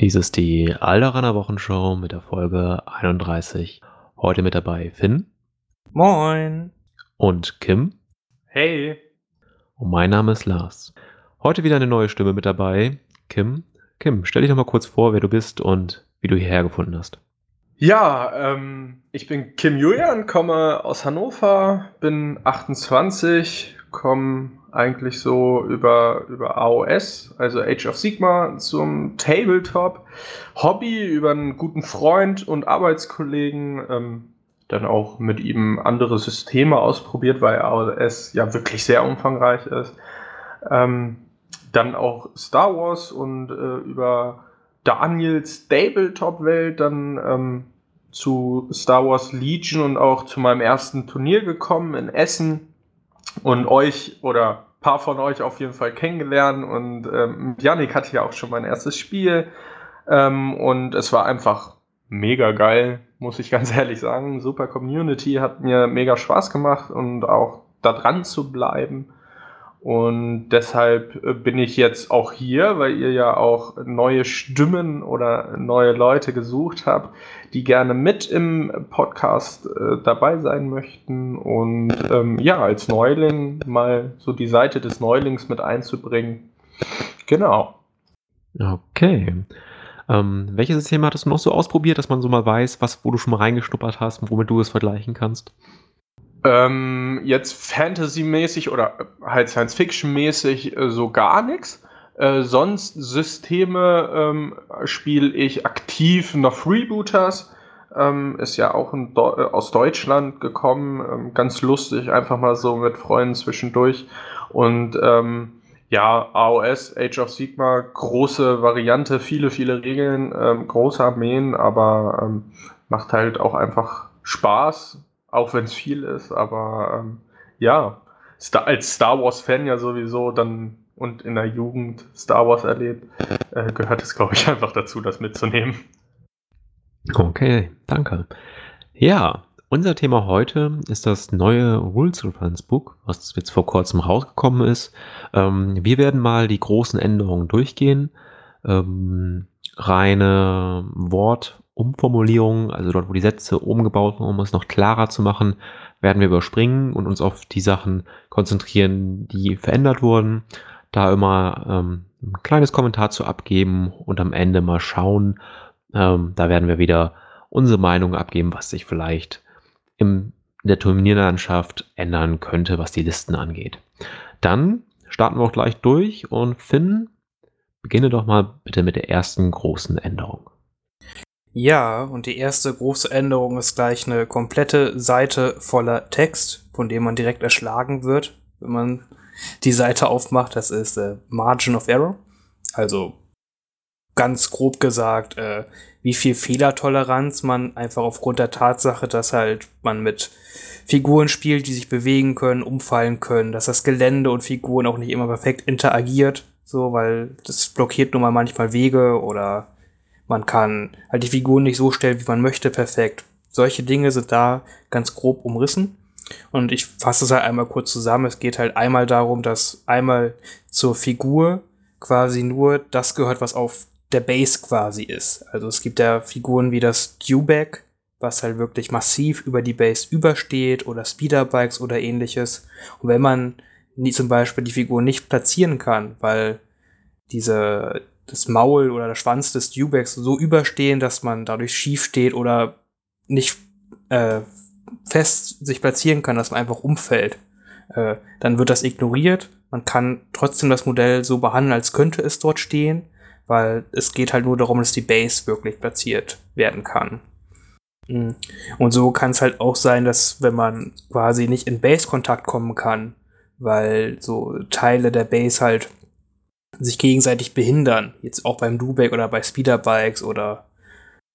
Dies ist die Alderaner Wochenshow mit der Folge 31. Heute mit dabei Finn. Moin. Und Kim. Hey. Und mein Name ist Lars. Heute wieder eine neue Stimme mit dabei. Kim. Kim, stell dich doch mal kurz vor, wer du bist und wie du hierher gefunden hast. Ja, ähm, ich bin Kim Julian, komme aus Hannover, bin 28, komme eigentlich so über, über AOS, also Age of Sigma, zum Tabletop. Hobby über einen guten Freund und Arbeitskollegen, ähm, dann auch mit ihm andere Systeme ausprobiert, weil AOS ja wirklich sehr umfangreich ist. Ähm, dann auch Star Wars und äh, über Daniels Tabletop-Welt dann ähm, zu Star Wars Legion und auch zu meinem ersten Turnier gekommen in Essen und euch oder ein paar von euch auf jeden Fall kennengelernt und ähm, Yannick hatte ja auch schon mein erstes Spiel ähm, und es war einfach mega geil, muss ich ganz ehrlich sagen. Super Community hat mir mega Spaß gemacht und auch da dran zu bleiben. Und deshalb äh, bin ich jetzt auch hier, weil ihr ja auch neue Stimmen oder neue Leute gesucht habt, die gerne mit im Podcast äh, dabei sein möchten. Und ähm, ja, als Neuling mal so die Seite des Neulings mit einzubringen. Genau. Okay. Ähm, welches System hattest du noch so ausprobiert, dass man so mal weiß, was, wo du schon mal reingeschnuppert hast und womit du es vergleichen kannst? Ähm, jetzt Fantasy-mäßig oder halt Science-Fiction-mäßig äh, so gar nichts. Äh, sonst Systeme ähm, spiele ich aktiv noch Freebooters. Ähm, ist ja auch Do äh, aus Deutschland gekommen. Ähm, ganz lustig, einfach mal so mit Freunden zwischendurch. Und ähm, ja, AOS, Age of Sigma, große Variante, viele, viele Regeln, ähm, große Armeen, aber ähm, macht halt auch einfach Spaß auch wenn es viel ist, aber ähm, ja, Star als Star Wars-Fan ja sowieso dann und in der Jugend Star Wars erlebt, äh, gehört es, glaube ich, einfach dazu, das mitzunehmen. Okay, danke. Ja, unser Thema heute ist das neue Rules Reference Book, was jetzt vor kurzem rausgekommen ist. Ähm, wir werden mal die großen Änderungen durchgehen. Ähm, reine Wort- Umformulierungen, also dort, wo die Sätze umgebaut wurden, um es noch klarer zu machen, werden wir überspringen und uns auf die Sachen konzentrieren, die verändert wurden. Da immer ähm, ein kleines Kommentar zu abgeben und am Ende mal schauen. Ähm, da werden wir wieder unsere Meinung abgeben, was sich vielleicht in der Turnierlandschaft ändern könnte, was die Listen angeht. Dann starten wir auch gleich durch und Finn, beginne doch mal bitte mit der ersten großen Änderung. Ja, und die erste große Änderung ist gleich eine komplette Seite voller Text, von dem man direkt erschlagen wird, wenn man die Seite aufmacht. Das ist äh, Margin of Error. Also ganz grob gesagt, äh, wie viel Fehlertoleranz man einfach aufgrund der Tatsache, dass halt man mit Figuren spielt, die sich bewegen können, umfallen können, dass das Gelände und Figuren auch nicht immer perfekt interagiert, so, weil das blockiert nun mal manchmal Wege oder man kann halt die Figuren nicht so stellen, wie man möchte, perfekt. Solche Dinge sind da ganz grob umrissen. Und ich fasse es halt einmal kurz zusammen. Es geht halt einmal darum, dass einmal zur Figur quasi nur das gehört, was auf der Base quasi ist. Also es gibt ja Figuren wie das Dewback, was halt wirklich massiv über die Base übersteht oder Speederbikes oder ähnliches. Und wenn man nie zum Beispiel die Figur nicht platzieren kann, weil diese, das Maul oder der Schwanz des Dewbacks so überstehen, dass man dadurch schief steht oder nicht äh, fest sich platzieren kann, dass man einfach umfällt. Äh, dann wird das ignoriert. Man kann trotzdem das Modell so behandeln, als könnte es dort stehen, weil es geht halt nur darum, dass die Base wirklich platziert werden kann. Mhm. Und so kann es halt auch sein, dass wenn man quasi nicht in Base-Kontakt kommen kann, weil so Teile der Base halt sich gegenseitig behindern. Jetzt auch beim Dubeck oder bei Speederbikes oder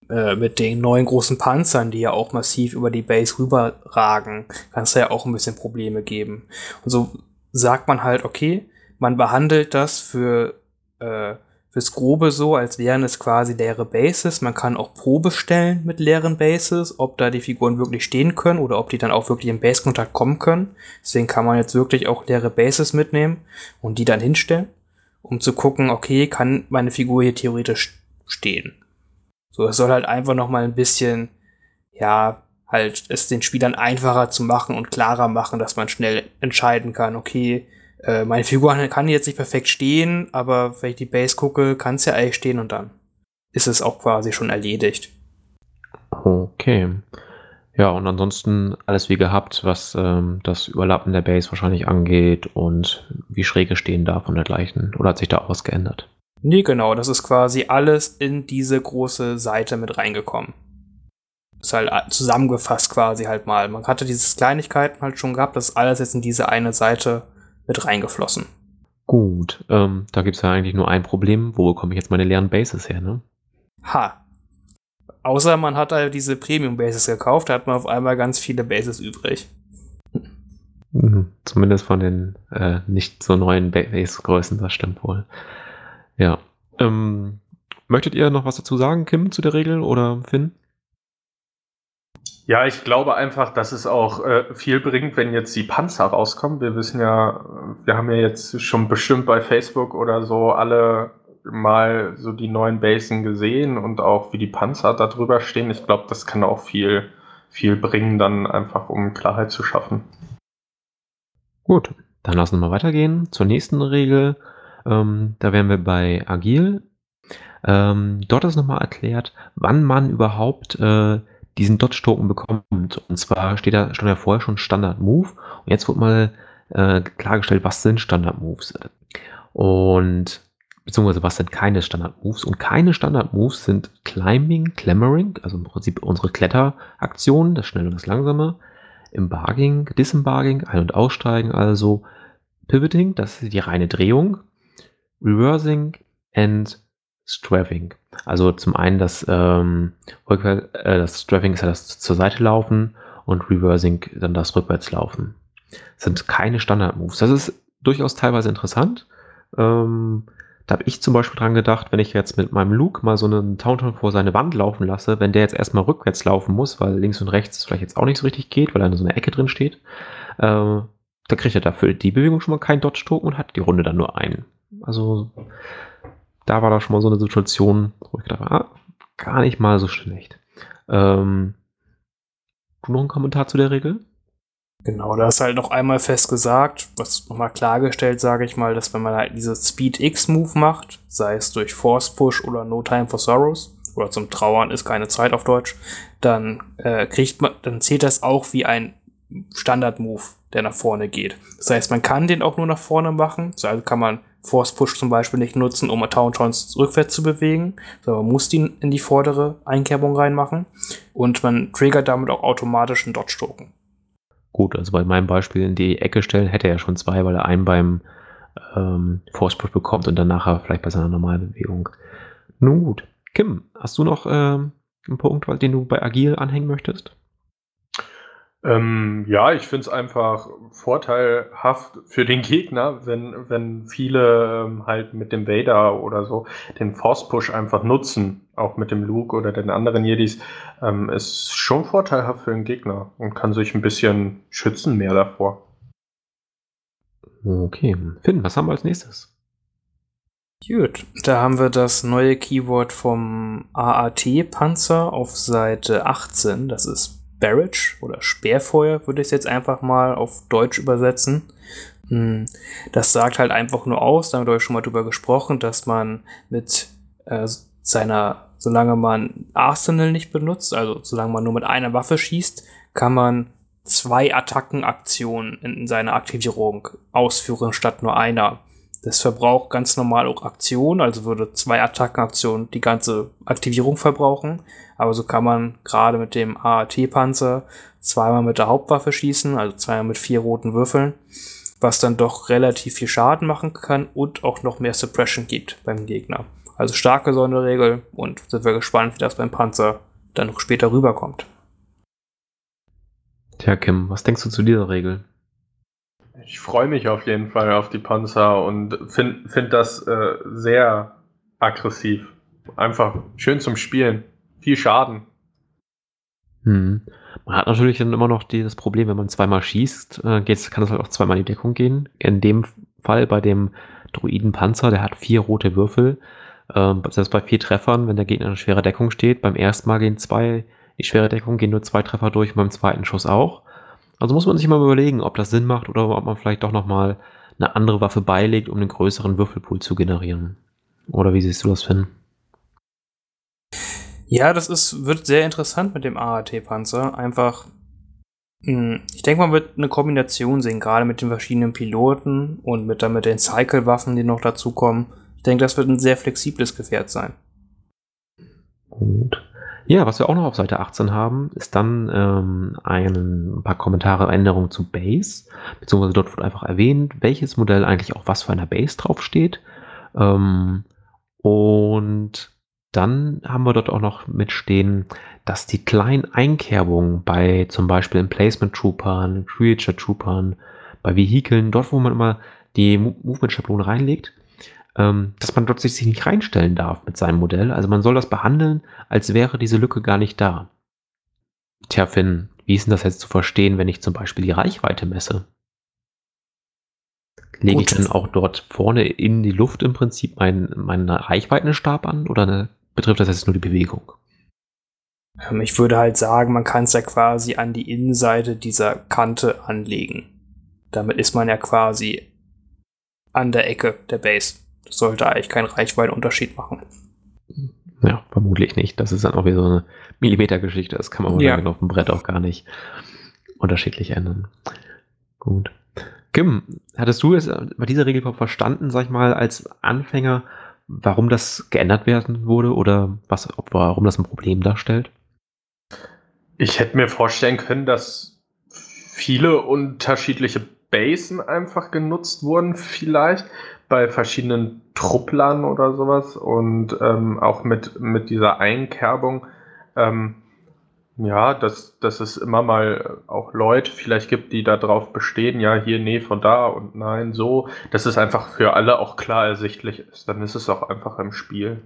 äh, mit den neuen großen Panzern, die ja auch massiv über die Base rüberragen, kann es ja auch ein bisschen Probleme geben. Und so sagt man halt, okay, man behandelt das für äh, fürs Grobe so, als wären es quasi leere Bases. Man kann auch Probe stellen mit leeren Bases, ob da die Figuren wirklich stehen können oder ob die dann auch wirklich im Base-Kontakt kommen können. Deswegen kann man jetzt wirklich auch leere Bases mitnehmen und die dann hinstellen um zu gucken, okay, kann meine Figur hier theoretisch stehen. So, es soll halt einfach noch mal ein bisschen, ja, halt es den Spielern einfacher zu machen und klarer machen, dass man schnell entscheiden kann, okay, äh, meine Figur kann jetzt nicht perfekt stehen, aber wenn ich die Base gucke, kann es ja eigentlich stehen und dann ist es auch quasi schon erledigt. Okay. Ja, und ansonsten alles wie gehabt, was ähm, das Überlappen der Base wahrscheinlich angeht und wie schräge stehen darf und dergleichen. Oder hat sich da auch was geändert? Nee, genau, das ist quasi alles in diese große Seite mit reingekommen. Ist halt zusammengefasst quasi halt mal. Man hatte diese Kleinigkeiten halt schon gehabt, das ist alles jetzt in diese eine Seite mit reingeflossen. Gut, ähm, da gibt es ja eigentlich nur ein Problem. Wo bekomme ich jetzt meine leeren Bases her, ne? Ha. Außer man hat halt diese Premium-Bases gekauft, da hat man auf einmal ganz viele Bases übrig. Mhm, zumindest von den äh, nicht so neuen Base-Größen, das stimmt wohl. Ja. Ähm, möchtet ihr noch was dazu sagen, Kim, zu der Regel oder Finn? Ja, ich glaube einfach, dass es auch äh, viel bringt, wenn jetzt die Panzer rauskommen. Wir wissen ja, wir haben ja jetzt schon bestimmt bei Facebook oder so alle mal so die neuen Basen gesehen und auch wie die Panzer da drüber stehen. Ich glaube, das kann auch viel, viel bringen, dann einfach um Klarheit zu schaffen. Gut, dann lassen wir mal weitergehen zur nächsten Regel. Ähm, da wären wir bei Agil. Ähm, dort ist nochmal erklärt, wann man überhaupt äh, diesen Dodge-Token bekommt. Und zwar steht da, stand ja vorher schon Standard Move. Und jetzt wird mal äh, klargestellt, was sind Standard Moves. Und beziehungsweise was sind keine Standard Moves. Und keine Standard Moves sind Climbing, Clambering, also im Prinzip unsere Kletteraktionen, das Schnelle und das Langsame. Embarging, Disembarging, Ein- und Aussteigen, also Pivoting, das ist die reine Drehung. Reversing and Strafing. Also zum einen das, ähm, äh, das Strafing ist ja das zur Seite laufen und Reversing dann das Rückwärtslaufen. Das sind keine Standard-Moves. Das ist durchaus teilweise interessant. Ähm, da habe ich zum Beispiel dran gedacht, wenn ich jetzt mit meinem Luke mal so einen Tauntaun vor seine Wand laufen lasse, wenn der jetzt erstmal rückwärts laufen muss, weil links und rechts vielleicht jetzt auch nicht so richtig geht, weil in so einer Ecke drin steht, äh, da kriegt er dafür die Bewegung schon mal keinen Dodge-Token und hat die Runde dann nur einen. Also da war da schon mal so eine Situation, wo ich gedacht habe, ah, gar nicht mal so schlecht. Ähm, du noch einen Kommentar zu der Regel? Genau, da ist halt noch einmal fest gesagt, was nochmal klargestellt, sage ich mal, dass wenn man halt diese Speed X-Move macht, sei es durch Force Push oder No Time for Sorrows, oder zum Trauern ist keine Zeit auf Deutsch, dann äh, kriegt man, dann zählt das auch wie ein Standard-Move, der nach vorne geht. Das heißt, man kann den auch nur nach vorne machen, also kann man Force Push zum Beispiel nicht nutzen, um Tauntons rückwärts zu bewegen, sondern man muss die in die vordere Einkerbung reinmachen und man triggert damit auch automatisch einen Dodge-Token. Gut, also bei meinem Beispiel in die Ecke stellen hätte er schon zwei, weil er einen beim ähm, Force Push bekommt und dann nachher vielleicht bei seiner normalen Bewegung. Nun gut. Kim, hast du noch ähm, einen Punkt, den du bei Agil anhängen möchtest? Ähm, ja, ich finde es einfach vorteilhaft für den Gegner, wenn, wenn viele ähm, halt mit dem Vader oder so den Force Push einfach nutzen, auch mit dem Luke oder den anderen Jedis, ähm, ist schon vorteilhaft für den Gegner und kann sich ein bisschen schützen mehr davor. Okay, Finn, was haben wir als nächstes? Gut, da haben wir das neue Keyword vom AAT-Panzer auf Seite 18. Das ist Barrage oder Sperrfeuer, würde ich es jetzt einfach mal auf Deutsch übersetzen. Hm, das sagt halt einfach nur aus, da haben wir schon mal drüber gesprochen, dass man mit äh, seiner, solange man Arsenal nicht benutzt, also solange man nur mit einer Waffe schießt, kann man zwei Attackenaktionen in seiner Aktivierung ausführen statt nur einer. Das verbraucht ganz normal auch Aktionen, also würde zwei Attackenaktionen die ganze Aktivierung verbrauchen. Aber so kann man gerade mit dem AAT-Panzer zweimal mit der Hauptwaffe schießen, also zweimal mit vier roten Würfeln, was dann doch relativ viel Schaden machen kann und auch noch mehr Suppression gibt beim Gegner. Also starke Sonderregel und sind wir gespannt, wie das beim Panzer dann noch später rüberkommt. Tja, Kim, was denkst du zu dieser Regel? Ich freue mich auf jeden Fall auf die Panzer und finde find das äh, sehr aggressiv. Einfach schön zum Spielen. Viel Schaden. Hm. Man hat natürlich dann immer noch das Problem, wenn man zweimal schießt, äh, geht's, kann es halt auch zweimal in die Deckung gehen. In dem Fall bei dem Druidenpanzer, der hat vier rote Würfel. Ähm, selbst bei vier Treffern, wenn der Gegner in schwerer Deckung steht, beim ersten Mal gehen zwei, die schwere Deckung gehen nur zwei Treffer durch und beim zweiten Schuss auch. Also muss man sich mal überlegen, ob das Sinn macht oder ob man vielleicht doch nochmal eine andere Waffe beilegt, um einen größeren Würfelpool zu generieren. Oder wie siehst du das, Finn? Ja, das ist, wird sehr interessant mit dem AAT-Panzer. Einfach, hm, ich denke, man wird eine Kombination sehen, gerade mit den verschiedenen Piloten und mit, dann mit den Cycle-Waffen, die noch dazukommen. Ich denke, das wird ein sehr flexibles Gefährt sein. Gut. Ja, was wir auch noch auf Seite 18 haben, ist dann ähm, ein paar Kommentare, Änderungen zu Base, beziehungsweise dort wird einfach erwähnt, welches Modell eigentlich auch was für einer Base draufsteht. Ähm, und dann haben wir dort auch noch mitstehen, dass die kleinen Einkerbungen bei zum Beispiel Emplacement Troopern, Creature Troopern, bei Vehikeln, dort wo man immer die Movement-Schablone reinlegt, dass man dort sich nicht reinstellen darf mit seinem Modell. Also man soll das behandeln, als wäre diese Lücke gar nicht da. Tja, Finn, wie ist denn das jetzt zu verstehen, wenn ich zum Beispiel die Reichweite messe? Lege ich dann auch dort vorne in die Luft im Prinzip meinen, meinen Reichweitenstab an oder eine, betrifft das jetzt nur die Bewegung? Ähm, ich würde halt sagen, man kann es ja quasi an die Innenseite dieser Kante anlegen. Damit ist man ja quasi an der Ecke der Base. Das sollte eigentlich keinen Reichweitenunterschied machen. Ja, vermutlich nicht. Das ist dann auch wieder so eine Millimetergeschichte. Das kann man ja. auf dem Brett auch gar nicht unterschiedlich ändern. Gut. Kim, hattest du es bei dieser Regel verstanden, sag ich mal, als Anfänger, warum das geändert werden wurde oder was, ob, warum das ein Problem darstellt? Ich hätte mir vorstellen können, dass viele unterschiedliche Basen einfach genutzt wurden, vielleicht bei verschiedenen Trupplern oder sowas und ähm, auch mit, mit dieser Einkerbung. Ähm, ja, dass, dass es immer mal auch Leute vielleicht gibt, die darauf bestehen, ja, hier, nee, von da und nein, so, dass es einfach für alle auch klar ersichtlich ist. Dann ist es auch einfach im Spiel.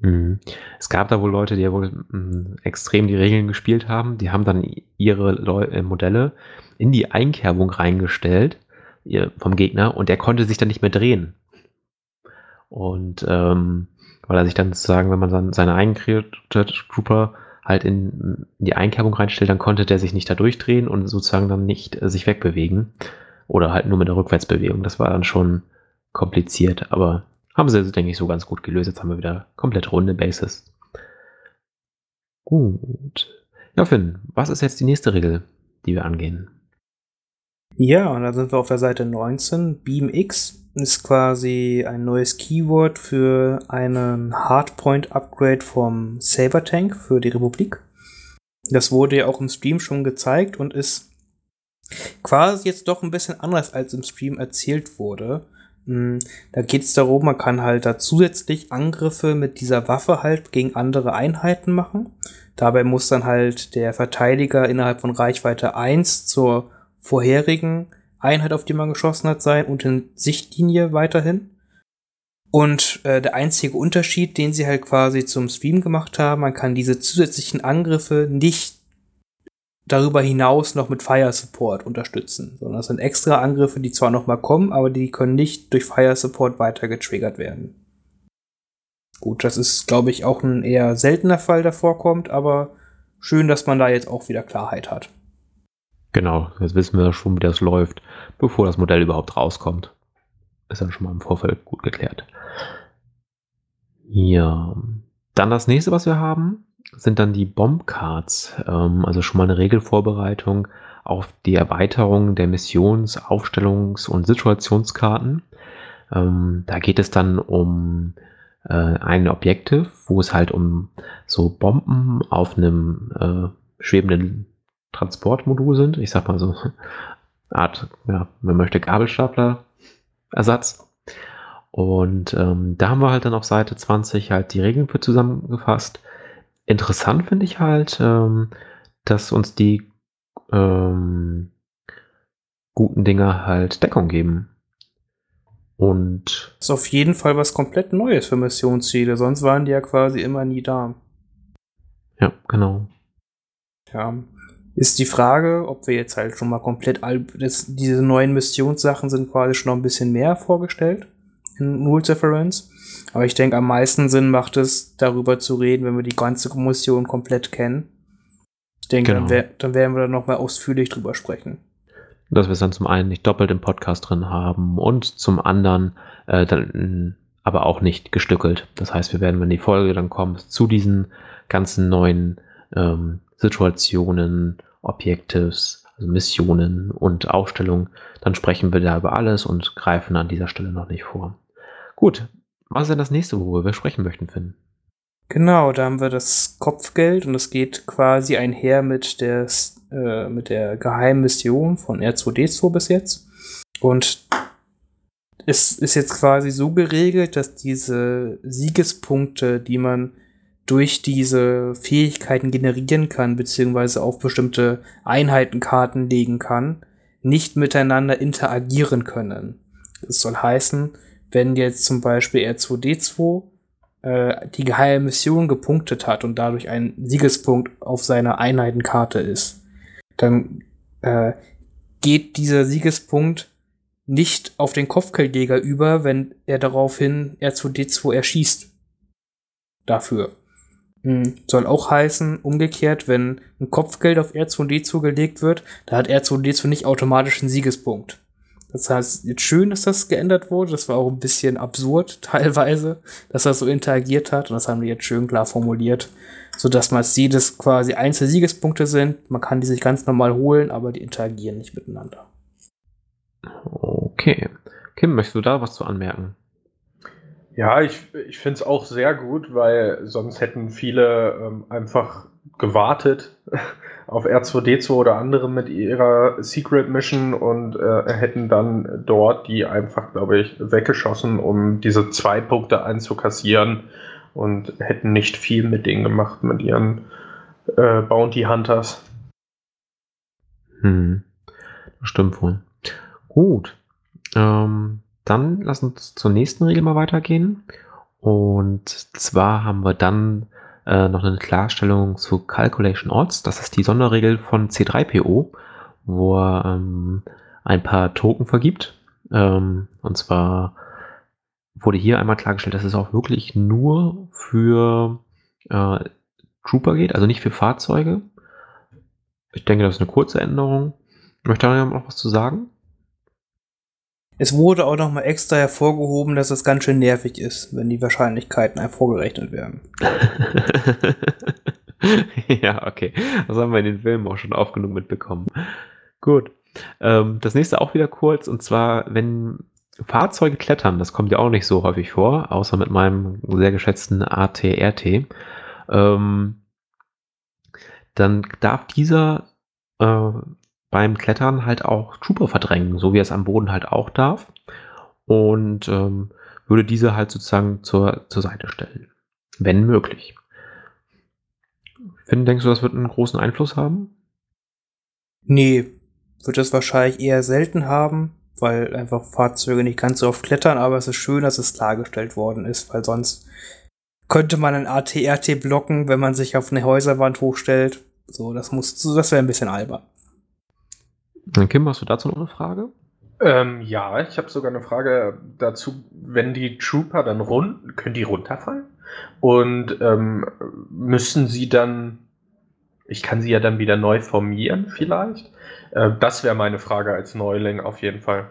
Mhm. Es gab da wohl Leute, die ja wohl mh, extrem die Regeln gespielt haben. Die haben dann ihre Leu äh, Modelle in die Einkerbung reingestellt vom Gegner und der konnte sich dann nicht mehr drehen. Und ähm, weil er sich dann sozusagen, wenn man dann seine eigenen Trooper halt in, in, die Einkerbung reinstellt, dann konnte der sich nicht da durchdrehen und sozusagen dann nicht äh, sich wegbewegen. Oder halt nur mit der Rückwärtsbewegung. Das war dann schon kompliziert, aber haben sie, denke ich, so ganz gut gelöst. Jetzt haben wir wieder komplett runde Bases. Gut. Ja, Finn, was ist jetzt die nächste Regel, die wir angehen? Ja, und da sind wir auf der Seite 19. BeamX ist quasi ein neues Keyword für einen Hardpoint-Upgrade vom Saber Tank für die Republik. Das wurde ja auch im Stream schon gezeigt und ist quasi jetzt doch ein bisschen anders als im Stream erzählt wurde. Hm, da geht es darum, man kann halt da zusätzlich Angriffe mit dieser Waffe halt gegen andere Einheiten machen. Dabei muss dann halt der Verteidiger innerhalb von Reichweite 1 zur vorherigen Einheit, auf die man geschossen hat, sein und in Sichtlinie weiterhin. Und äh, der einzige Unterschied, den sie halt quasi zum Stream gemacht haben, man kann diese zusätzlichen Angriffe nicht darüber hinaus noch mit Fire Support unterstützen, sondern das sind extra Angriffe, die zwar noch mal kommen, aber die können nicht durch Fire Support weiter getriggert werden. Gut, das ist, glaube ich, auch ein eher seltener Fall, der vorkommt, aber schön, dass man da jetzt auch wieder Klarheit hat. Genau, jetzt wissen wir schon, wie das läuft, bevor das Modell überhaupt rauskommt. Ist dann schon mal im Vorfeld gut geklärt. Ja, dann das nächste, was wir haben, sind dann die Bombcards. Ähm, also schon mal eine Regelvorbereitung auf die Erweiterung der Missions-, Aufstellungs- und Situationskarten. Ähm, da geht es dann um äh, ein Objektiv, wo es halt um so Bomben auf einem äh, schwebenden Transportmodul sind. Ich sag mal so Art, ja, man möchte Gabelstapler-Ersatz. Und ähm, da haben wir halt dann auf Seite 20 halt die Regeln für zusammengefasst. Interessant finde ich halt, ähm, dass uns die ähm, guten Dinger halt Deckung geben. Und. Das ist auf jeden Fall was komplett Neues für Missionsziele, sonst waren die ja quasi immer nie da. Ja, genau. Ja, ist die Frage, ob wir jetzt halt schon mal komplett all das, diese neuen Missionssachen sind quasi schon noch ein bisschen mehr vorgestellt. in Rules Reference. Aber ich denke, am meisten Sinn macht es, darüber zu reden, wenn wir die ganze Kommission komplett kennen. Ich denke, Genau. dann, wär, dann werden wir da nochmal ausführlich drüber sprechen. Dass wir es dann zum einen nicht doppelt im Podcast drin haben und zum anderen äh, dann aber auch nicht gestückelt. Das heißt, wir werden, wenn die Folge dann kommt, zu diesen ganzen neuen ähm, Situationen, Objectives, also Missionen und Aufstellungen, dann sprechen wir da über alles und greifen an dieser Stelle noch nicht vor. Gut, was ist denn das nächste, worüber wir sprechen möchten, Finn? Genau, da haben wir das Kopfgeld und es geht quasi einher mit der, äh, mit der geheimen Mission von R2D2 bis jetzt. Und es ist jetzt quasi so geregelt, dass diese Siegespunkte, die man durch diese Fähigkeiten generieren kann, beziehungsweise auf bestimmte Einheitenkarten legen kann, nicht miteinander interagieren können. Das soll heißen, wenn jetzt zum Beispiel R2D2 äh, die geheime Mission gepunktet hat und dadurch ein Siegespunkt auf seiner Einheitenkarte ist, dann äh, geht dieser Siegespunkt nicht auf den Kopfgeldjäger über, wenn er daraufhin R2D2 erschießt. Dafür. Hm, Soll auch heißen, umgekehrt, wenn ein Kopfgeld auf R2D2 gelegt wird, da hat R2D2 nicht automatisch einen Siegespunkt. Das heißt, jetzt schön, dass das geändert wurde. Das war auch ein bisschen absurd teilweise, dass das so interagiert hat. Und das haben wir jetzt schön klar formuliert, sodass man sieht, dass quasi einzelne Siegespunkte sind. Man kann die sich ganz normal holen, aber die interagieren nicht miteinander. Okay. Kim, möchtest du da was zu anmerken? Ja, ich, ich finde es auch sehr gut, weil sonst hätten viele ähm, einfach gewartet auf R2D2 oder andere mit ihrer Secret Mission und äh, hätten dann dort die einfach, glaube ich, weggeschossen, um diese zwei Punkte einzukassieren und hätten nicht viel mit denen gemacht, mit ihren äh, Bounty Hunters. Hm. Das stimmt wohl. Gut. Ähm, dann lass uns zur nächsten Regel mal weitergehen. Und zwar haben wir dann äh, noch eine Klarstellung zu Calculation Odds. Das ist die Sonderregel von C3PO, wo er ähm, ein paar Token vergibt. Ähm, und zwar wurde hier einmal klargestellt, dass es auch wirklich nur für äh, Trooper geht, also nicht für Fahrzeuge. Ich denke, das ist eine kurze Änderung. Möchte da noch was zu sagen? Es wurde auch noch mal extra hervorgehoben, dass es ganz schön nervig ist, wenn die Wahrscheinlichkeiten einem vorgerechnet werden. ja, okay. Das haben wir in den Filmen auch schon oft genug mitbekommen. Gut. Ähm, das nächste auch wieder kurz, und zwar, wenn Fahrzeuge klettern, das kommt ja auch nicht so häufig vor, außer mit meinem sehr geschätzten ATRT, ähm, dann darf dieser äh, beim Klettern halt auch Trooper verdrängen, so wie er es am Boden halt auch darf. Und ähm, würde diese halt sozusagen zur, zur Seite stellen. Wenn möglich. Finn, denkst du, das wird einen großen Einfluss haben? Nee, wird es wahrscheinlich eher selten haben, weil einfach Fahrzeuge nicht ganz so oft klettern, aber es ist schön, dass es klargestellt worden ist, weil sonst könnte man ein ATRT blocken, wenn man sich auf eine Häuserwand hochstellt. So, das muss, das wäre ein bisschen albern. Kim, hast du dazu noch eine Frage? Ähm, ja, ich habe sogar eine Frage dazu, wenn die Trooper dann rund, können die runterfallen? Und ähm, müssen sie dann, ich kann sie ja dann wieder neu formieren vielleicht? Äh, das wäre meine Frage als Neuling auf jeden Fall.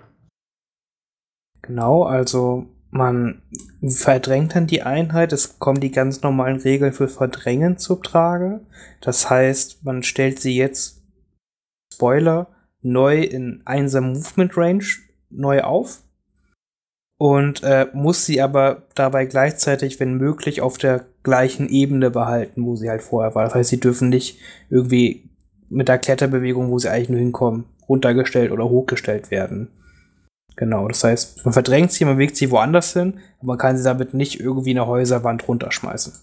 Genau, also man verdrängt dann die Einheit, es kommen die ganz normalen Regeln für Verdrängen zu Trage. Das heißt, man stellt sie jetzt, Spoiler, neu in einser Movement Range neu auf und äh, muss sie aber dabei gleichzeitig, wenn möglich, auf der gleichen Ebene behalten, wo sie halt vorher war. Das heißt, sie dürfen nicht irgendwie mit der Kletterbewegung, wo sie eigentlich nur hinkommen, runtergestellt oder hochgestellt werden. Genau, das heißt, man verdrängt sie, man bewegt sie woanders hin, aber man kann sie damit nicht irgendwie eine Häuserwand runterschmeißen.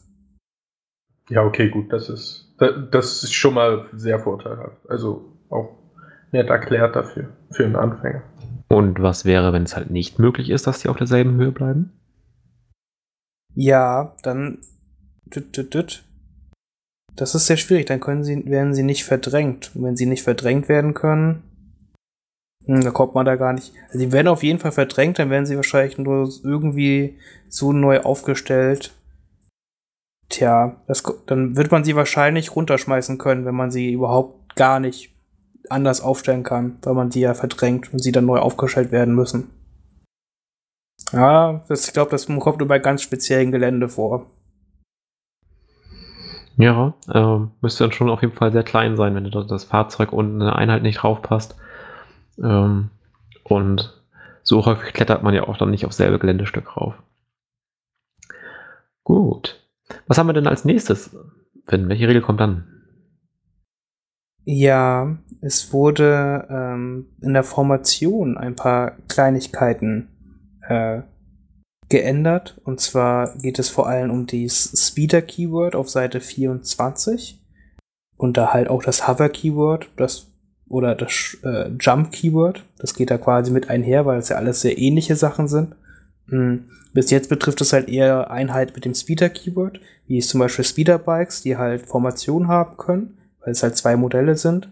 Ja, okay, gut, das ist, das ist schon mal sehr vorteilhaft. Also auch nett erklärt dafür, für einen Anfänger. Und was wäre, wenn es halt nicht möglich ist, dass die auf derselben Höhe bleiben? Ja, dann. Das ist sehr schwierig. Dann können sie, werden sie nicht verdrängt. Und wenn sie nicht verdrängt werden können, Hm, da kommt man da gar nicht. Also die werden auf jeden Fall verdrängt, dann werden sie wahrscheinlich nur irgendwie so neu aufgestellt. Tja, das, dann wird man sie wahrscheinlich runterschmeißen können, wenn man sie überhaupt gar nicht anders aufstellen kann, weil man die ja verdrängt und sie dann neu aufgestellt werden müssen. Ja, das, ich glaube, das kommt nur bei ganz speziellen Gelände vor. Ja, äh, müsste dann schon auf jeden Fall sehr klein sein, wenn das Fahrzeug und eine Einheit nicht draufpasst. Ähm, und so häufig klettert man ja auch dann nicht auf selbe Geländestück rauf. Gut. Was haben wir denn als nächstes? Finn, welche Regel kommt dann? Ja, es wurde ähm, in der Formation ein paar Kleinigkeiten äh, geändert. Und zwar geht es vor allem um das Speeder-Keyword auf Seite 24 und da halt auch das Hover-Keyword, das oder das äh, Jump-Keyword. Das geht da quasi mit einher, weil es ja alles sehr ähnliche Sachen sind. Mhm. Bis jetzt betrifft es halt eher Einheit mit dem Speeder-Keyword, wie zum Beispiel Speeder-Bikes, die halt Formation haben können, weil es halt zwei Modelle sind.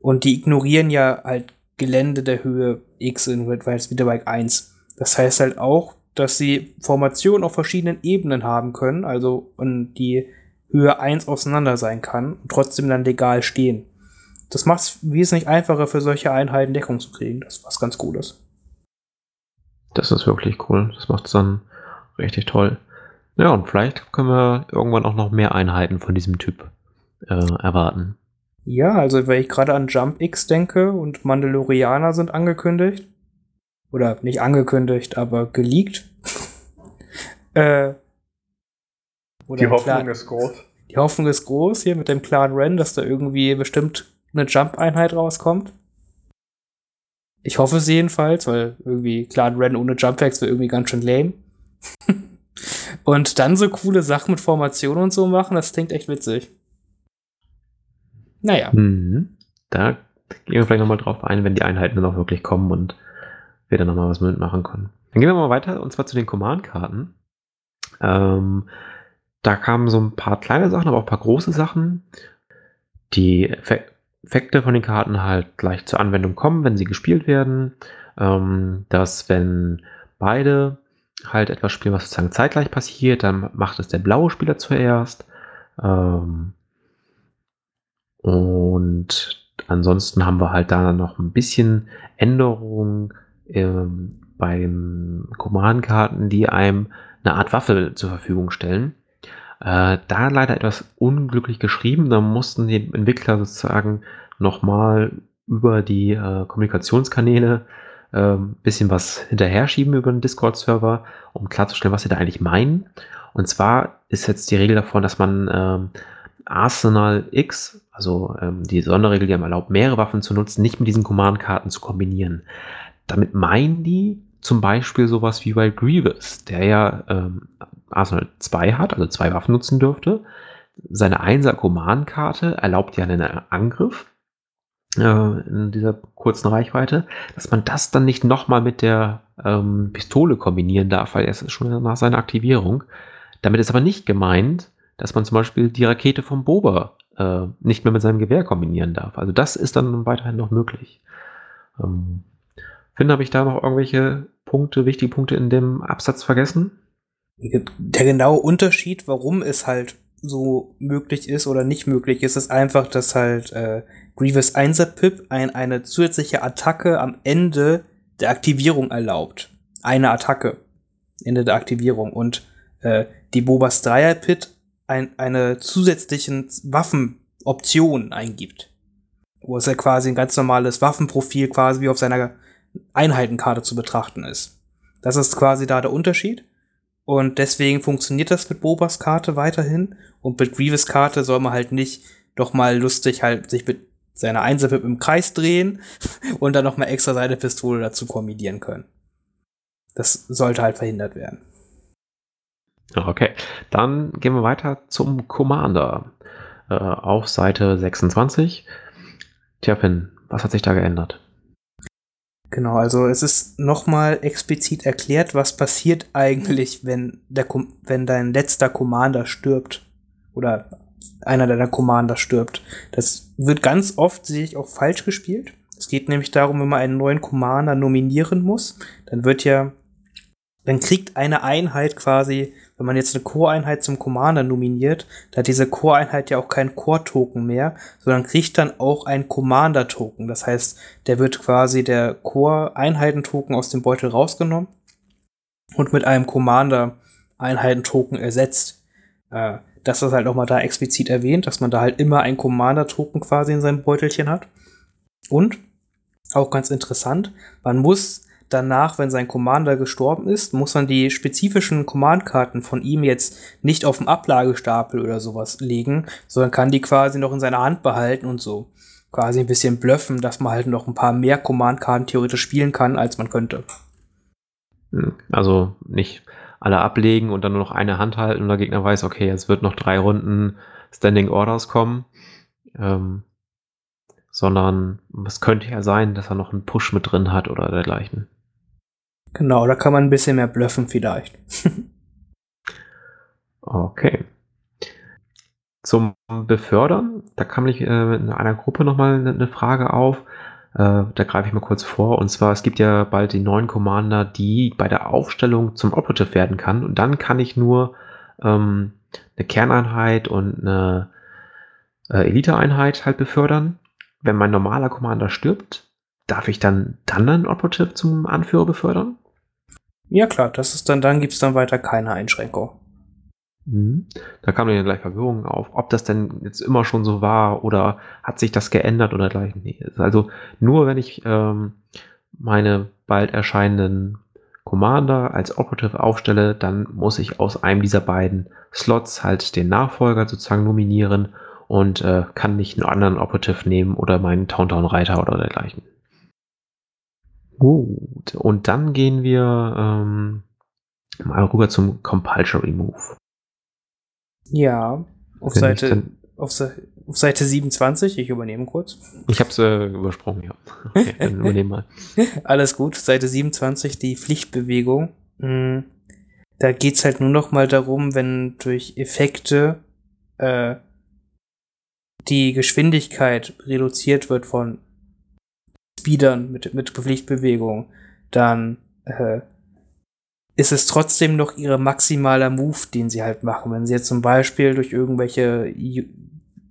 Und die ignorieren ja halt Gelände der Höhe X in Red Wide Speederbike 1. Das heißt halt auch, dass sie Formationen auf verschiedenen Ebenen haben können, also und die Höhe 1 auseinander sein kann und trotzdem dann legal stehen. Das macht es wesentlich einfacher für solche Einheiten Deckung zu kriegen. Das ist was ganz Gutes. Das ist wirklich cool. Das macht es dann richtig toll. Ja, und vielleicht können wir irgendwann auch noch mehr Einheiten von diesem Typ äh, erwarten. Ja, also wenn ich gerade an Jump X denke und Mandalorianer sind angekündigt, oder nicht angekündigt, aber geleakt. äh, die Hoffnung ist groß. Die Hoffnung ist groß hier mit dem Clan Ren, dass da irgendwie bestimmt eine Jump-Einheit rauskommt. Ich hoffe es jedenfalls, weil irgendwie Clan Ren ohne Jump-Packs wäre irgendwie ganz schön lame. Und dann so coole Sachen mit Formationen und so machen, das klingt echt witzig. Naja. Mhm. Da gehen wir vielleicht nochmal drauf ein, wenn die Einheiten dann auch wirklich kommen und wir dann nochmal was mitmachen können. Dann gehen wir mal weiter und zwar zu den Command-Karten. Ähm, da kamen so ein paar kleine Sachen, aber auch ein paar große Sachen. Die Effekte von den Karten halt gleich zur Anwendung kommen, wenn sie gespielt werden. Ähm, dass wenn beide halt etwas spielen, was sozusagen zeitgleich passiert, dann macht es der blaue Spieler zuerst. Ähm, und ansonsten haben wir halt da noch ein bisschen Änderungen ähm, beim Command-Karten, die einem eine Art Waffe zur Verfügung stellen. Äh, da leider etwas unglücklich geschrieben. Da mussten die Entwickler sozusagen nochmal über die äh, Kommunikationskanäle ein äh, bisschen was hinterher schieben über den Discord-Server, um klarzustellen, was sie da eigentlich meinen. Und zwar ist jetzt die Regel davon, dass man ähm, Arsenal X, also ähm, die Sonderregel, die einem erlaubt, mehrere Waffen zu nutzen, nicht mit diesen Command-Karten zu kombinieren. Damit meinen die zum Beispiel sowas wie bei Grievous, der ja ähm, Arsenal 2 hat, also zwei Waffen nutzen dürfte. Seine 1er Command-Karte erlaubt ja einen Angriff äh, in dieser kurzen Reichweite, dass man das dann nicht nochmal mit der ähm, Pistole kombinieren darf, weil es ist schon nach seiner Aktivierung. Damit ist aber nicht gemeint, dass man zum Beispiel die Rakete vom Boba äh, nicht mehr mit seinem Gewehr kombinieren darf. Also das ist dann weiterhin noch möglich. Ähm, Finn, habe ich da noch irgendwelche Punkte, wichtige Punkte in dem Absatz vergessen? Der genaue Unterschied, warum es halt so möglich ist oder nicht möglich ist, ist einfach, dass halt äh, Grievous 1er Pip ein, eine zusätzliche Attacke am Ende der Aktivierung erlaubt. Eine Attacke. Ende der Aktivierung. Und äh, die Bobas 3er Pit ein, eine zusätzliche Waffenoption eingibt. Wo es ja quasi ein ganz normales Waffenprofil quasi wie auf seiner Einheitenkarte zu betrachten ist. Das ist quasi da der Unterschied. Und deswegen funktioniert das mit Bobas Karte weiterhin. Und mit Grievous Karte soll man halt nicht doch mal lustig halt sich mit seiner Einserpip im Kreis drehen und dann noch mal extra seine Pistole dazu kombinieren können. Das sollte halt verhindert werden. Okay, dann gehen wir weiter zum Commander äh, auf Seite 26. Tja, Finn, was hat sich da geändert? Genau, also es ist nochmal explizit erklärt, was passiert eigentlich, wenn, der, wenn dein letzter Commander stirbt. Oder einer deiner Commander stirbt. Das wird ganz oft, sehe ich, auch falsch gespielt. Es geht nämlich darum, wenn man einen neuen Commander nominieren muss, dann wird ja, dann kriegt eine Einheit quasi, wenn man jetzt eine Core-Einheit zum Commander nominiert, da hat diese Core-Einheit ja auch keinen Core-Token mehr, sondern kriegt dann auch einen Commander-Token. Das heißt, der wird quasi der Core-Einheiten-Token aus dem Beutel rausgenommen und mit einem Commander-Einheiten-Token ersetzt. Äh, das ist halt auch mal da explizit erwähnt, dass man da halt immer ein Commander-Token quasi in seinem Beutelchen hat. Und, auch ganz interessant, man muss danach, wenn sein Commander gestorben ist, muss man die spezifischen Command-Karten von ihm jetzt nicht auf dem Ablagestapel oder sowas legen, sondern kann die quasi noch in seiner Hand behalten und so quasi ein bisschen bluffen, dass man halt noch ein paar mehr Command-Karten theoretisch spielen kann, als man könnte. Hm, also nicht alle ablegen und dann nur noch eine Hand halten und der Gegner weiß, okay, jetzt wird noch drei Runden Standing Orders kommen. Ähm, sondern es könnte ja sein, dass er noch einen Push mit drin hat oder dergleichen. Genau, da kann man ein bisschen mehr bluffen vielleicht. okay. Zum Befördern, da kam ich äh, in einer Gruppe nochmal eine, eine Frage auf. Äh, da greife ich mal kurz vor. Und zwar, es gibt ja bald die neuen Commander, die bei der Aufstellung zum Operative werden kann. Und dann kann ich nur ähm, eine Kerneinheit und eine äh, Elite-Einheit halt befördern. Wenn mein normaler Commander stirbt, darf ich dann dann einen Operative zum Anführer befördern? Ja klar, das ist dann, dann gibt es dann weiter keine Einschränkung. Mhm. Da kam dann gleich Verwirrung auf, ob das denn jetzt immer schon so war oder hat sich das geändert oder gleich. Nee. Also nur wenn ich ähm, meine bald erscheinenden Commander als Operative aufstelle, dann muss ich aus einem dieser beiden Slots halt den Nachfolger sozusagen nominieren und äh, kann nicht einen anderen Operative nehmen oder meinen Towntown-Reiter oder dergleichen. Gut, und dann gehen wir ähm, mal rüber zum Compulsory Move. Ja, auf Seite, auf, auf, Seite 27, ich übernehme kurz. Ich habe es äh, übersprungen, ja. Okay, dann übernehmen mal. Alles gut, Seite 27, die Pflichtbewegung. Hm, da geht es halt nur noch mal darum, wenn durch Effekte äh, die Geschwindigkeit reduziert wird von Speedern mit, mit Pflichtbewegung, dann äh, ist es trotzdem noch ihre maximaler Move, den sie halt machen. Wenn sie jetzt zum Beispiel durch irgendwelche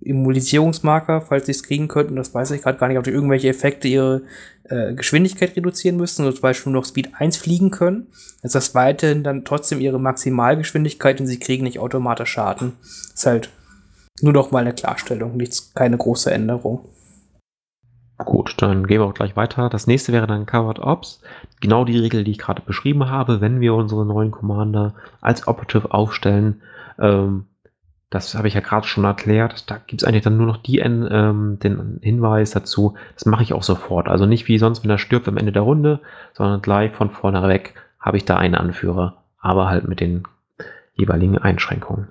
Immunisierungsmarker, falls sie es kriegen könnten, das weiß ich gerade gar nicht, ob die irgendwelche Effekte ihre äh, Geschwindigkeit reduzieren müssen, oder zum Beispiel nur noch Speed 1 fliegen können, ist das weiterhin dann trotzdem ihre Maximalgeschwindigkeit und sie kriegen nicht automatisch Schaden. Ist halt nur noch mal eine Klarstellung, nichts, keine große Änderung. Gut, dann gehen wir auch gleich weiter. Das nächste wäre dann Covered Ops. Genau die Regel, die ich gerade beschrieben habe, wenn wir unsere neuen Commander als Operative aufstellen. Ähm, das habe ich ja gerade schon erklärt. Da gibt es eigentlich dann nur noch die, ähm, den Hinweis dazu. Das mache ich auch sofort. Also nicht wie sonst, wenn er stirbt am Ende der Runde, sondern gleich von vorne weg habe ich da einen Anführer. Aber halt mit den jeweiligen Einschränkungen.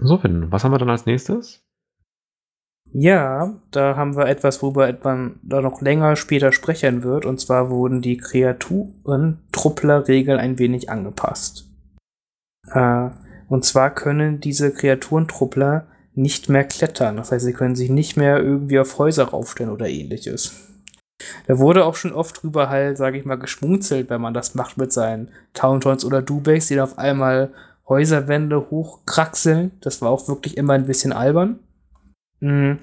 So, Finn, was haben wir dann als nächstes? Ja, da haben wir etwas, worüber man da noch länger später sprechen wird. Und zwar wurden die Kreaturen-Truppler-Regeln ein wenig angepasst. Äh, und zwar können diese Kreaturentruppler nicht mehr klettern. Das heißt, sie können sich nicht mehr irgendwie auf Häuser raufstellen oder ähnliches. Da wurde auch schon oft drüber halt, sage ich mal, geschmunzelt, wenn man das macht mit seinen Tauntons oder Dubaks, die dann auf einmal Häuserwände hochkraxeln. Das war auch wirklich immer ein bisschen albern. Mhm.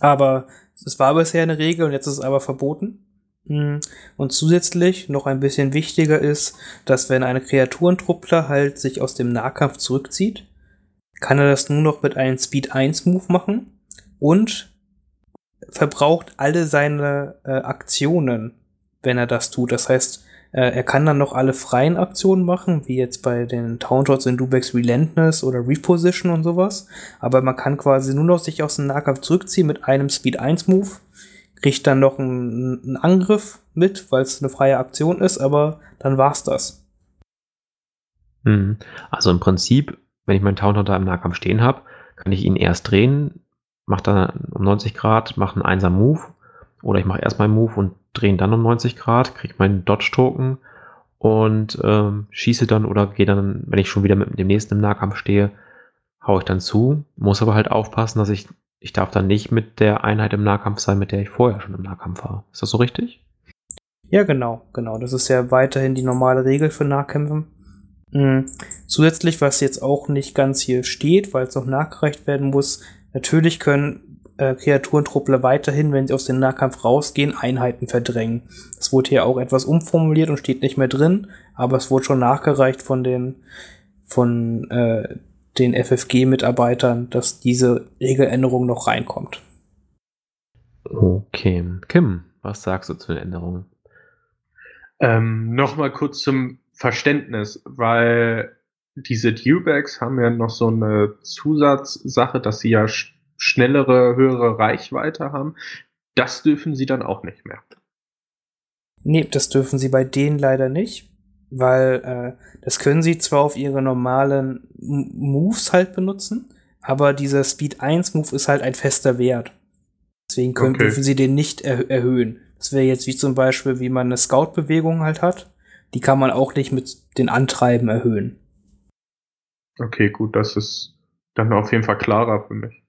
Aber es war bisher eine Regel und jetzt ist es aber verboten. Mhm. Und zusätzlich noch ein bisschen wichtiger ist, dass wenn eine Kreaturentruppler halt sich aus dem Nahkampf zurückzieht, kann er das nur noch mit einem Speed 1 Move machen und verbraucht alle seine äh, Aktionen, wenn er das tut. Das heißt, er kann dann noch alle freien Aktionen machen, wie jetzt bei den Tauntouts in Dubex Relentless oder Reposition und sowas. Aber man kann quasi nur noch sich aus dem Nahkampf zurückziehen mit einem Speed 1 Move. Kriegt dann noch einen, einen Angriff mit, weil es eine freie Aktion ist, aber dann war's das. Mhm. Also im Prinzip, wenn ich meinen da im Nahkampf stehen habe, kann ich ihn erst drehen, mache dann um 90 Grad, mache einen einsamen Move oder ich mache erst meinen Move und drehe ihn dann um 90 Grad, kriege meinen Dodge-Token und ähm, schieße dann oder gehe dann, wenn ich schon wieder mit dem nächsten im Nahkampf stehe, haue ich dann zu. Muss aber halt aufpassen, dass ich ich darf dann nicht mit der Einheit im Nahkampf sein, mit der ich vorher schon im Nahkampf war. Ist das so richtig? Ja, genau, genau. Das ist ja weiterhin die normale Regel für Nahkämpfen. Mhm. Zusätzlich, was jetzt auch nicht ganz hier steht, weil es noch nachgereicht werden muss, natürlich können äh, Kreaturentruppler weiterhin, wenn sie aus dem Nahkampf rausgehen, Einheiten verdrängen. Das wurde hier auch etwas umformuliert und steht nicht mehr drin, aber es wurde schon nachgereicht von den von äh, den FFG-Mitarbeitern, dass diese Regeländerung noch reinkommt. Okay. Kim, was sagst du zu den Änderungen? Ähm, Nochmal kurz zum Verständnis, weil diese Dewbacks haben ja noch so eine Zusatzsache, dass sie ja schnellere, höhere Reichweite haben. Das dürfen sie dann auch nicht mehr. Nee, das dürfen sie bei denen leider nicht, weil äh, das können sie zwar auf ihre normalen M Moves halt benutzen, aber dieser Speed 1 Move ist halt ein fester Wert. Deswegen können, okay. dürfen sie den nicht er erhöhen. Das wäre jetzt wie zum Beispiel, wie man eine Scout-Bewegung halt hat. Die kann man auch nicht mit den Antreiben erhöhen. Okay, gut, das ist dann auf jeden Fall klarer für mich.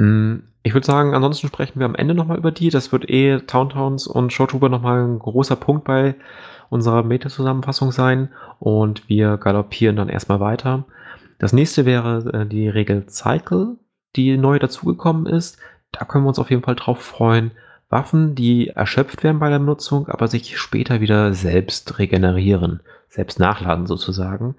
Hm, ich würde sagen, ansonsten sprechen wir am Ende nochmal über die. Das wird eh Towntowns und Showtrooper nochmal ein großer Punkt bei unserer Meta-Zusammenfassung sein. Und wir galoppieren dann erstmal weiter. Das nächste wäre äh, die Regel Cycle, die neu dazugekommen ist. Da können wir uns auf jeden Fall drauf freuen. Waffen, die erschöpft werden bei der Benutzung, aber sich später wieder selbst regenerieren, selbst nachladen sozusagen.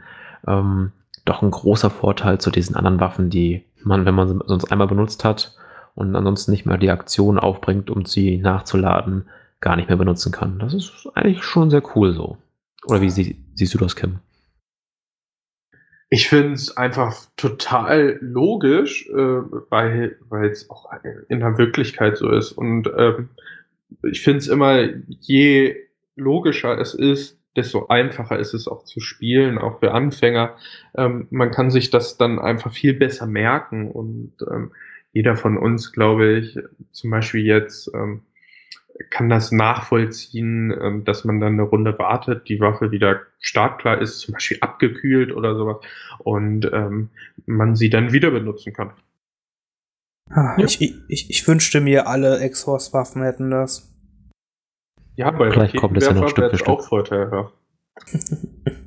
Ähm, doch ein großer Vorteil zu diesen anderen Waffen, die man, wenn man sie sonst einmal benutzt hat und ansonsten nicht mehr die Aktion aufbringt, um sie nachzuladen, gar nicht mehr benutzen kann. Das ist eigentlich schon sehr cool so. Oder wie sie, siehst du das, Kim? Ich finde es einfach total logisch, äh, weil es auch in der Wirklichkeit so ist. Und ähm, ich finde es immer, je logischer es ist, desto einfacher ist es auch zu spielen, auch für Anfänger. Ähm, man kann sich das dann einfach viel besser merken und ähm, jeder von uns, glaube ich, zum Beispiel jetzt ähm, kann das nachvollziehen, ähm, dass man dann eine Runde wartet, die Waffe wieder startklar ist, zum Beispiel abgekühlt oder sowas, und ähm, man sie dann wieder benutzen kann. Ah, ja. ich, ich, ich wünschte mir, alle Exhaust-Waffen hätten das. Ja, bei Vielleicht kommt es ja noch Stück für Stück. auch vorteilhaft.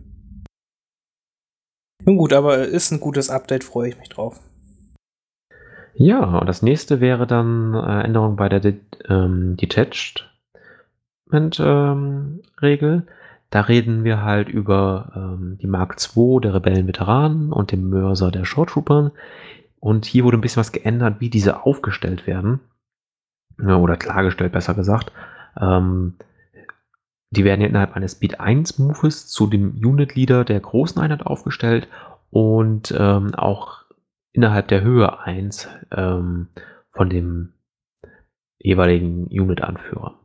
Nun gut, aber ist ein gutes Update, freue ich mich drauf. Ja, und das nächste wäre dann äh, Änderung bei der De ähm, Detached ähm, Regel. Da reden wir halt über ähm, die Mark II der Rebellenveteranen und den Mörser der Shorttroopern. Und hier wurde ein bisschen was geändert, wie diese aufgestellt werden. Ja, oder klargestellt, besser gesagt. Ähm, die werden innerhalb eines Speed 1 Moves zu dem Unit Leader der großen Einheit aufgestellt und ähm, auch innerhalb der Höhe 1 ähm, von dem jeweiligen Unit-Anführer.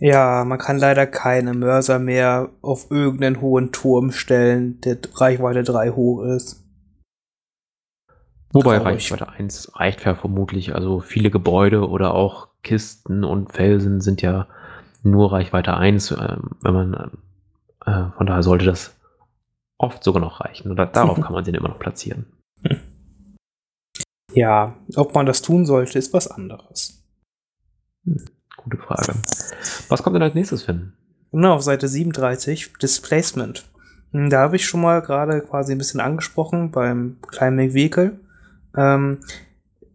Ja, man kann leider keine Mörser mehr auf irgendeinen hohen Turm stellen, der Reichweite 3 hoch ist. Wobei. Reichweite 1 reicht ja vermutlich. Also viele Gebäude oder auch Kisten und Felsen sind ja nur Reichweite 1, äh, wenn man äh, von daher sollte das oft sogar noch reichen. Oder darauf kann man den immer noch platzieren. Ja, ob man das tun sollte, ist was anderes. Hm, gute Frage. Was kommt denn als nächstes, Finn? Genau, auf Seite 37, Displacement. Hm, da habe ich schon mal gerade quasi ein bisschen angesprochen beim Climbing Vehicle. Ähm,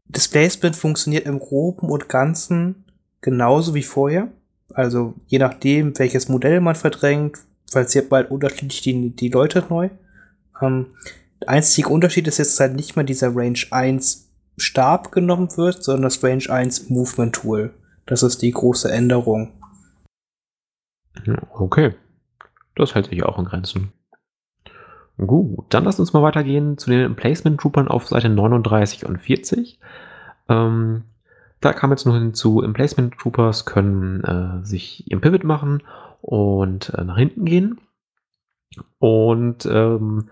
Displacement funktioniert im Groben und Ganzen genauso wie vorher. Also je nachdem, welches Modell man verdrängt, falls hier bald unterschiedlich die, die Leute neu. Ähm, der einzige Unterschied ist jetzt halt nicht mehr dieser Range 1 Stab genommen wird, sondern das Range 1 Movement Tool. Das ist die große Änderung. Okay. Das hält sich auch in Grenzen. Gut, dann lasst uns mal weitergehen zu den Emplacement Troopern auf Seite 39 und 40. Ähm, da kam jetzt noch hinzu, Emplacement Troopers können äh, sich im Pivot machen und äh, nach hinten gehen. Und ähm,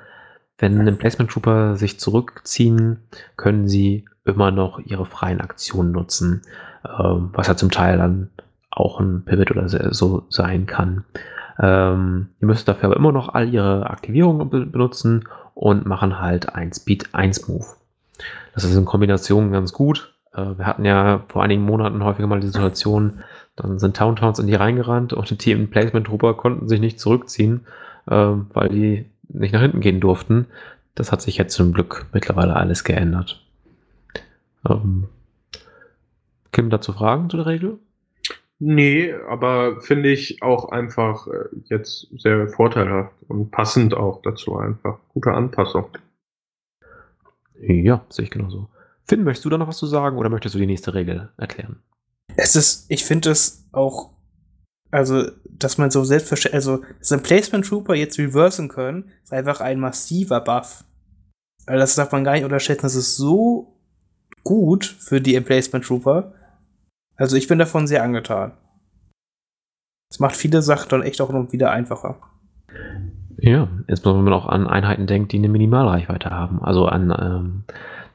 wenn Emplacement Trooper sich zurückziehen, können sie immer noch ihre freien Aktionen nutzen, ähm, was ja zum Teil dann auch ein Pivot oder so sein kann. Ähm, ihr müsst dafür aber immer noch all ihre Aktivierungen benutzen und machen halt ein Speed 1 Move. Das ist in Kombination ganz gut. Äh, wir hatten ja vor einigen Monaten häufiger mal die Situation, dann sind Towntowns in die reingerannt und die Team Placement Trooper konnten sich nicht zurückziehen, äh, weil die nicht nach hinten gehen durften. Das hat sich jetzt zum Glück mittlerweile alles geändert. Ähm, Kim, dazu Fragen zu der Regel? Nee, aber finde ich auch einfach äh, jetzt sehr vorteilhaft und passend auch dazu einfach. Gute Anpassung. Ja, sehe ich genauso. Finn, möchtest du da noch was zu sagen oder möchtest du die nächste Regel erklären? Es ist, ich finde es auch, also, dass man so selbstverständlich, also, dass ein Placement Trooper jetzt reversen können, ist einfach ein massiver Buff. Also, das darf man gar nicht unterschätzen. Das ist so gut für die Emplacement Trooper. Also ich bin davon sehr angetan. Es macht viele Sachen dann echt auch noch wieder einfacher. Ja, jetzt wenn man auch an Einheiten denkt, die eine Minimalreichweite haben. Also an, ähm,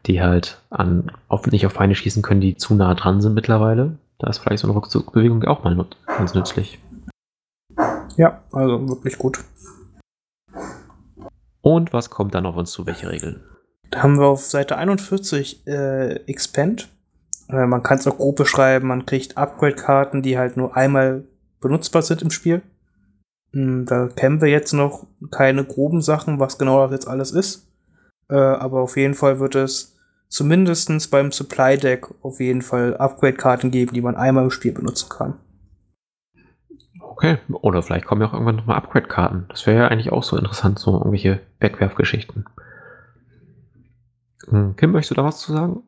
die halt an auf, nicht auf Feinde schießen können, die zu nah dran sind mittlerweile. Da ist vielleicht so eine Rückzugbewegung auch mal ganz nützlich. Ja, also wirklich gut. Und was kommt dann auf uns zu? Welche Regeln? Da haben wir auf Seite 41 äh, Expand. Äh, man kann es auch grob beschreiben, man kriegt Upgrade-Karten, die halt nur einmal benutzbar sind im Spiel. Hm, da kennen wir jetzt noch keine groben Sachen, was genau das jetzt alles ist. Äh, aber auf jeden Fall wird es zumindest beim Supply Deck auf jeden Fall Upgrade-Karten geben, die man einmal im Spiel benutzen kann. Okay, oder vielleicht kommen ja auch irgendwann nochmal Upgrade-Karten. Das wäre ja eigentlich auch so interessant, so irgendwelche Wegwerfgeschichten. Hm, Kim, möchtest du da was zu sagen?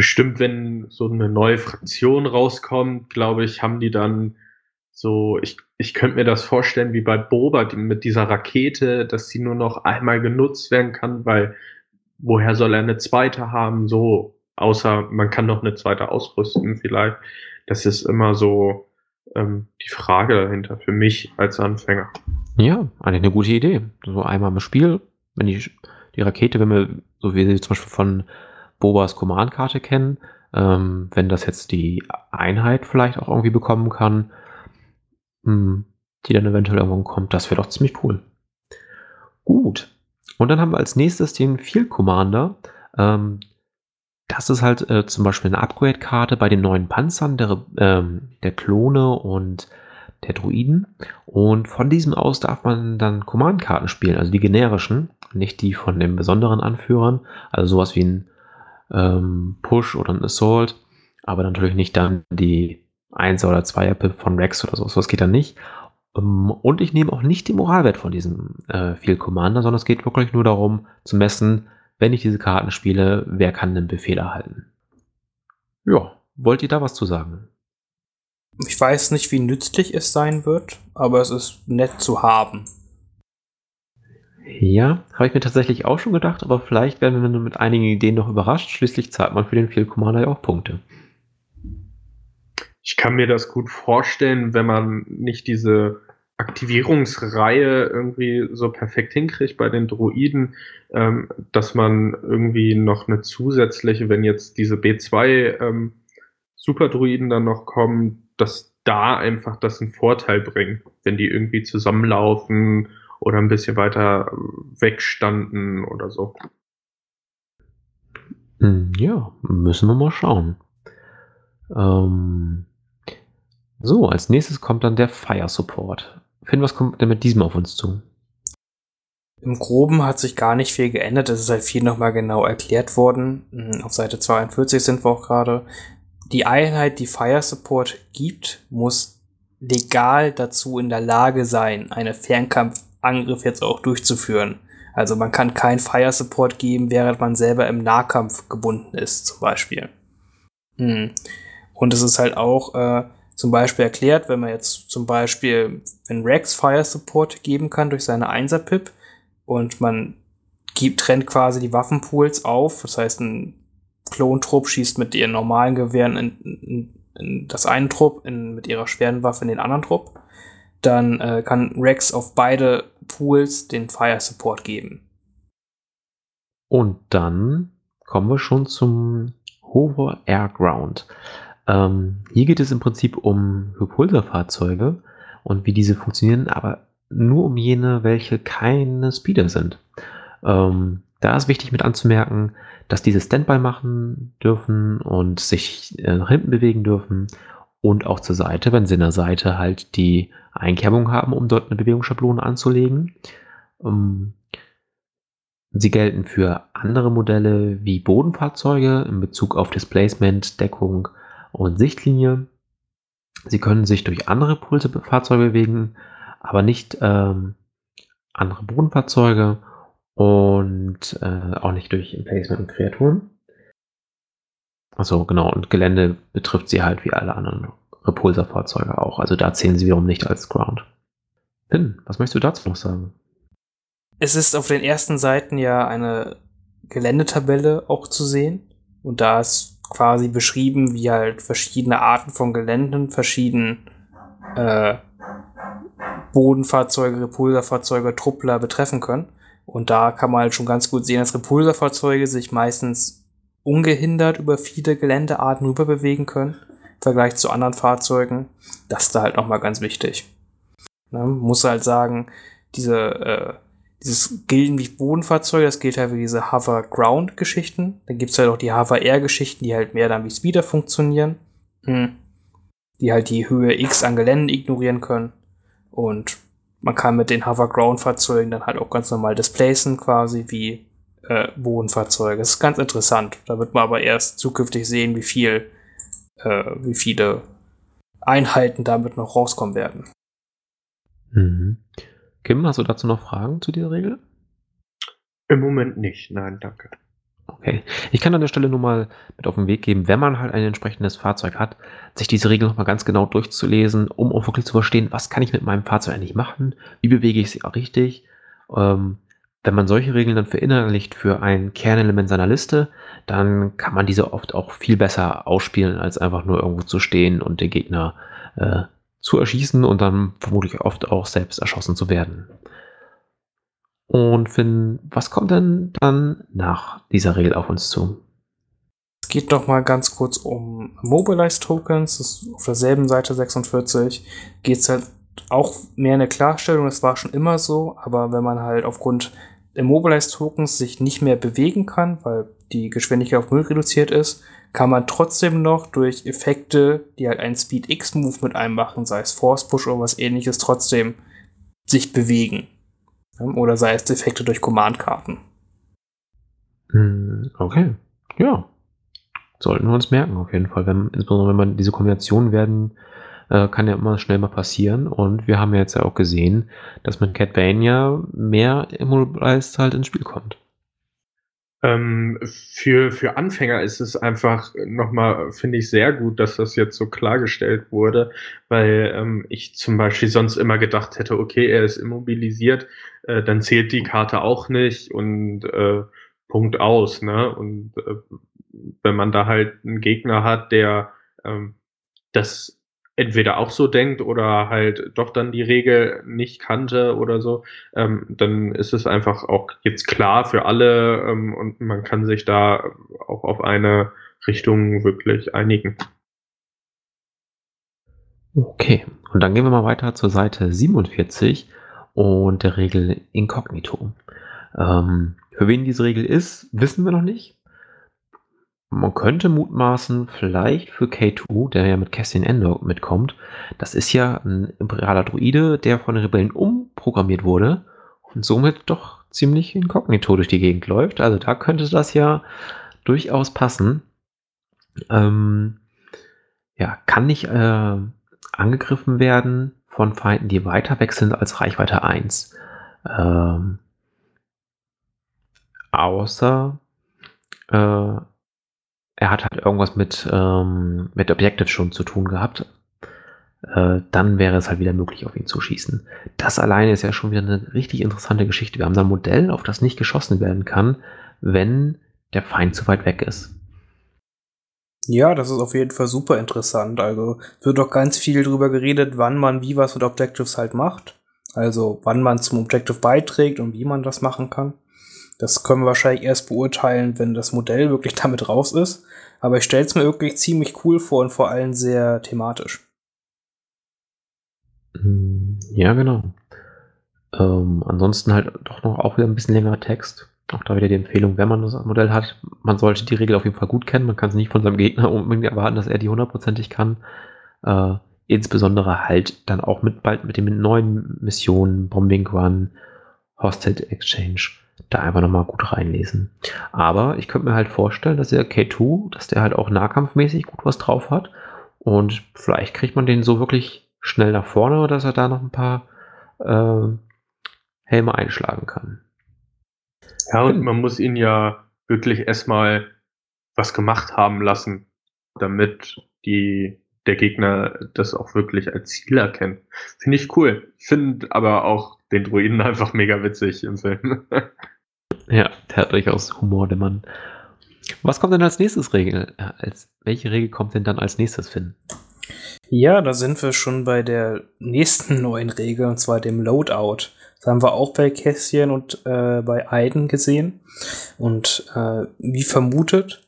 Bestimmt, wenn so eine neue Fraktion rauskommt, glaube ich, haben die dann so, ich, ich könnte mir das vorstellen, wie bei Boba die, mit dieser Rakete, dass sie nur noch einmal genutzt werden kann, weil woher soll er eine zweite haben? So, außer man kann noch eine zweite ausrüsten vielleicht. Das ist immer so ähm, die Frage dahinter für mich als Anfänger. Ja, eigentlich eine gute Idee. So einmal im Spiel, wenn die, die Rakete, wenn wir, so wie sie zum Beispiel von Bobas Command-Karte kennen. Ähm, wenn das jetzt die Einheit vielleicht auch irgendwie bekommen kann, mh, hm, die dann eventuell irgendwann kommt, das wäre doch ziemlich cool. Gut. Und dann haben wir als nächstes den Field Commander. Ähm, das ist halt äh, zum Beispiel eine Upgrade-Karte bei den neuen Panzern der, ähm, der Klone und der Druiden. Und von diesem aus darf man dann Command-Karten spielen, also die generischen, nicht die von den besonderen Anführern. Also sowas wie ein ähm, Push oder ein Assault, aber natürlich nicht dann die 1 oder 2er Pip von Rex oder so. So, das geht dann nicht. Ähm, und ich nehme auch nicht den Moralwert von diesem äh, Field Commander, sondern es geht wirklich nur darum zu messen, wenn ich diese Karten spiele, wer kann den Befehl erhalten. Ja, wollt ihr da was zu sagen? Ich weiß nicht, wie nützlich es sein wird, aber es ist nett zu haben. Ja, habe ich mir tatsächlich auch schon gedacht, aber vielleicht werden wir mit einigen Ideen noch überrascht. Schließlich zahlt man für den Field Commander ja auch Punkte. Ich kann mir das gut vorstellen, wenn man nicht diese Aktivierungsreihe irgendwie so perfekt hinkriegt bei den Droiden, ähm, dass man irgendwie noch eine zusätzliche, wenn jetzt diese B2 ähm, Superdruiden dann noch kommen, dass da einfach das einen Vorteil bringt, wenn die irgendwie zusammenlaufen oder ein bisschen weiter wegstanden oder so. Hm, ja, müssen wir mal schauen. Ähm, so, als nächstes kommt dann der Fire Support. Finn, was kommt denn mit diesem auf uns zu? Im Groben hat sich gar nicht viel geändert. Es ist halt viel nochmal genau erklärt worden. Hm, auf Seite 42 sind wir auch gerade. Die Einheit, die Fire Support gibt, muss legal dazu in der Lage sein, eine Fernkampf Angriff jetzt auch durchzuführen. Also man kann kein Fire Support geben, während man selber im Nahkampf gebunden ist, zum Beispiel. Hm. Und es ist halt auch äh, zum Beispiel erklärt, wenn man jetzt zum Beispiel, wenn Rex Fire Support geben kann durch seine 1er-Pip und man gibt, trennt quasi die Waffenpools auf, das heißt, ein Klontrupp schießt mit ihren normalen Gewehren in, in, in das einen Trupp, in, mit ihrer schweren Waffe in den anderen Trupp dann äh, kann Rex auf beide Pools den Fire Support geben. Und dann kommen wir schon zum Hover Air Ground. Ähm, hier geht es im Prinzip um Repulserfahrzeuge und wie diese funktionieren, aber nur um jene, welche keine Speeder sind. Ähm, da ist wichtig mit anzumerken, dass diese Standby machen dürfen und sich äh, nach hinten bewegen dürfen und auch zur Seite, wenn sie in der Seite halt die Einkerbung haben, um dort eine Bewegungsschablone anzulegen. Ähm, sie gelten für andere Modelle wie Bodenfahrzeuge in Bezug auf Displacement, Deckung und Sichtlinie. Sie können sich durch andere Pulsefahrzeuge bewegen, aber nicht ähm, andere Bodenfahrzeuge und äh, auch nicht durch Emplacement und Kreaturen. Also genau, und Gelände betrifft sie halt wie alle anderen Repulserfahrzeuge auch. Also da zählen sie wiederum nicht als Ground. Finn, was möchtest du dazu noch sagen? Es ist auf den ersten Seiten ja eine Geländetabelle auch zu sehen. Und da ist quasi beschrieben, wie halt verschiedene Arten von Geländen verschieden äh, Bodenfahrzeuge, Repulserfahrzeuge, Truppler betreffen können. Und da kann man halt schon ganz gut sehen, dass Repulserfahrzeuge sich meistens ungehindert über viele Geländearten rüberbewegen können, im Vergleich zu anderen Fahrzeugen. Das ist da halt nochmal ganz wichtig. Ne, muss halt sagen, diese, äh, dieses Gilden wie Bodenfahrzeuge, das gilt halt wie diese Hover-Ground-Geschichten. Dann gibt's halt auch die Hover-Air-Geschichten, die halt mehr dann wie Speeder funktionieren. Hm. Die halt die Höhe X an Geländen ignorieren können. Und man kann mit den Hoverground-Fahrzeugen dann halt auch ganz normal displacen, quasi wie äh, Bodenfahrzeuge. Das ist ganz interessant. Da wird man aber erst zukünftig sehen, wie viel, äh, wie viele Einheiten damit noch rauskommen werden. Mhm. Kim, hast du dazu noch Fragen zu dieser Regel? Im Moment nicht, nein, danke. Okay. Ich kann an der Stelle nur mal mit auf den Weg geben, wenn man halt ein entsprechendes Fahrzeug hat, sich diese Regel nochmal ganz genau durchzulesen, um auch wirklich zu verstehen, was kann ich mit meinem Fahrzeug eigentlich machen, wie bewege ich sie auch richtig. Ähm, wenn man solche Regeln dann verinnerlicht für ein Kernelement seiner Liste, dann kann man diese oft auch viel besser ausspielen, als einfach nur irgendwo zu stehen und den Gegner äh, zu erschießen und dann vermutlich oft auch selbst erschossen zu werden. Und Finn, was kommt denn dann nach dieser Regel auf uns zu? Es geht noch mal ganz kurz um Mobilize Tokens. Das ist auf derselben Seite 46 geht es halt auch mehr eine Klarstellung. Das war schon immer so, aber wenn man halt aufgrund der Mobilize Tokens sich nicht mehr bewegen kann, weil die Geschwindigkeit auf Null reduziert ist, kann man trotzdem noch durch Effekte, die halt einen Speed X Move mit einem machen, sei es Force Push oder was ähnliches, trotzdem sich bewegen. Oder sei es Defekte durch Command-Karten. Hm, okay. Ja. Sollten wir uns merken, auf jeden Fall. Wenn, insbesondere wenn man diese Kombinationen werden, äh, kann ja immer schnell mal passieren. Und wir haben ja jetzt ja auch gesehen, dass mit Cat Bane ja mehr Immobilized halt ins Spiel kommt. Ähm, für, für Anfänger ist es einfach nochmal, finde ich, sehr gut, dass das jetzt so klargestellt wurde, weil ähm, ich zum Beispiel sonst immer gedacht hätte, okay, er ist immobilisiert, äh, dann zählt die Karte auch nicht und äh, Punkt aus, ne? Und äh, wenn man da halt einen Gegner hat, der ähm, das entweder auch so denkt oder halt doch dann die Regel nicht kannte oder so, ähm, dann ist es einfach auch jetzt klar für alle ähm, und man kann sich da auch auf eine Richtung wirklich einigen. Okay, und dann gehen wir mal weiter zur Seite 47 und der Regel Inkognito. Ähm, für wen diese Regel ist, wissen wir noch nicht. Man könnte mutmaßen, vielleicht für K2, der ja mit Cassian Endor mitkommt. Das ist ja ein imperialer Druide, der von den Rebellen umprogrammiert wurde und somit doch ziemlich inkognito durch die Gegend läuft. Also da könnte das ja durchaus passen. Ähm, ja, kann nicht äh, angegriffen werden von Feinden, die weiter weg sind als Reichweite 1. Ähm, außer äh, er hat halt irgendwas mit, ähm, mit Objective schon zu tun gehabt, äh, dann wäre es halt wieder möglich, auf ihn zu schießen. Das alleine ist ja schon wieder eine richtig interessante Geschichte. Wir haben da ein Modell, auf das nicht geschossen werden kann, wenn der Feind zu weit weg ist. Ja, das ist auf jeden Fall super interessant. Also wird doch ganz viel drüber geredet, wann man wie was mit Objectives halt macht. Also wann man zum Objective beiträgt und wie man das machen kann. Das können wir wahrscheinlich erst beurteilen, wenn das Modell wirklich damit raus ist. Aber ich stelle es mir wirklich ziemlich cool vor und vor allem sehr thematisch. Hm, ja, genau. Ähm, ansonsten halt doch noch auch wieder ein bisschen längerer Text. Auch da wieder die Empfehlung, wenn man das Modell hat, man sollte die Regel auf jeden Fall gut kennen. Man kann es nicht von seinem Gegner unbedingt erwarten, dass er die hundertprozentig kann. Äh, insbesondere halt dann auch mit bald mit den neuen Missionen, Bombing Run, Hosted Exchange, da einfach nochmal gut reinlesen. Aber ich könnte mir halt vorstellen, dass der K2, dass der halt auch nahkampfmäßig gut was drauf hat. Und vielleicht kriegt man den so wirklich schnell nach vorne, dass er da noch ein paar äh, Helme einschlagen kann. Ja, und man muss ihn ja wirklich erstmal was gemacht haben lassen, damit die, der Gegner das auch wirklich als Ziel erkennt. Finde ich cool. Ich finde aber auch den Druiden einfach mega witzig im Film. ja, der hat durchaus Humor, der Mann. Was kommt denn als nächstes Regel? Äh, als, welche Regel kommt denn dann als nächstes, Finn? Ja, da sind wir schon bei der nächsten neuen Regel, und zwar dem Loadout. Das haben wir auch bei Kässchen und äh, bei Aiden gesehen. Und äh, wie vermutet,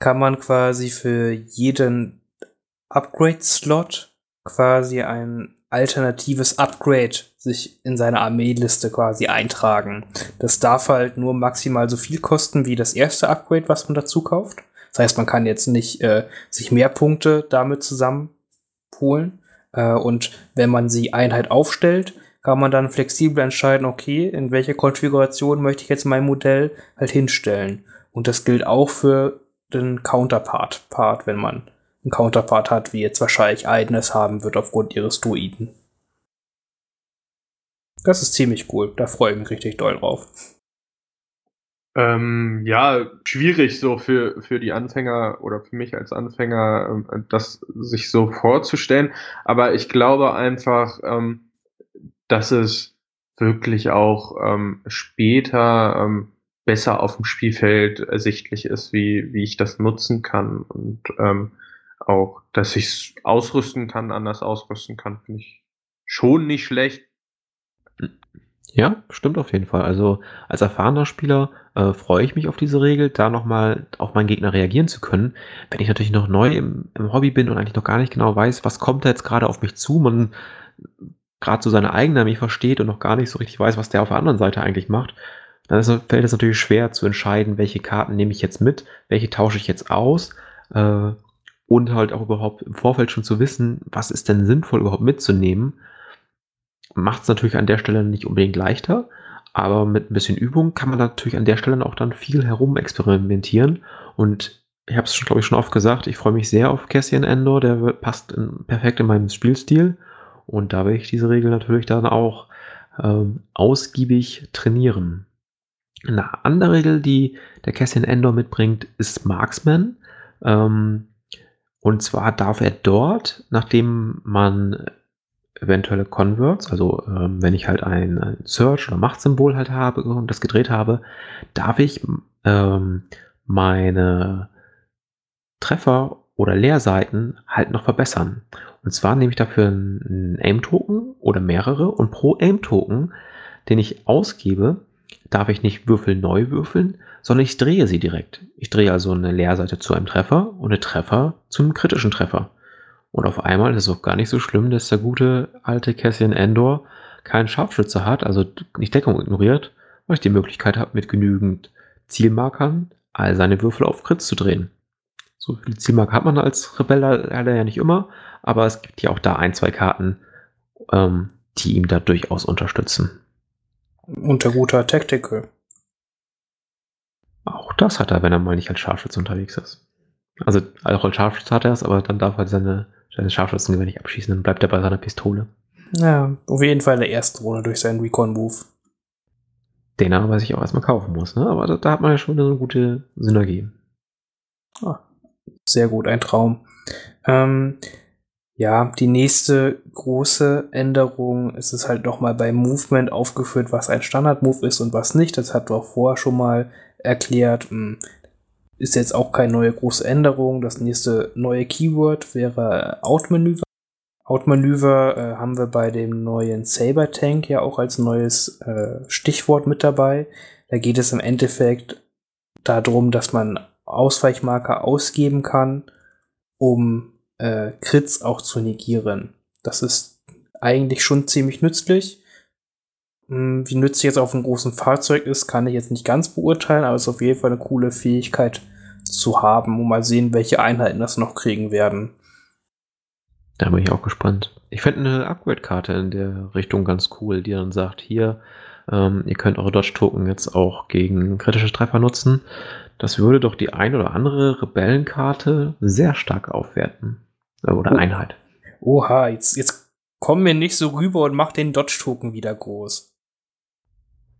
kann man quasi für jeden Upgrade-Slot quasi ein alternatives Upgrade sich in seine Armeeliste quasi eintragen. Das darf halt nur maximal so viel kosten wie das erste Upgrade, was man dazu kauft. Das heißt, man kann jetzt nicht äh, sich mehr Punkte damit zusammenholen. Äh, und wenn man sie Einheit aufstellt, kann man dann flexibel entscheiden, okay, in welche Konfiguration möchte ich jetzt mein Modell halt hinstellen. Und das gilt auch für den Counterpart, Part, wenn man einen Counterpart hat, wie jetzt wahrscheinlich Aiden es haben wird aufgrund ihres Druiden. Das ist ziemlich cool, da freue ich mich richtig doll drauf. Ähm, ja, schwierig so für, für die Anfänger oder für mich als Anfänger, ähm, das sich so vorzustellen. Aber ich glaube einfach, ähm, dass es wirklich auch ähm, später ähm, besser auf dem Spielfeld ersichtlich ist, wie, wie ich das nutzen kann und ähm, auch, dass ich es ausrüsten kann, anders ausrüsten kann, finde ich schon nicht schlecht. Ja, stimmt auf jeden Fall. Also als erfahrener Spieler äh, freue ich mich auf diese Regel, da nochmal auf meinen Gegner reagieren zu können. Wenn ich natürlich noch neu im, im Hobby bin und eigentlich noch gar nicht genau weiß, was kommt da jetzt gerade auf mich zu, man gerade so seine eigene Armee versteht und noch gar nicht so richtig weiß, was der auf der anderen Seite eigentlich macht, dann ist, fällt es natürlich schwer zu entscheiden, welche Karten nehme ich jetzt mit, welche tausche ich jetzt aus äh, und halt auch überhaupt im Vorfeld schon zu wissen, was ist denn sinnvoll überhaupt mitzunehmen, macht es natürlich an der Stelle nicht unbedingt leichter, aber mit ein bisschen Übung kann man natürlich an der Stelle auch dann viel herum experimentieren und ich habe es, glaube ich, schon oft gesagt, ich freue mich sehr auf Cassian Endor, der passt in, perfekt in meinem Spielstil und da werde ich diese Regel natürlich dann auch ähm, ausgiebig trainieren. Eine andere Regel, die der Cassian Endor mitbringt, ist Marksman. Ähm, und zwar darf er dort, nachdem man eventuelle Converts, also ähm, wenn ich halt ein, ein Search oder Machtsymbol halt habe und das gedreht habe, darf ich ähm, meine Treffer oder Leerseiten halt noch verbessern. Und zwar nehme ich dafür einen Aim-Token oder mehrere und pro Aim-Token, den ich ausgebe, darf ich nicht Würfel neu würfeln, sondern ich drehe sie direkt. Ich drehe also eine Leerseite zu einem Treffer und eine Treffer zu einem kritischen Treffer. Und auf einmal ist es auch gar nicht so schlimm, dass der gute alte Cassian Endor keinen Scharfschütze hat, also nicht Deckung ignoriert, weil ich die Möglichkeit habe, mit genügend Zielmarkern all seine Würfel auf Crits zu drehen. So viele Zielmarker hat man als Rebell leider ja nicht immer, aber es gibt ja auch da ein, zwei Karten, ähm, die ihm da durchaus unterstützen. Unter guter Tactical. Auch das hat er, wenn er mal nicht als Scharfschütze unterwegs ist. Also auch als Scharfschütze hat er es, aber dann darf er seine, seine Scharfschützengewehr nicht abschießen, dann bleibt er bei seiner Pistole. Ja, auf jeden Fall in der ersten Runde durch seinen Recon-Move. Den er aber sich auch erstmal kaufen muss, ne? Aber da, da hat man ja schon eine gute Synergie. Ah, sehr gut, ein Traum. Ähm, ja, die nächste große Änderung ist es halt nochmal beim Movement aufgeführt, was ein Standard-Move ist und was nicht. Das hat wir auch vorher schon mal erklärt. Hm, ist jetzt auch keine neue große Änderung. Das nächste neue Keyword wäre Outmanöver. Outmanöver äh, haben wir bei dem neuen Saber Tank ja auch als neues äh, Stichwort mit dabei. Da geht es im Endeffekt darum, dass man Ausweichmarker ausgeben kann, um äh, Crits auch zu negieren. Das ist eigentlich schon ziemlich nützlich. Hm, wie nützlich jetzt auf einem großen Fahrzeug ist, kann ich jetzt nicht ganz beurteilen, aber es ist auf jeden Fall eine coole Fähigkeit zu haben und mal sehen, welche Einheiten das noch kriegen werden. Da bin ich auch gespannt. Ich fände eine Upgrade-Karte in der Richtung ganz cool, die dann sagt, hier, ähm, ihr könnt eure Dodge-Token jetzt auch gegen kritische Treffer nutzen. Das würde doch die ein oder andere Rebellenkarte sehr stark aufwerten. Äh, oder oh. Einheit. Oha, jetzt, jetzt komm mir nicht so rüber und mach den Dodge-Token wieder groß.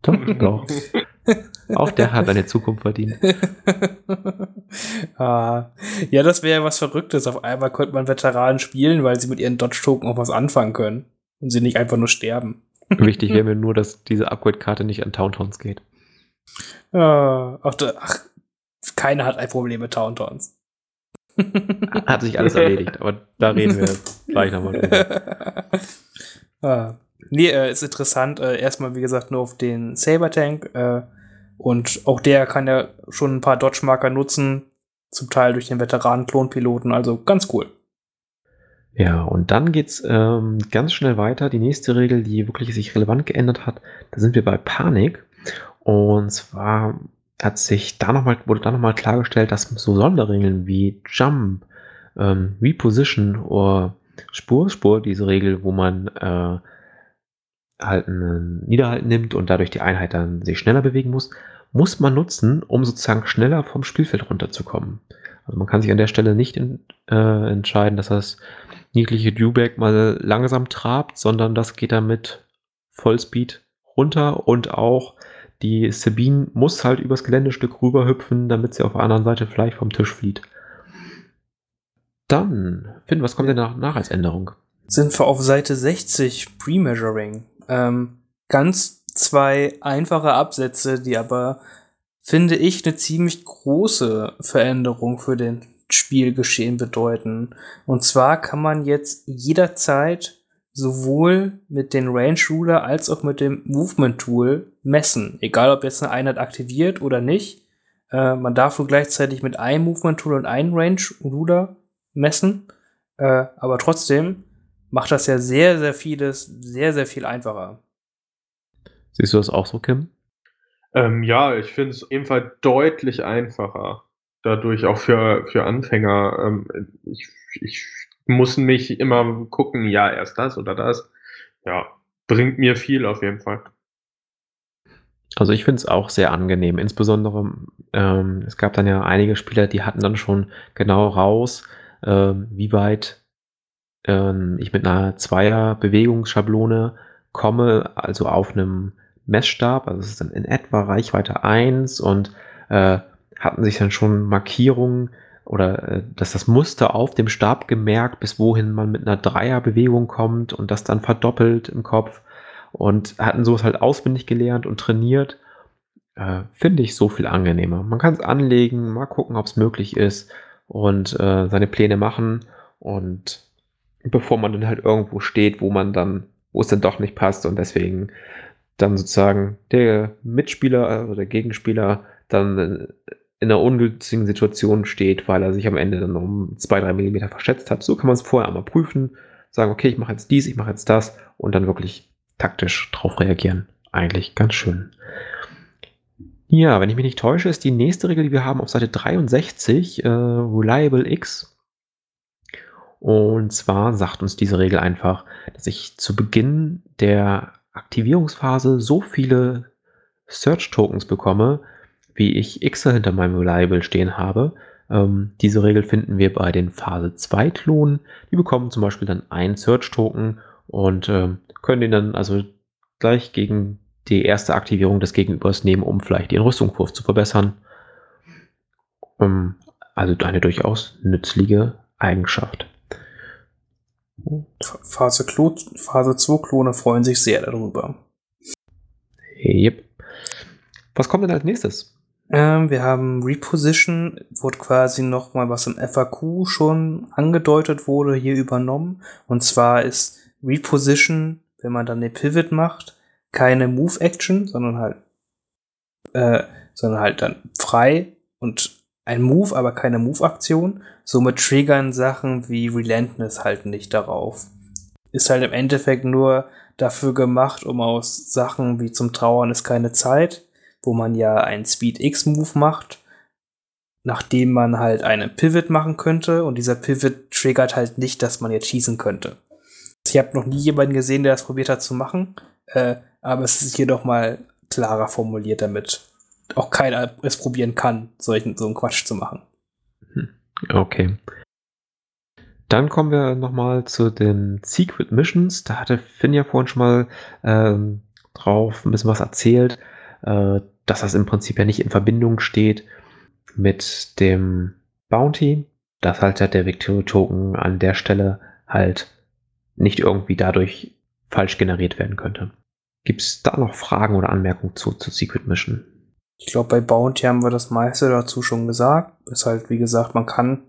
Doch, doch. Auch der hat eine Zukunft verdient. ah, ja, das wäre ja was Verrücktes. Auf einmal könnte man Veteranen spielen, weil sie mit ihren Dodge-Token auch was anfangen können. Und sie nicht einfach nur sterben. Wichtig wäre mir nur, dass diese Upgrade-Karte nicht an Towntowns geht. Ah, ach, ach, keiner hat ein Problem mit Towntowns. hat sich alles erledigt, aber da reden wir gleich nochmal drüber. ah. Nee, äh, ist interessant. Äh, erstmal, wie gesagt, nur auf den Saber-Tank. Äh, und auch der kann ja schon ein paar Dodge-Marker nutzen. Zum Teil durch den Veteranen-Klonpiloten. Also ganz cool. Ja, und dann geht's ähm, ganz schnell weiter. Die nächste Regel, die wirklich sich relevant geändert hat, da sind wir bei Panik. Und zwar hat sich da noch mal, wurde da nochmal klargestellt, dass so Sonderregeln wie Jump, ähm, Reposition oder Spur, Spur, diese Regel, wo man äh, halt einen Niederhalt nimmt und dadurch die Einheit dann sich schneller bewegen muss, muss man nutzen, um sozusagen schneller vom Spielfeld runterzukommen. Also man kann sich an der Stelle nicht in, äh, entscheiden, dass das niedliche Dewback mal langsam trabt, sondern das geht dann mit Vollspeed runter und auch die Sabine muss halt übers Geländestück rüberhüpfen, damit sie auf der anderen Seite vielleicht vom Tisch flieht. Dann, Finn, was kommt denn nach, nach als Änderung? Sind wir auf Seite 60 Pre-Measuring. Ähm, ganz zwei einfache Absätze, die aber, finde ich, eine ziemlich große Veränderung für den Spielgeschehen bedeuten. Und zwar kann man jetzt jederzeit sowohl mit den Range Ruler als auch mit dem Movement Tool messen. Egal, ob jetzt eine Einheit aktiviert oder nicht. Äh, man darf nur gleichzeitig mit einem Movement Tool und einem Range Ruler messen. Äh, aber trotzdem macht das ja sehr, sehr vieles sehr, sehr viel einfacher. Siehst du das auch so, Kim? Ähm, ja, ich finde es ebenfalls deutlich einfacher. Dadurch auch für, für Anfänger. Ähm, ich, ich muss nicht immer gucken, ja, erst das oder das. Ja, bringt mir viel auf jeden Fall. Also ich finde es auch sehr angenehm. Insbesondere, ähm, es gab dann ja einige Spieler, die hatten dann schon genau raus, ähm, wie weit ähm, ich mit einer Zweier-Bewegungsschablone komme, also auf einem Messstab, also es ist dann in etwa Reichweite 1 und äh, hatten sich dann schon Markierungen oder äh, dass das Muster auf dem Stab gemerkt, bis wohin man mit einer Dreierbewegung kommt und das dann verdoppelt im Kopf und hatten sowas halt auswendig gelernt und trainiert. Äh, Finde ich so viel angenehmer. Man kann es anlegen, mal gucken, ob es möglich ist und äh, seine Pläne machen und bevor man dann halt irgendwo steht, wo man dann, wo es dann doch nicht passt und deswegen dann sozusagen der Mitspieler, also der Gegenspieler dann in einer ungünstigen Situation steht, weil er sich am Ende dann um zwei, drei Millimeter verschätzt hat. So kann man es vorher einmal prüfen, sagen, okay, ich mache jetzt dies, ich mache jetzt das und dann wirklich taktisch drauf reagieren. Eigentlich ganz schön. Ja, wenn ich mich nicht täusche, ist die nächste Regel, die wir haben auf Seite 63, äh, Reliable X. Und zwar sagt uns diese Regel einfach, dass ich zu Beginn der Aktivierungsphase so viele Search-Tokens bekomme, wie ich X hinter meinem Reliable stehen habe. Ähm, diese Regel finden wir bei den Phase 2 Klonen. Die bekommen zum Beispiel dann einen Search-Token und ähm, können den dann also gleich gegen die erste Aktivierung des Gegenübers nehmen, um vielleicht ihren Rüstungswurf zu verbessern. Ähm, also eine durchaus nützliche Eigenschaft. Phase, Klo Phase 2 Klone freuen sich sehr darüber. Yep. Was kommt denn als nächstes? Ähm, wir haben Reposition, wurde quasi nochmal was im FAQ schon angedeutet wurde, hier übernommen. Und zwar ist Reposition, wenn man dann den Pivot macht, keine Move-Action, sondern halt, äh, sondern halt dann frei und ein Move, aber keine Move-Aktion. Somit triggern Sachen wie Relentless halt nicht darauf. Ist halt im Endeffekt nur, dafür gemacht, um aus Sachen wie zum Trauern ist keine Zeit, wo man ja einen Speed X-Move macht, nachdem man halt einen Pivot machen könnte und dieser Pivot triggert halt nicht, dass man jetzt schießen könnte. Ich habe noch nie jemanden gesehen, der das probiert hat zu machen, äh, aber es ist hier doch mal klarer formuliert, damit auch keiner es probieren kann, solchen, so einen Quatsch zu machen. Hm, okay. Dann kommen wir nochmal zu den Secret Missions. Da hatte Finn ja vorhin schon mal ähm, drauf ein bisschen was erzählt, äh, dass das im Prinzip ja nicht in Verbindung steht mit dem Bounty, dass halt der Victory Token an der Stelle halt nicht irgendwie dadurch falsch generiert werden könnte. Gibt es da noch Fragen oder Anmerkungen zu, zu Secret Mission? Ich glaube, bei Bounty haben wir das meiste dazu schon gesagt. Ist halt, wie gesagt, man kann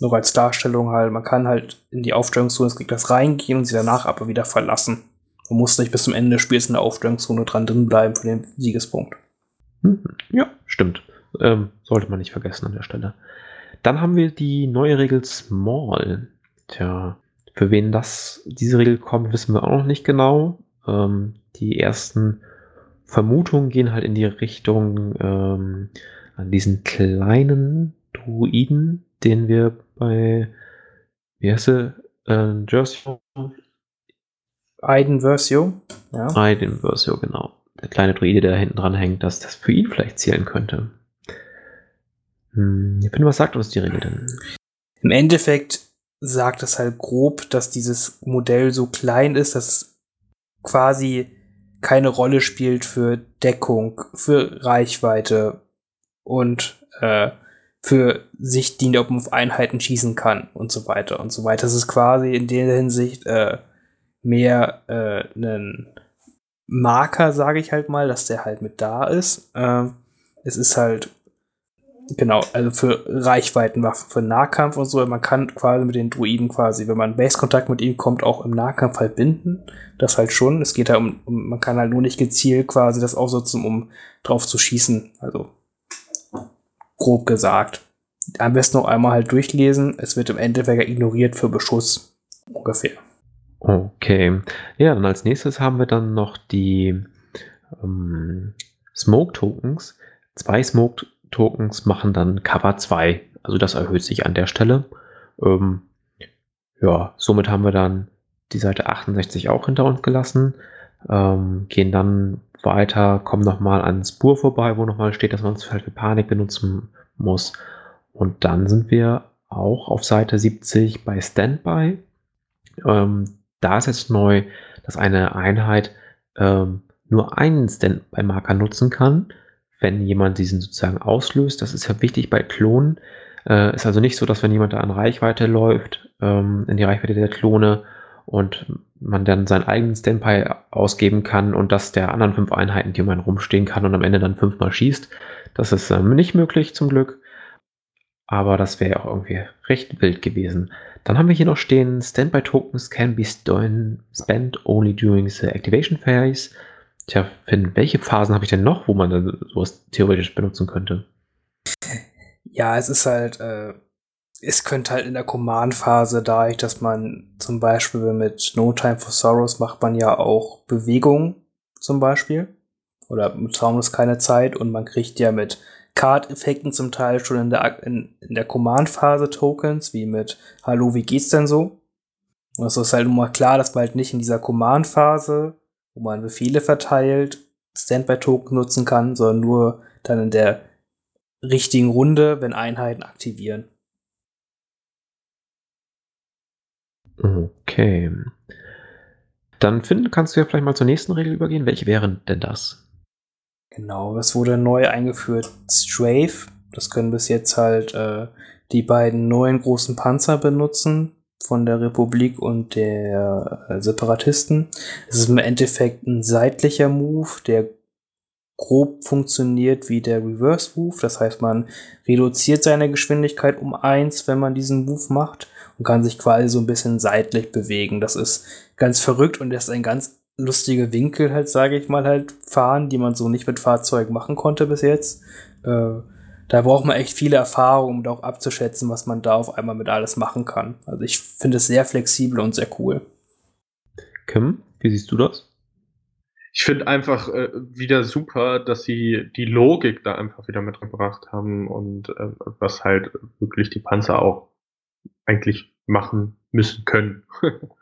nur als Darstellung halt, man kann halt in die Aufstellungszone des Gegners reingehen und sie danach aber wieder verlassen. Man muss nicht bis zum Ende des Spiels in der Aufstellungszone dran drin bleiben für den Siegespunkt. Mhm. Ja, stimmt. Ähm, sollte man nicht vergessen an der Stelle. Dann haben wir die neue Regel Small. Tja, für wen das diese Regel kommt, wissen wir auch noch nicht genau. Ähm, die ersten Vermutungen gehen halt in die Richtung ähm, an diesen kleinen Druiden, den wir bei, wie heißt sie, äh, Jersey? Aiden Versio. Ja. Aiden Versio, genau. Der kleine Druide, der da hinten dran hängt, dass das für ihn vielleicht zählen könnte. Hm, ich finde, was sagt uns die Regel denn? Im Endeffekt sagt es halt grob, dass dieses Modell so klein ist, dass es quasi keine Rolle spielt für Deckung, für Reichweite und äh, für Sichtlinie, ob man auf Einheiten schießen kann und so weiter und so weiter. Das ist quasi in der Hinsicht äh, mehr äh, ein Marker, sage ich halt mal, dass der halt mit da ist. Äh, es ist halt Genau, also für Reichweitenwaffen, für Nahkampf und so. Man kann quasi mit den Druiden quasi, wenn man Base-Kontakt mit ihnen kommt, auch im Nahkampf halt binden. Das halt schon. Es geht da um, um, man kann halt nur nicht gezielt quasi das ausnutzen, um drauf zu schießen. Also grob gesagt. Am besten noch einmal halt durchlesen. Es wird im Endeffekt ignoriert für Beschuss. Ungefähr. Okay. Ja, dann als nächstes haben wir dann noch die ähm, Smoke Tokens. Zwei Smoke Tokens machen dann Cover 2. Also das erhöht sich an der Stelle. Ähm, ja, somit haben wir dann die Seite 68 auch hinter uns gelassen. Ähm, gehen dann weiter, kommen nochmal an Spur vorbei, wo nochmal steht, dass man es halt für Panik benutzen muss. Und dann sind wir auch auf Seite 70 bei Standby. Ähm, da ist jetzt neu, dass eine Einheit ähm, nur einen Standby-Marker nutzen kann wenn jemand diesen sozusagen auslöst. Das ist ja wichtig bei Klonen. Äh, ist also nicht so, dass wenn jemand da an Reichweite läuft, ähm, in die Reichweite der Klone und man dann seinen eigenen Standby ausgeben kann und das der anderen fünf Einheiten, die einen rumstehen kann und am Ende dann fünfmal schießt. Das ist ähm, nicht möglich zum Glück. Aber das wäre ja auch irgendwie recht wild gewesen. Dann haben wir hier noch stehen, Standby Tokens can be spent only during the activation phase. Tja, Finn, welche Phasen habe ich denn noch, wo man dann sowas theoretisch benutzen könnte? Ja, es ist halt, äh, es könnte halt in der Command-Phase, da ich, dass man zum Beispiel mit No Time for Sorrows macht man ja auch Bewegung zum Beispiel. Oder mit Traumlos keine Zeit und man kriegt ja mit Card-Effekten zum Teil schon in der, in, in der Command-Phase Tokens, wie mit Hallo, wie geht's denn so? Und es ist halt nun mal klar, dass man halt nicht in dieser Command-Phase wo man Befehle verteilt, Standby-Token nutzen kann, sondern nur dann in der richtigen Runde, wenn Einheiten aktivieren. Okay. Dann Finn, kannst du ja vielleicht mal zur nächsten Regel übergehen. Welche wären denn das? Genau, das wurde neu eingeführt. Strafe. Das können bis jetzt halt äh, die beiden neuen großen Panzer benutzen von der Republik und der äh, Separatisten. Es ist im Endeffekt ein seitlicher Move, der grob funktioniert wie der Reverse Move. Das heißt, man reduziert seine Geschwindigkeit um eins, wenn man diesen Move macht und kann sich quasi so ein bisschen seitlich bewegen. Das ist ganz verrückt und das ist ein ganz lustiger Winkel halt, sage ich mal, halt fahren, die man so nicht mit Fahrzeugen machen konnte bis jetzt. Äh, da braucht man echt viele Erfahrungen, um da auch abzuschätzen, was man da auf einmal mit alles machen kann. Also ich finde es sehr flexibel und sehr cool. Kim, wie siehst du das? ich finde einfach äh, wieder super, dass sie die Logik da einfach wieder mitgebracht haben und äh, was halt wirklich die Panzer auch eigentlich machen müssen können.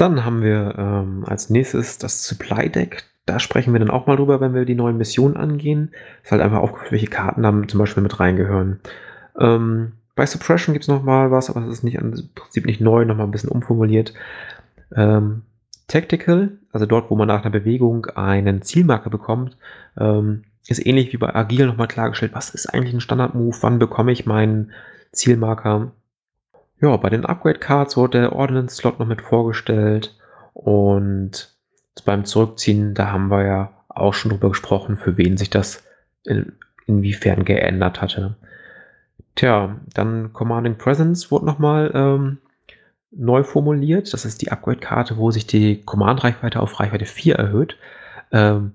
Dann haben wir ähm, als nächstes das Supply Deck. Da sprechen wir dann auch mal drüber, wenn wir die neuen Missionen angehen. Ist halt einfach aufgeführt, welche Karten da zum Beispiel mit reingehören. Ähm, bei Suppression gibt es nochmal was, aber das ist nicht, im Prinzip nicht neu, nochmal ein bisschen umformuliert. Ähm, Tactical, also dort, wo man nach einer Bewegung einen Zielmarker bekommt, ähm, ist ähnlich wie bei Agil nochmal klargestellt, was ist eigentlich ein Standard-Move, wann bekomme ich meinen Zielmarker. Ja, bei den Upgrade-Cards wurde der Ordnance-Slot noch mit vorgestellt und beim Zurückziehen, da haben wir ja auch schon drüber gesprochen, für wen sich das in, inwiefern geändert hatte. Tja, dann Commanding Presence wurde nochmal ähm, neu formuliert. Das ist die Upgrade-Karte, wo sich die Command-Reichweite auf Reichweite 4 erhöht. Ähm,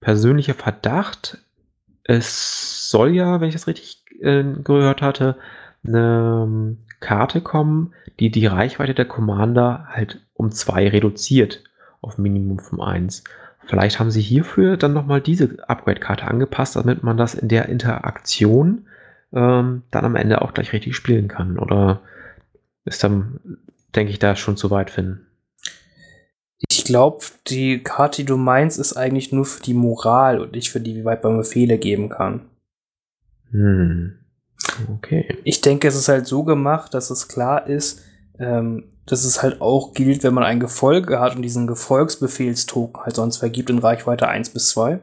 persönlicher Verdacht, es soll ja, wenn ich das richtig äh, gehört hatte, eine Karte kommen, die die Reichweite der Commander halt um 2 reduziert auf Minimum von 1. Vielleicht haben sie hierfür dann nochmal diese Upgrade-Karte angepasst, damit man das in der Interaktion ähm, dann am Ende auch gleich richtig spielen kann. Oder ist dann, denke ich, da schon zu weit finden? Ich glaube, die Karte, die du meinst, ist eigentlich nur für die Moral und nicht für die, wie weit man Befehle geben kann. Hm. Okay. Ich denke, es ist halt so gemacht, dass es klar ist, ähm, dass es halt auch gilt, wenn man ein Gefolge hat und diesen Gefolgsbefehlstoken halt sonst vergibt in Reichweite 1 bis 2.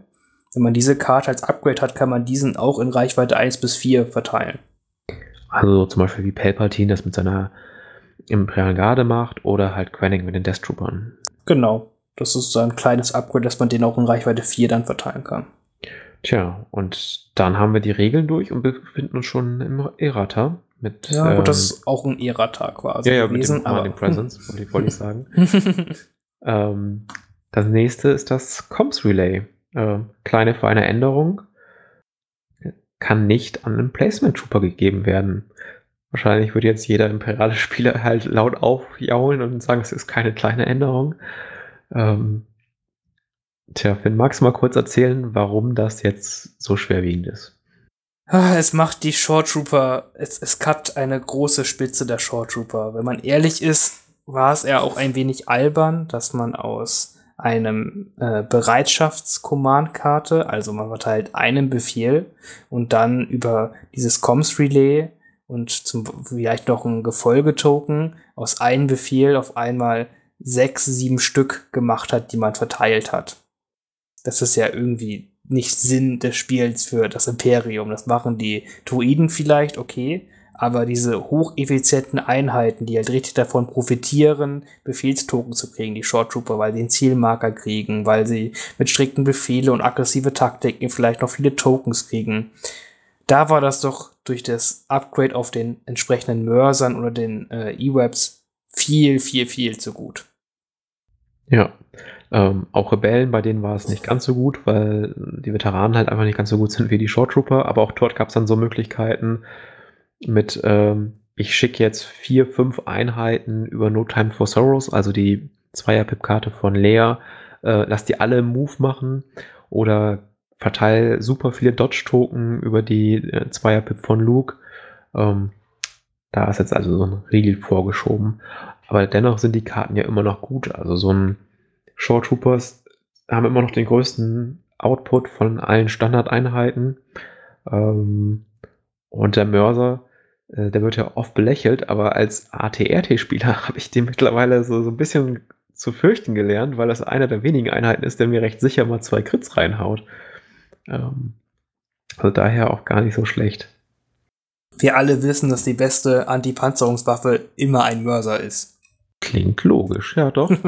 Wenn man diese Karte als Upgrade hat, kann man diesen auch in Reichweite 1 bis 4 verteilen. Also zum Beispiel wie Palpatine das mit seiner Imperialen Garde macht oder halt Quenning mit den Death Troopern. Genau. Das ist so ein kleines Upgrade, dass man den auch in Reichweite 4 dann verteilen kann. Tja, und dann haben wir die Regeln durch und befinden uns schon im Errata. Mit, ja, gut, ähm, das ist auch ein Errata quasi ja, ja, gewesen. Mit dem aber Presence, wollte ich sagen. ähm, das nächste ist das Comms Relay. Äh, kleine feine Änderung. Kann nicht an einen Placement Trooper gegeben werden. Wahrscheinlich würde jetzt jeder imperiale Spieler halt laut aufjaulen und sagen, es ist keine kleine Änderung. Ähm, tja, Finn, magst du mal kurz erzählen, warum das jetzt so schwerwiegend ist? Ah, es macht die Short Trooper, es, es cut eine große Spitze der Short Trooper. Wenn man ehrlich ist, war es eher auch ein wenig albern, dass man aus einem äh, Bereitschafts-Command-Karte, also man verteilt einen Befehl und dann über dieses Comms-Relay und zum, vielleicht noch ein Gefolgetoken aus einem Befehl auf einmal sechs, sieben Stück gemacht hat, die man verteilt hat. Das ist ja irgendwie nicht Sinn des Spiels für das Imperium. Das machen die Druiden vielleicht, okay, aber diese hocheffizienten Einheiten, die halt richtig davon profitieren, Befehlstoken zu kriegen, die Short Trooper, weil sie einen Zielmarker kriegen, weil sie mit strikten Befehle und aggressive Taktiken vielleicht noch viele Tokens kriegen, da war das doch durch das Upgrade auf den entsprechenden Mörsern oder den äh, E-Webs viel, viel, viel zu gut. Ja, ähm, auch Rebellen, bei denen war es nicht ganz so gut, weil die Veteranen halt einfach nicht ganz so gut sind wie die Short Trooper, aber auch dort gab es dann so Möglichkeiten mit, ähm, ich schicke jetzt vier, fünf Einheiten über No Time for Sorrows, also die Zweier-Pip-Karte von Lea, äh, lass die alle Move machen oder verteile super viele Dodge-Token über die äh, Zweier-Pip von Luke. Ähm, da ist jetzt also so ein Riegel vorgeschoben. Aber dennoch sind die Karten ja immer noch gut. Also so ein Short Troopers haben immer noch den größten Output von allen Standardeinheiten. Ähm, und der Mörser, äh, der wird ja oft belächelt, aber als ATRT-Spieler habe ich den mittlerweile so, so ein bisschen zu fürchten gelernt, weil das einer der wenigen Einheiten ist, der mir recht sicher mal zwei Crits reinhaut. Ähm, also daher auch gar nicht so schlecht. Wir alle wissen, dass die beste Antipanzerungswaffe immer ein Mörser ist. Klingt logisch, ja doch.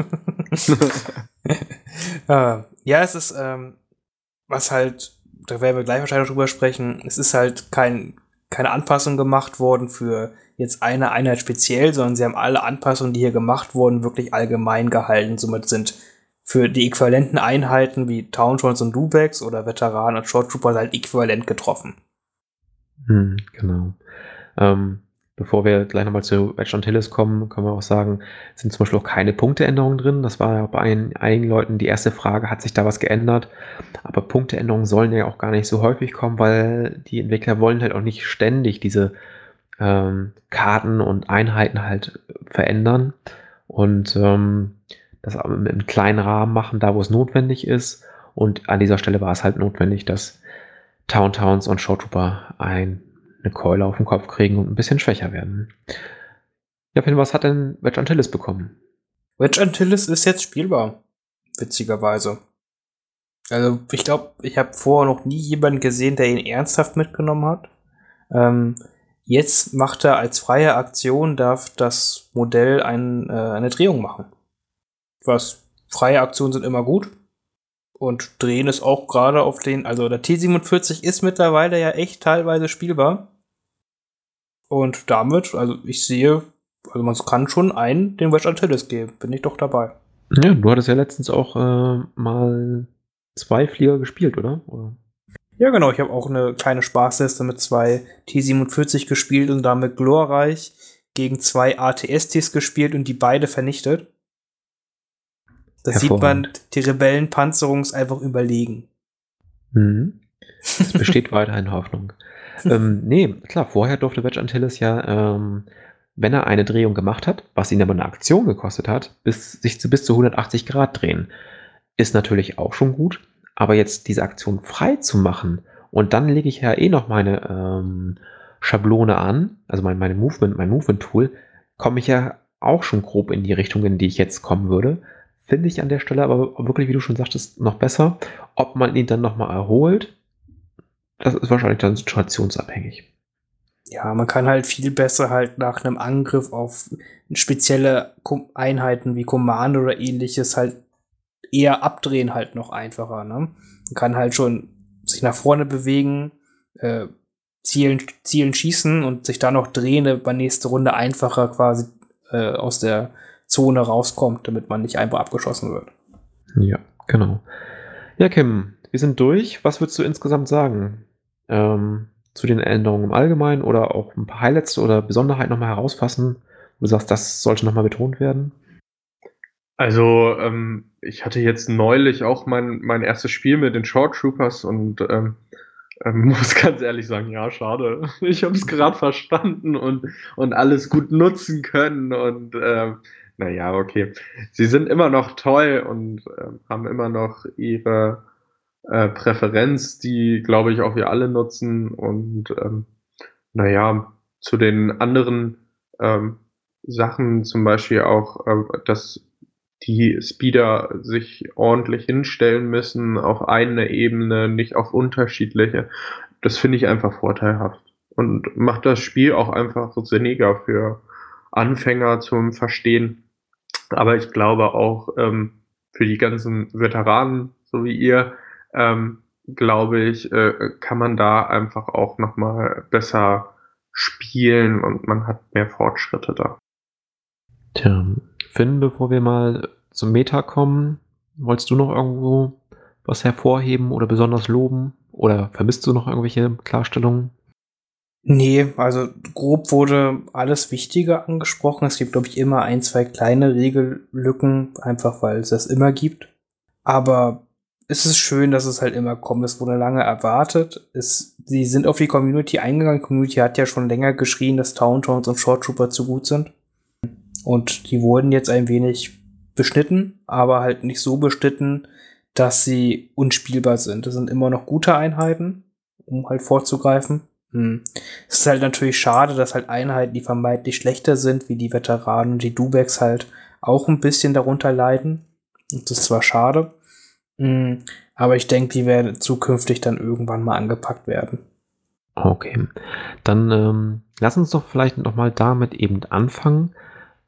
äh, ja, es ist, ähm, was halt, da werden wir gleich wahrscheinlich drüber sprechen, es ist halt kein, keine Anpassung gemacht worden für jetzt eine Einheit speziell, sondern sie haben alle Anpassungen, die hier gemacht wurden, wirklich allgemein gehalten. Somit sind für die äquivalenten Einheiten wie Townshawns und Dubex oder Veteranen und Short Troopers halt äquivalent getroffen. Hm, genau. Ähm, bevor wir gleich nochmal zu Wedge Antilles kommen, können wir auch sagen, sind zum Beispiel auch keine Punkteänderungen drin. Das war ja bei einigen Leuten die erste Frage, hat sich da was geändert? Aber Punkteänderungen sollen ja auch gar nicht so häufig kommen, weil die Entwickler wollen halt auch nicht ständig diese ähm, Karten und Einheiten halt verändern und ähm, das im kleinen Rahmen machen, da wo es notwendig ist. Und an dieser Stelle war es halt notwendig, dass Town Towns und Short Trooper ein eine Keule auf den Kopf kriegen und ein bisschen schwächer werden. Ja, Pin, was hat denn Wedge Antilles bekommen? Wedge Antilles ist jetzt spielbar. Witzigerweise. Also, ich glaube, ich habe vorher noch nie jemanden gesehen, der ihn ernsthaft mitgenommen hat. Ähm, jetzt macht er als freie Aktion, darf das Modell ein, äh, eine Drehung machen. Was freie Aktionen sind immer gut. Und drehen ist auch gerade auf den, also der T47 ist mittlerweile ja echt teilweise spielbar. Und damit, also ich sehe, also man kann schon einen den Wedge Antilles geben. Bin ich doch dabei. Ja, du hattest ja letztens auch äh, mal zwei Flieger gespielt, oder? oder? Ja, genau. Ich habe auch eine kleine Spaßliste mit zwei T-47 gespielt und damit glorreich gegen zwei ATSTs gespielt und die beide vernichtet. Da sieht man, die Rebellenpanzerung ist einfach überlegen. Mhm. Es besteht weiterhin Hoffnung ähm, nee, klar, vorher durfte Wedge Antilles ja, ähm, wenn er eine Drehung gemacht hat, was ihn aber eine Aktion gekostet hat, bis, sich zu, bis zu 180 Grad drehen. Ist natürlich auch schon gut, aber jetzt diese Aktion frei zu machen und dann lege ich ja eh noch meine ähm, Schablone an, also mein, meine Movement, mein Movement-Tool, komme ich ja auch schon grob in die Richtung, in die ich jetzt kommen würde. Finde ich an der Stelle aber wirklich, wie du schon sagtest, noch besser. Ob man ihn dann nochmal erholt, das ist wahrscheinlich dann situationsabhängig. Ja, man kann halt viel besser halt nach einem Angriff auf spezielle Einheiten wie Command oder ähnliches halt eher abdrehen halt noch einfacher. Ne? Man kann halt schon sich nach vorne bewegen, äh, zielen, zielen, schießen und sich dann noch drehen, bei nächste Runde einfacher quasi äh, aus der Zone rauskommt, damit man nicht einfach abgeschossen wird. Ja, genau. Ja, Kim, wir sind durch. Was würdest du insgesamt sagen ähm, zu den Änderungen im Allgemeinen oder auch ein paar Highlights oder Besonderheiten nochmal herausfassen, wo du sagst, das sollte nochmal betont werden? Also, ähm, ich hatte jetzt neulich auch mein, mein erstes Spiel mit den Short Troopers und ähm, ähm, muss ganz ehrlich sagen, ja, schade. Ich habe es gerade verstanden und, und alles gut nutzen können und ähm, naja, okay. Sie sind immer noch toll und äh, haben immer noch ihre äh, Präferenz, die, glaube ich, auch wir alle nutzen. Und ähm, naja, zu den anderen ähm, Sachen, zum Beispiel auch, äh, dass die Speeder sich ordentlich hinstellen müssen auf eine Ebene, nicht auf unterschiedliche. Das finde ich einfach vorteilhaft und macht das Spiel auch einfach sinniger für Anfänger zum Verstehen. Aber ich glaube auch ähm, für die ganzen Veteranen, so wie ihr, ähm, glaube ich, äh, kann man da einfach auch nochmal besser spielen und man hat mehr Fortschritte da. Tja, Finn, bevor wir mal zum Meta kommen, wolltest du noch irgendwo was hervorheben oder besonders loben? Oder vermisst du noch irgendwelche Klarstellungen? Nee, also grob wurde alles Wichtige angesprochen. Es gibt, glaube ich, immer ein, zwei kleine Regellücken, einfach weil es das immer gibt. Aber es ist schön, dass es halt immer kommt. Es wurde lange erwartet. Es, sie sind auf die Community eingegangen. Die Community hat ja schon länger geschrien, dass Town Towns und Short Trooper zu gut sind. Und die wurden jetzt ein wenig beschnitten, aber halt nicht so beschnitten, dass sie unspielbar sind. Das sind immer noch gute Einheiten, um halt vorzugreifen. Hm. Es ist halt natürlich schade, dass halt Einheiten, die vermeintlich schlechter sind, wie die Veteranen, die Dubeks halt auch ein bisschen darunter leiden. Und das ist zwar schade, Mm, aber ich denke, die werden zukünftig dann irgendwann mal angepackt werden. Okay, dann ähm, lass uns doch vielleicht nochmal damit eben anfangen.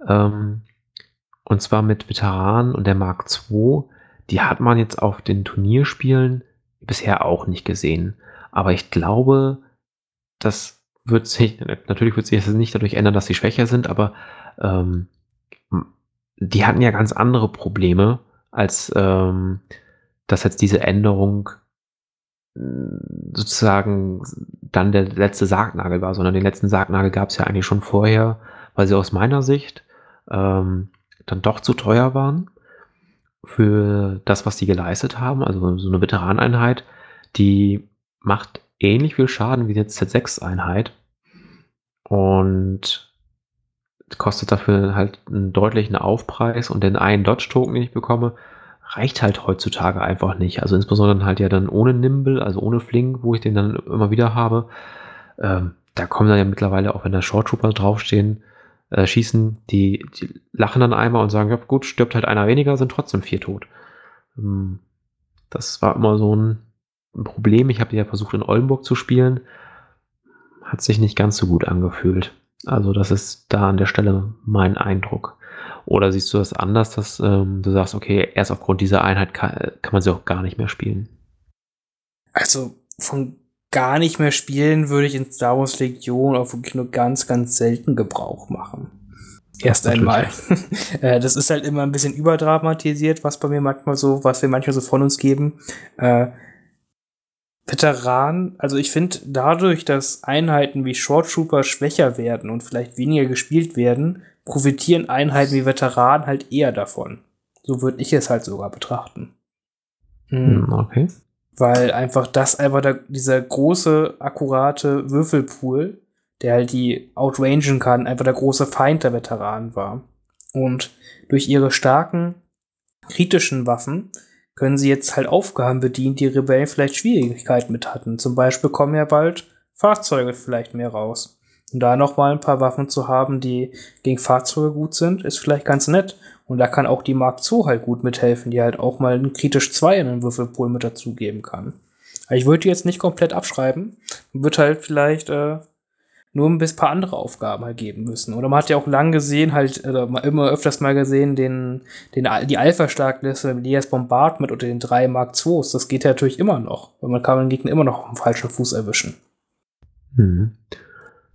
Ähm, und zwar mit Veteranen und der Mark II. Die hat man jetzt auf den Turnierspielen bisher auch nicht gesehen. Aber ich glaube, das wird sich, natürlich wird sich das nicht dadurch ändern, dass sie schwächer sind, aber ähm, die hatten ja ganz andere Probleme als ähm, dass jetzt diese Änderung hm, sozusagen dann der letzte Sargnagel war, sondern den letzten Sargnagel gab es ja eigentlich schon vorher, weil sie aus meiner Sicht ähm, dann doch zu teuer waren für das, was die geleistet haben. Also so eine Veteraneinheit, die macht ähnlich viel Schaden wie eine Z6-Einheit und kostet dafür halt einen deutlichen Aufpreis und den einen Dodge-Token, den ich bekomme, reicht halt heutzutage einfach nicht. Also insbesondere halt ja dann ohne Nimble, also ohne Fling, wo ich den dann immer wieder habe. Ähm, da kommen dann ja mittlerweile, auch wenn da Short Trooper draufstehen, äh, schießen, die, die lachen dann einmal und sagen, ja gut, stirbt halt einer weniger, sind trotzdem vier tot. Ähm, das war immer so ein, ein Problem. Ich habe ja versucht in Oldenburg zu spielen. Hat sich nicht ganz so gut angefühlt. Also das ist da an der Stelle mein Eindruck. Oder siehst du das anders, dass ähm, du sagst, okay, erst aufgrund dieser Einheit kann, kann man sie auch gar nicht mehr spielen? Also von gar nicht mehr spielen würde ich in Star Wars Legion auch wirklich nur ganz, ganz selten Gebrauch machen. Erst einmal. Äh, das ist halt immer ein bisschen überdramatisiert, was bei mir manchmal so, was wir manchmal so von uns geben. Äh, Veteran, also ich finde, dadurch, dass Einheiten wie Short Trooper schwächer werden und vielleicht weniger gespielt werden, profitieren Einheiten wie Veteranen halt eher davon. So würde ich es halt sogar betrachten. Mhm. Okay. Weil einfach das einfach der, dieser große, akkurate Würfelpool, der halt die outrangen kann, einfach der große Feind der Veteranen war. Und durch ihre starken, kritischen Waffen können sie jetzt halt Aufgaben bedienen, die Rebellen vielleicht Schwierigkeiten mit hatten. Zum Beispiel kommen ja bald Fahrzeuge vielleicht mehr raus. Und da noch mal ein paar Waffen zu haben, die gegen Fahrzeuge gut sind, ist vielleicht ganz nett. Und da kann auch die Mark II halt gut mithelfen, die halt auch mal einen kritisch 2 in den Würfelpool mit dazugeben kann. Aber ich würde die jetzt nicht komplett abschreiben. Wird halt vielleicht äh, nur ein paar andere Aufgaben halt geben müssen. Oder man hat ja auch lang gesehen, halt, oder immer öfters mal gesehen, den, den, die Alpha-Starkliste mit Elias Bombardment oder den drei Mark IIs. Das geht ja natürlich immer noch. Weil man kann den Gegner immer noch auf dem falschen Fuß erwischen. Mhm.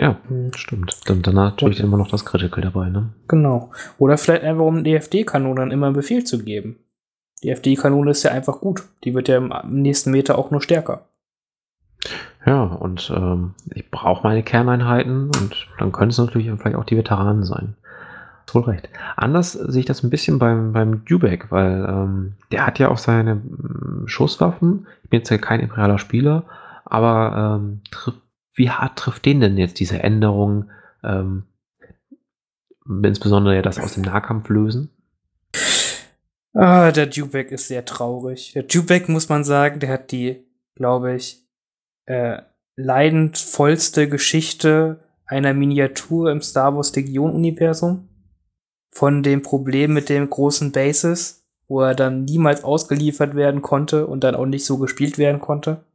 Ja, mhm. stimmt. Dann danach natürlich immer noch das Critical dabei, ne? Genau. Oder vielleicht einfach um die FD-Kanone dann immer einen Befehl zu geben. Die FD-Kanone ist ja einfach gut. Die wird ja im nächsten Meter auch nur stärker. Ja, und ähm, ich brauche meine Kerneinheiten und dann können es natürlich vielleicht auch die Veteranen sein. Wohl recht. Anders sehe ich das ein bisschen beim, beim Dubek, weil ähm, der hat ja auch seine ähm, Schusswaffen. Ich bin jetzt ja kein imperialer Spieler, aber ähm, wie hart trifft den denn jetzt diese Änderung? Ähm, insbesondere ja das aus dem Nahkampf lösen? Ah, der Dubek ist sehr traurig. Der Dubek, muss man sagen, der hat die, glaube ich, äh, leidendvollste Geschichte einer Miniatur im Star Wars Legion-Universum. Von dem Problem mit dem großen Bases, wo er dann niemals ausgeliefert werden konnte und dann auch nicht so gespielt werden konnte,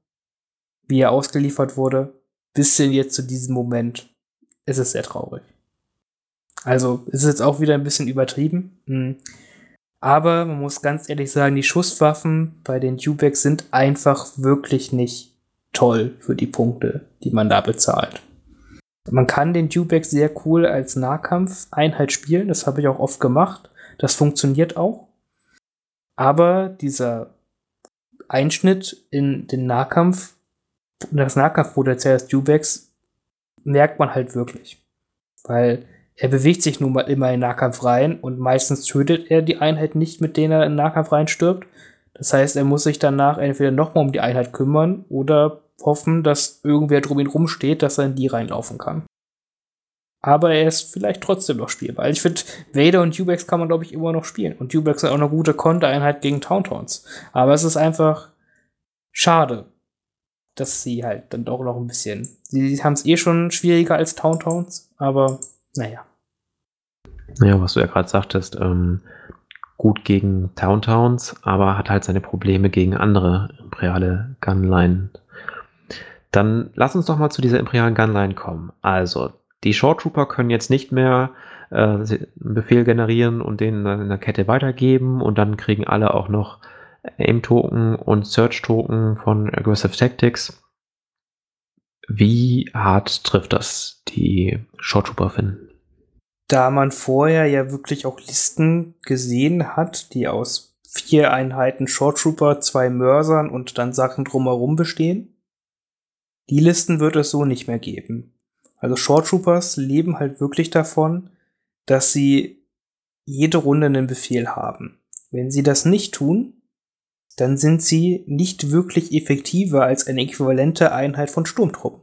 wie er ausgeliefert wurde, bis hin jetzt zu diesem Moment. Es ist sehr traurig. Also, es ist jetzt auch wieder ein bisschen übertrieben. Mhm. Aber man muss ganz ehrlich sagen, die Schusswaffen bei den Dubeks sind einfach wirklich nicht toll für die Punkte, die man da bezahlt. Man kann den Dewback sehr cool als Nahkampfeinheit spielen, das habe ich auch oft gemacht. Das funktioniert auch. Aber dieser Einschnitt in den Nahkampf, das Nahkampfpotenzial des Dewbacks, merkt man halt wirklich. Weil er bewegt sich nun mal immer in Nahkampf rein und meistens tötet er die Einheit nicht, mit denen er in Nahkampf rein stirbt. Das heißt, er muss sich danach entweder nochmal um die Einheit kümmern oder hoffen, dass irgendwer drum ihn rumsteht, dass er in die reinlaufen kann. Aber er ist vielleicht trotzdem noch spielbar. Ich finde, Vader und Ubex kann man, glaube ich, immer noch spielen. Und Ubex ist auch eine gute Kontereinheit gegen Tauntauns. Aber es ist einfach schade, dass sie halt dann doch noch ein bisschen. Sie haben es eh schon schwieriger als Tauntauns, aber naja. Naja, was du ja gerade sagtest, ähm, gut gegen Towntowns, aber hat halt seine Probleme gegen andere imperiale Gunline dann lass uns doch mal zu dieser imperialen Gunline kommen. Also, die Short Trooper können jetzt nicht mehr äh, einen Befehl generieren und den in der Kette weitergeben und dann kriegen alle auch noch Aim-Token und Search-Token von Aggressive Tactics. Wie hart trifft das die Short Trooper finden? Da man vorher ja wirklich auch Listen gesehen hat, die aus vier Einheiten Short Trooper, zwei Mörsern und dann Sachen drumherum bestehen, Die Listen wird es so nicht mehr geben. Also Short Troopers leben halt wirklich davon, dass sie jede Runde einen Befehl haben. Wenn sie das nicht tun, dann sind sie nicht wirklich effektiver als eine äquivalente Einheit von Sturmtruppen.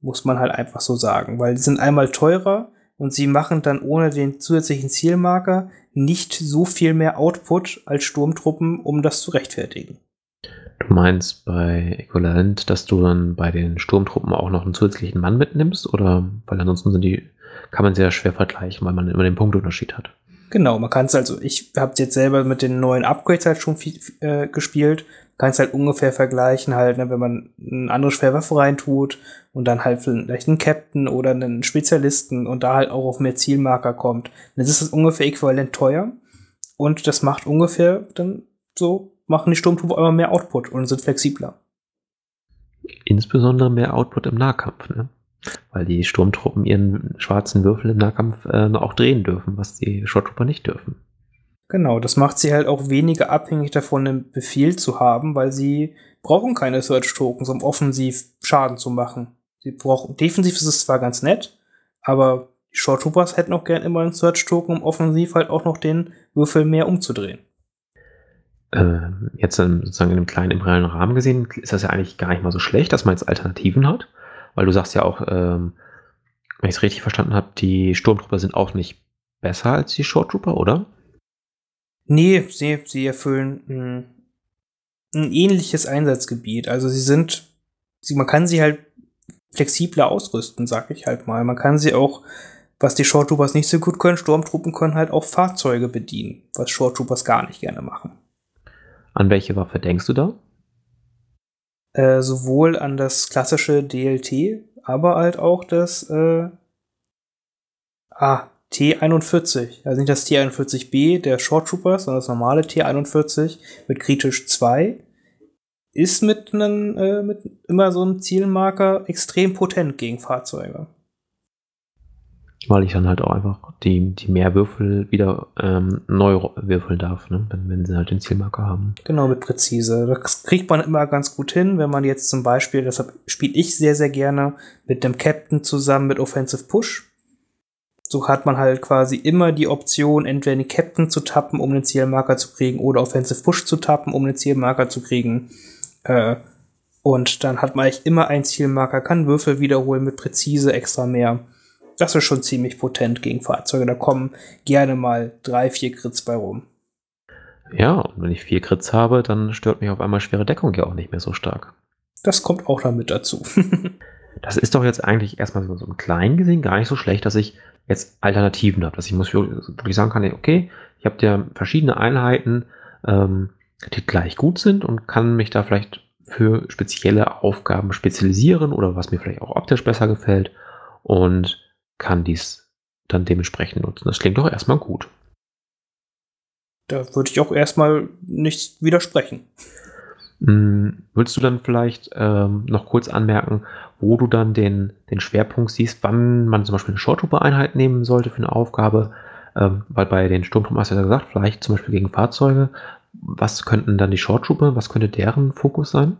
Muss man halt einfach so sagen, weil sie sind einmal teurer und sie machen dann ohne den zusätzlichen Zielmarker nicht so viel mehr Output als Sturmtruppen, um das zu rechtfertigen. Du meinst bei Äquivalent, dass du dann bei den Sturmtruppen auch noch einen zusätzlichen Mann mitnimmst? Oder weil ansonsten sind die, kann man sehr schwer vergleichen, weil man immer den Punktunterschied hat. Genau, man kann es also, ich habe jetzt selber mit den neuen Upgrades halt schon viel, äh, gespielt, kann es halt ungefähr vergleichen, halt, ne, wenn man eine andere Schwerwaffe reintut und dann halt vielleicht einen Captain oder einen Spezialisten und da halt auch auf mehr Zielmarker kommt, dann ist es ungefähr äquivalent teuer und das macht ungefähr dann so, machen die Sturmtruppe immer mehr Output und sind flexibler. Insbesondere mehr Output im Nahkampf, ne? Weil die Sturmtruppen ihren schwarzen Würfel im Nahkampf äh, auch drehen dürfen, was die Shorttrooper nicht dürfen. Genau, das macht sie halt auch weniger abhängig davon, einen Befehl zu haben, weil sie brauchen keine Search-Tokens, um offensiv Schaden zu machen. Sie brauchen, defensiv ist es zwar ganz nett, aber die Short Troopers hätten auch gern immer einen Search-Token, um offensiv halt auch noch den Würfel mehr umzudrehen. Äh, jetzt sozusagen in einem kleinen imperialen Rahmen gesehen, ist das ja eigentlich gar nicht mal so schlecht, dass man jetzt Alternativen hat. Weil du sagst ja auch, ähm, wenn ich es richtig verstanden habe, die Sturmtrooper sind auch nicht besser als die Short Trooper, oder? Nee, sie, sie erfüllen ein, ein ähnliches Einsatzgebiet. Also sie sind, sie, man kann sie halt flexibler ausrüsten, sag ich halt mal. Man kann sie auch, was die Short Troopers nicht so gut können, Sturmtruppen können halt auch Fahrzeuge bedienen, was Short Troopers gar nicht gerne machen. An welche Waffe denkst du da? Äh, sowohl an das klassische DLT, aber halt auch das äh, ah, T41. Also nicht das T41B der Short Troopers, sondern das normale T41 mit kritisch 2 ist mit, einem, äh, mit immer so einem Zielmarker extrem potent gegen Fahrzeuge weil ich dann halt auch einfach die, die Mehrwürfel wieder ähm, neu würfeln darf, ne? wenn, wenn sie halt den Zielmarker haben. Genau, mit präzise. Das kriegt man immer ganz gut hin, wenn man jetzt zum Beispiel, deshalb spiele ich sehr, sehr gerne mit dem Captain zusammen mit Offensive Push. So hat man halt quasi immer die Option, entweder den Captain zu tappen, um den Zielmarker zu kriegen, oder Offensive Push zu tappen, um den Zielmarker zu kriegen. Äh, und dann hat man eigentlich immer einen Zielmarker, kann Würfel wiederholen mit präzise extra mehr das ist schon ziemlich potent gegen Fahrzeuge. Da kommen gerne mal drei, vier Crits bei rum. Ja, und wenn ich vier Crits habe, dann stört mich auf einmal schwere Deckung ja auch nicht mehr so stark. Das kommt auch damit dazu. das ist doch jetzt eigentlich erstmal so, so im Kleinen gesehen gar nicht so schlecht, dass ich jetzt Alternativen habe. Dass ich muss wirklich sagen kann, okay, ich habe ja verschiedene Einheiten, ähm, die gleich gut sind und kann mich da vielleicht für spezielle Aufgaben spezialisieren oder was mir vielleicht auch optisch besser gefällt. Und kann dies dann dementsprechend nutzen. Das klingt doch erstmal gut. Da würde ich auch erstmal nichts widersprechen. Hm, würdest du dann vielleicht ähm, noch kurz anmerken, wo du dann den, den Schwerpunkt siehst, wann man zum Beispiel eine Shorttrooper-Einheit nehmen sollte für eine Aufgabe? Ähm, weil bei den Sturmtruppen hast du ja gesagt, vielleicht zum Beispiel gegen Fahrzeuge. Was könnten dann die Shorttrooper, was könnte deren Fokus sein?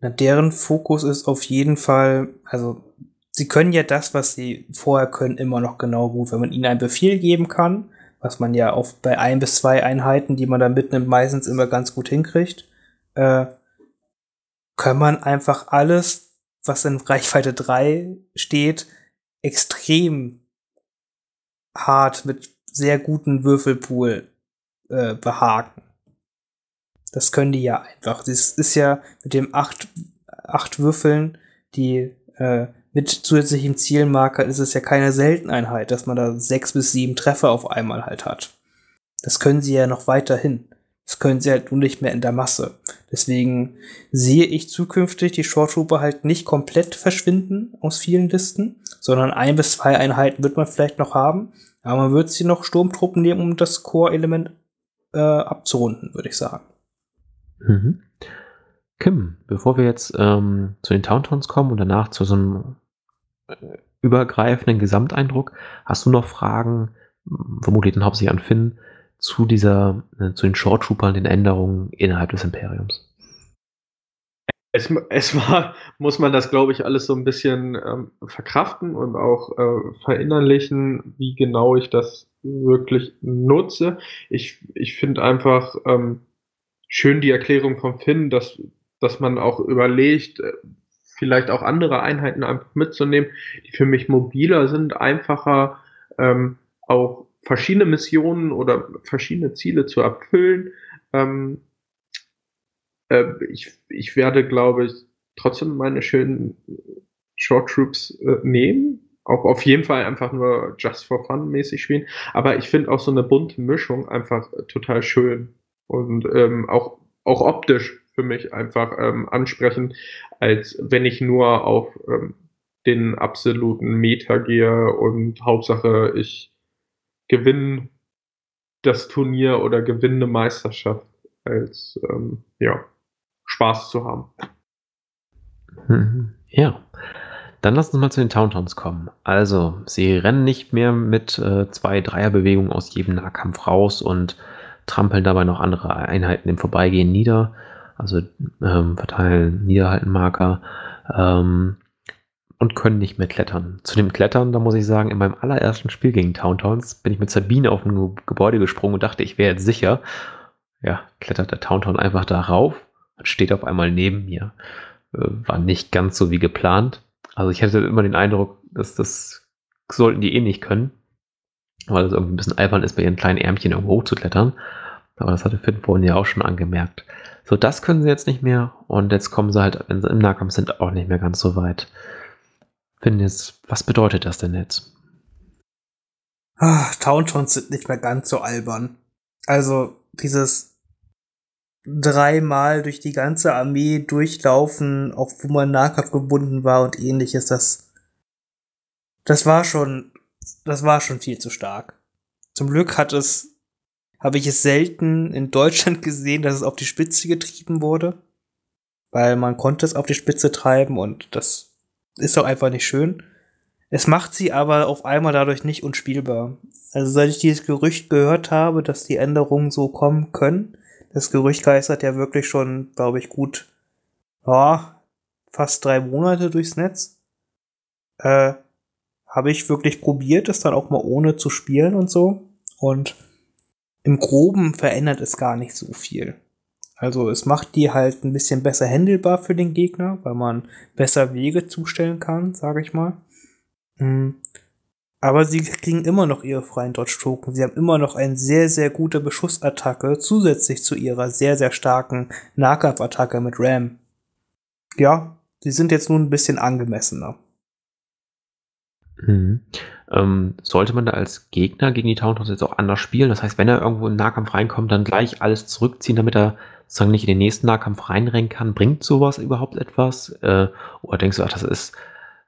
Na, deren Fokus ist auf jeden Fall, also sie können ja das, was sie vorher können, immer noch genau gut. Wenn man ihnen einen Befehl geben kann, was man ja oft bei ein bis zwei Einheiten, die man dann mitnimmt, meistens immer ganz gut hinkriegt, äh, kann man einfach alles, was in Reichweite 3 steht, extrem hart mit sehr guten Würfelpool äh, behaken. Das können die ja einfach. Das ist ja mit dem acht, acht Würfeln, die äh, mit zusätzlichem Zielmarker ist es ja keine Selteneinheit, dass man da sechs bis sieben Treffer auf einmal halt hat. Das können sie ja noch weiterhin. Das können sie halt nur nicht mehr in der Masse. Deswegen sehe ich zukünftig die Short Trooper halt nicht komplett verschwinden aus vielen Listen, sondern ein bis zwei Einheiten wird man vielleicht noch haben, aber man wird sie noch Sturmtruppen nehmen, um das Core-Element äh, abzurunden, würde ich sagen. Mhm. Kim, bevor wir jetzt ähm, zu den Towntowns kommen und danach zu so einem übergreifenden Gesamteindruck. Hast du noch Fragen, vermutlich dann hauptsächlich an Finn, zu dieser, äh, zu den Short Troopern, den Änderungen innerhalb des Imperiums? es, erstmal muss man das, glaube ich, alles so ein bisschen ähm, verkraften und auch äh, verinnerlichen, wie genau ich das wirklich nutze. Ich, ich finde einfach ähm, schön die Erklärung von Finn, dass, dass man auch überlegt, äh, vielleicht auch andere Einheiten einfach mitzunehmen, die für mich mobiler sind, einfacher, ähm, auch verschiedene Missionen oder verschiedene Ziele zu erfüllen. Ähm, äh, ich, ich werde, glaube ich, trotzdem meine schönen Short Troops äh, nehmen. Auch auf jeden Fall einfach nur just for fun mäßig spielen. Aber ich finde auch so eine bunte Mischung einfach total schön. Und ähm, auch, auch optisch für mich einfach ähm, ansprechend, als wenn ich nur auf ähm, den absoluten Meta gehe und Hauptsache ich gewinne das Turnier oder gewinne eine Meisterschaft als ähm, ja Spaß zu haben. Mhm. Ja. Dann lass uns mal zu den Towntowns kommen. Also, sie rennen nicht mehr mit äh, zwei Dreierbewegungen aus jedem Nahkampf raus und trampeln dabei noch andere Einheiten im Vorbeigehen nieder. Also ähm, verteilen Niederhaltenmarker ähm, und können nicht mehr klettern. Zu dem Klettern, da muss ich sagen, in meinem allerersten Spiel gegen Towntowns bin ich mit Sabine auf ein Gebäude gesprungen und dachte, ich wäre jetzt sicher. Ja, klettert der Towntown einfach da rauf steht auf einmal neben mir. Äh, war nicht ganz so wie geplant. Also ich hatte immer den Eindruck, dass das sollten die eh nicht können, weil das irgendwie ein bisschen albern ist, bei ihren kleinen Ärmchen irgendwo hochzuklettern. Aber das hatte Finn vorhin ja auch schon angemerkt. So, das können sie jetzt nicht mehr und jetzt kommen sie halt, wenn sie im Nahkampf sind, auch nicht mehr ganz so weit. Finn, jetzt, was bedeutet das denn jetzt? Ah, Towntowns sind nicht mehr ganz so albern. Also, dieses dreimal durch die ganze Armee durchlaufen, auch wo man Nahkampf gebunden war und ähnliches, das, das war schon, das war schon viel zu stark. Zum Glück hat es, habe ich es selten in Deutschland gesehen, dass es auf die Spitze getrieben wurde, weil man konnte es auf die Spitze treiben und das ist doch einfach nicht schön. Es macht sie aber auf einmal dadurch nicht unspielbar. Also seit ich dieses Gerücht gehört habe, dass die Änderungen so kommen können, das Gerücht geistert ja wirklich schon, glaube ich, gut, ja, fast drei Monate durchs Netz. Äh, habe ich wirklich probiert, das dann auch mal ohne zu spielen und so. Und im Groben verändert es gar nicht so viel. Also es macht die halt ein bisschen besser handelbar für den Gegner, weil man besser Wege zustellen kann, sage ich mal. Mhm. Aber sie kriegen immer noch ihre freien Dodge-Token. Sie haben immer noch eine sehr, sehr gute Beschussattacke, zusätzlich zu ihrer sehr, sehr starken Nahkampfattacke mit Ram. Ja, sie sind jetzt nun ein bisschen angemessener. Mhm. Ähm, sollte man da als Gegner gegen die Towntowns jetzt auch anders spielen? Das heißt, wenn er irgendwo in den Nahkampf reinkommt, dann gleich alles zurückziehen, damit er sozusagen nicht in den nächsten Nahkampf reinrennen kann? Bringt sowas überhaupt etwas? Äh, oder denkst du, ach, das ist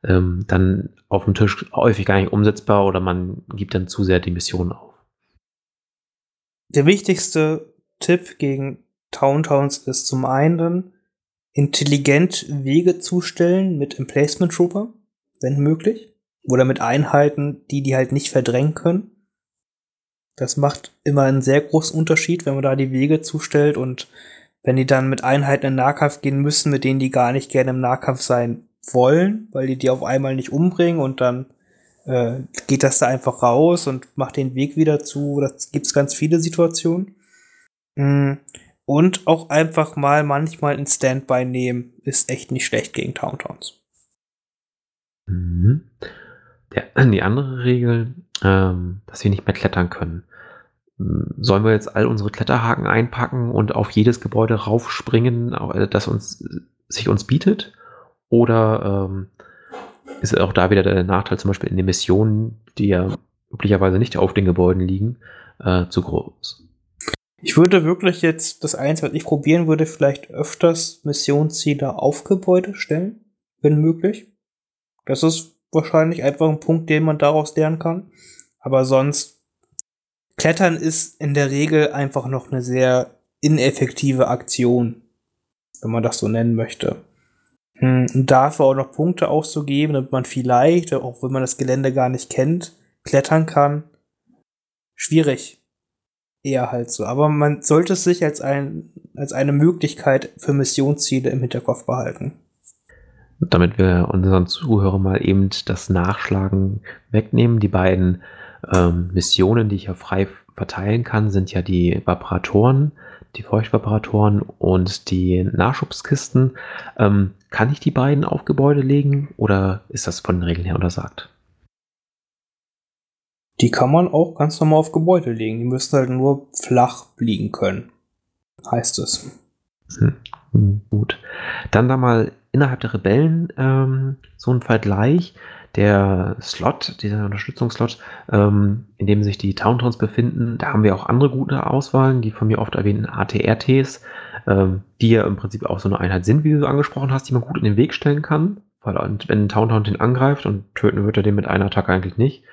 ähm, dann auf dem Tisch häufig gar nicht umsetzbar oder man gibt dann zu sehr die Mission auf. Der wichtigste Tipp gegen Towntowns ist zum einen intelligent Wege zustellen mit Emplacement Trooper, wenn möglich, oder mit Einheiten, die die halt nicht verdrängen können. Das macht immer einen sehr großen Unterschied, wenn man da die Wege zustellt und wenn die dann mit Einheiten in Nahkampf gehen müssen, mit denen die gar nicht gerne im Nahkampf sein wollen, weil die die auf einmal nicht umbringen und dann äh, geht das da einfach raus und macht den Weg wieder zu. Das gibt es ganz viele Situationen. Mm. Und auch einfach mal manchmal ein Standby nehmen, ist echt nicht schlecht gegen Towntowns. Mhm. Die andere Regel, ähm, dass wir nicht mehr klettern können. Sollen wir jetzt all unsere Kletterhaken einpacken und auf jedes Gebäude raufspringen, das uns, sich uns bietet? Oder ähm, ist auch da wieder der Nachteil, zum Beispiel in den Missionen, die ja üblicherweise nicht auf den Gebäuden liegen, äh, zu groß? Ich würde wirklich jetzt das eins, was ich probieren würde, vielleicht öfters Missionsziele auf Gebäude stellen, wenn möglich. Das ist wahrscheinlich einfach ein Punkt, den man daraus lernen kann. Aber sonst, Klettern ist in der Regel einfach noch eine sehr ineffektive Aktion, wenn man das so nennen möchte. Hm, und dafür auch noch Punkte auszugeben, damit man vielleicht, auch wenn man das Gelände gar nicht kennt, klettern kann. Schwierig. eher halt so. Aber man sollte es sich als, ein, als eine Möglichkeit für Missionsziele im Hinterkopf behalten. Damit wir unseren Zuhörern mal eben das Nachschlagen wegnehmen. Die beiden ähm, Missionen, die ich ja frei verteilen kann, sind ja die Vaporatoren, die Feuchtvaporatoren und die Nachschubskisten. Ähm, kann ich die beiden auf Gebäude legen oder ist das von den Regeln her untersagt? Die kann man auch ganz normal auf Gebäude legen. Die müssen halt nur flach liegen können. Heißt es. Hm, gut. Dann da mal innerhalb der Rebellen ähm, so ein Vergleich. Der Slot, dieser Unterstützungsslot, ähm, in dem sich die Towntowns befinden, da haben wir auch andere gute Auswahlen, die von mir oft erwähnten ATRTs, ähm, die ja im Prinzip auch so eine Einheit sind, wie du angesprochen hast, die man gut in den Weg stellen kann. Weil wenn ein Towntown den angreift und töten wird er den mit einer Attacke eigentlich nicht,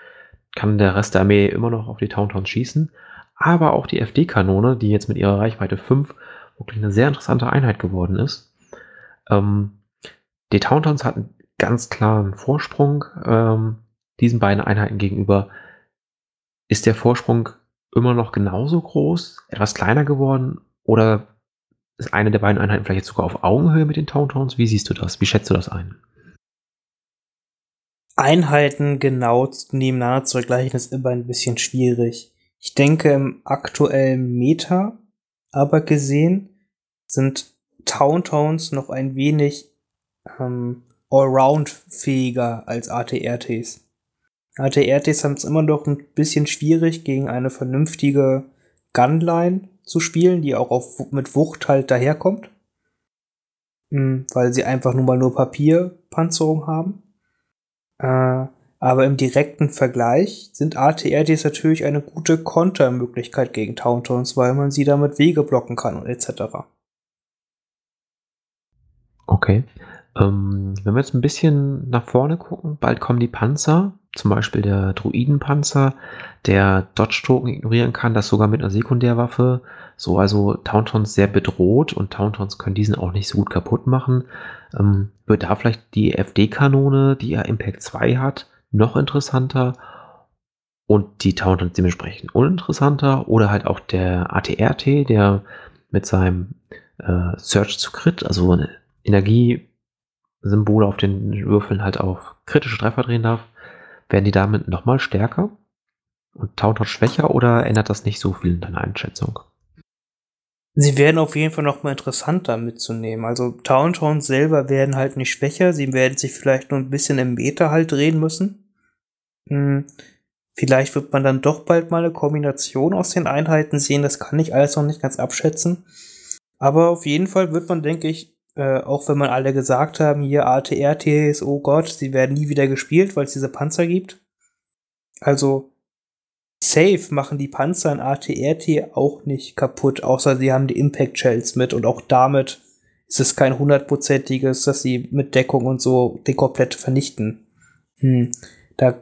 kann der Rest der Armee immer noch auf die Towntowns schießen. Aber auch die FD-Kanone, die jetzt mit ihrer Reichweite 5 wirklich eine sehr interessante Einheit geworden ist. Ähm, die Towntowns hatten ganz klaren Vorsprung ähm, diesen beiden Einheiten gegenüber. Ist der Vorsprung immer noch genauso groß, etwas kleiner geworden oder ist eine der beiden Einheiten vielleicht jetzt sogar auf Augenhöhe mit den Towntowns? Wie siehst du das? Wie schätzt du das ein? Einheiten genau nebeneinander zu vergleichen ist immer ein bisschen schwierig. Ich denke, im aktuellen Meta aber gesehen sind Towntowns noch ein wenig ähm, allround-fähiger als ATRTs. ATRTs haben es immer noch ein bisschen schwierig, gegen eine vernünftige Gunline zu spielen, die auch auf, mit Wucht halt daherkommt. Mhm, weil sie einfach nun mal nur Papierpanzerung haben. Äh, aber im direkten Vergleich sind ATRTs natürlich eine gute Kontermöglichkeit gegen Towntowns, weil man sie damit Wege blocken kann und etc. Okay. Ähm, wenn wir jetzt ein bisschen nach vorne gucken, bald kommen die Panzer, zum Beispiel der Druidenpanzer, der Dodge-Token ignorieren kann, das sogar mit einer Sekundärwaffe. So, also Tauntons sehr bedroht und Tauntons können diesen auch nicht so gut kaputt machen. Ähm, wird da vielleicht die FD-Kanone, die ja Impact 2 hat, noch interessanter und die Tauntons dementsprechend uninteressanter oder halt auch der ATRT, der mit seinem äh, Search to Crit, also eine Energie Symbole auf den Würfeln halt auf kritische Treffer drehen darf, werden die damit nochmal stärker und Tauntaun schwächer oder ändert das nicht so viel in deiner Einschätzung? Sie werden auf jeden Fall nochmal interessanter mitzunehmen. Also Tauntaun selber werden halt nicht schwächer, sie werden sich vielleicht nur ein bisschen im Meter halt drehen müssen. Hm. Vielleicht wird man dann doch bald mal eine Kombination aus den Einheiten sehen, das kann ich alles noch nicht ganz abschätzen. Aber auf jeden Fall wird man, denke ich, äh, auch wenn man alle gesagt haben, hier ATRTs, oh Gott, sie werden nie wieder gespielt, weil es diese Panzer gibt. Also safe machen die Panzer in ATRT auch nicht kaputt, außer sie haben die Impact Shells mit und auch damit ist es kein hundertprozentiges, dass sie mit Deckung und so den komplett vernichten. Hm. Da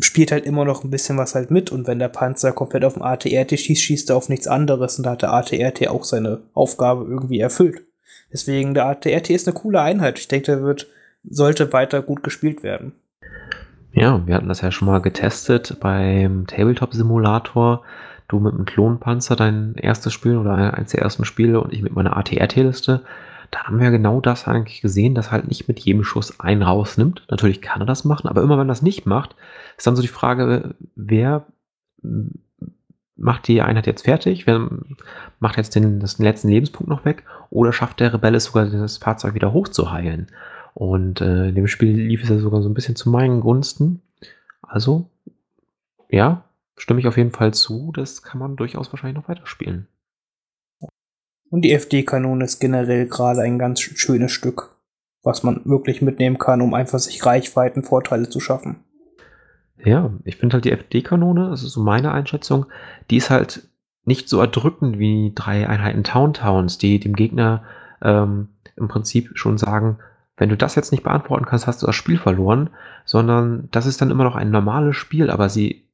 spielt halt immer noch ein bisschen was halt mit und wenn der Panzer komplett auf dem ATRT schießt, schießt er auf nichts anderes und da hat der ATRT auch seine Aufgabe irgendwie erfüllt. Deswegen, der, der RT ist eine coole Einheit. Ich denke, der wird, sollte weiter gut gespielt werden. Ja, wir hatten das ja schon mal getestet beim Tabletop-Simulator. Du mit einem Klonpanzer dein erstes Spiel oder eins der ersten Spiele und ich mit meiner ATRT-Liste. Da haben wir genau das eigentlich gesehen, dass halt nicht mit jedem Schuss einen rausnimmt. Natürlich kann er das machen, aber immer wenn er das nicht macht, ist dann so die Frage, wer macht die Einheit jetzt fertig, wer macht jetzt den, das, den letzten Lebenspunkt noch weg oder schafft der Rebell es sogar, das Fahrzeug wieder hochzuheilen. Und äh, in dem Spiel lief es ja sogar so ein bisschen zu meinen Gunsten. Also, ja, stimme ich auf jeden Fall zu. Das kann man durchaus wahrscheinlich noch weiterspielen. Und die FD-Kanone ist generell gerade ein ganz schönes Stück, was man wirklich mitnehmen kann, um einfach sich Reichweitenvorteile zu schaffen. Ja, ich finde halt die FD-Kanone, das ist so meine Einschätzung, die ist halt nicht so erdrückend wie drei Einheiten Town Towns, die dem Gegner ähm, im Prinzip schon sagen, wenn du das jetzt nicht beantworten kannst, hast du das Spiel verloren, sondern das ist dann immer noch ein normales Spiel, aber sie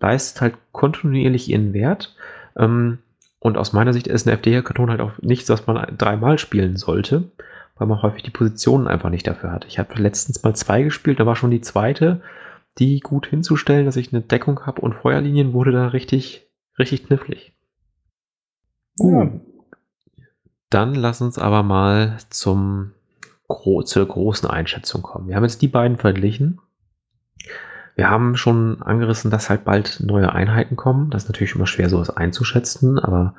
leistet halt kontinuierlich ihren Wert. Ähm, und aus meiner Sicht ist eine FD-Kanone halt auch nichts, was man dreimal spielen sollte, weil man häufig die Positionen einfach nicht dafür hat. Ich habe letztens mal zwei gespielt, da war schon die zweite die gut hinzustellen, dass ich eine Deckung habe und Feuerlinien wurde da richtig richtig knifflig. Gut. Dann lass uns aber mal zum, zur großen Einschätzung kommen. Wir haben jetzt die beiden verglichen. Wir haben schon angerissen, dass halt bald neue Einheiten kommen. Das ist natürlich immer schwer, sowas einzuschätzen, aber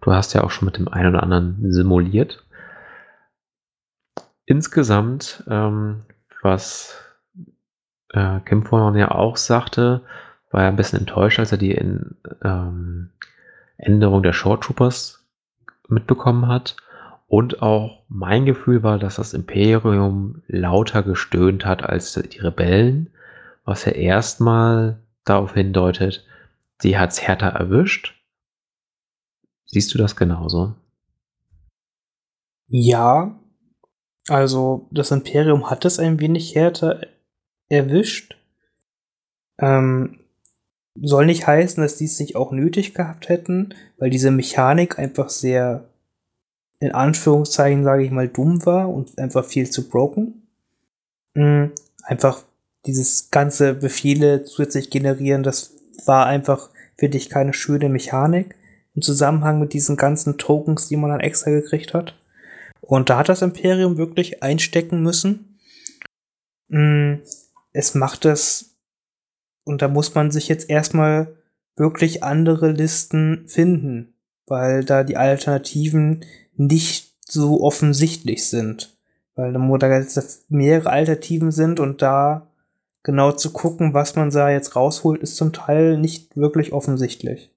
du hast ja auch schon mit dem einen oder anderen simuliert. Insgesamt, ähm, was äh, Kim vorhin ja auch sagte, war er ein bisschen enttäuscht, als er die in, ähm, Änderung der Short Troopers mitbekommen hat. Und auch mein Gefühl war, dass das Imperium lauter gestöhnt hat als die Rebellen, was ja erstmal darauf hindeutet, sie hat es härter erwischt. Siehst du das genauso? Ja, also das Imperium hat es ein wenig härter erwischt. Ähm, soll nicht heißen, dass die es nicht auch nötig gehabt hätten, weil diese Mechanik einfach sehr, in Anführungszeichen sage ich mal, dumm war und einfach viel zu broken. Mhm. Einfach dieses ganze Befehle zusätzlich generieren, das war einfach für dich keine schöne Mechanik im Zusammenhang mit diesen ganzen Tokens, die man dann extra gekriegt hat. Und da hat das Imperium wirklich einstecken müssen. Mhm. Es macht es und da muss man sich jetzt erstmal wirklich andere Listen finden, weil da die Alternativen nicht so offensichtlich sind. Weil da mehrere Alternativen sind und da genau zu gucken, was man da jetzt rausholt, ist zum Teil nicht wirklich offensichtlich.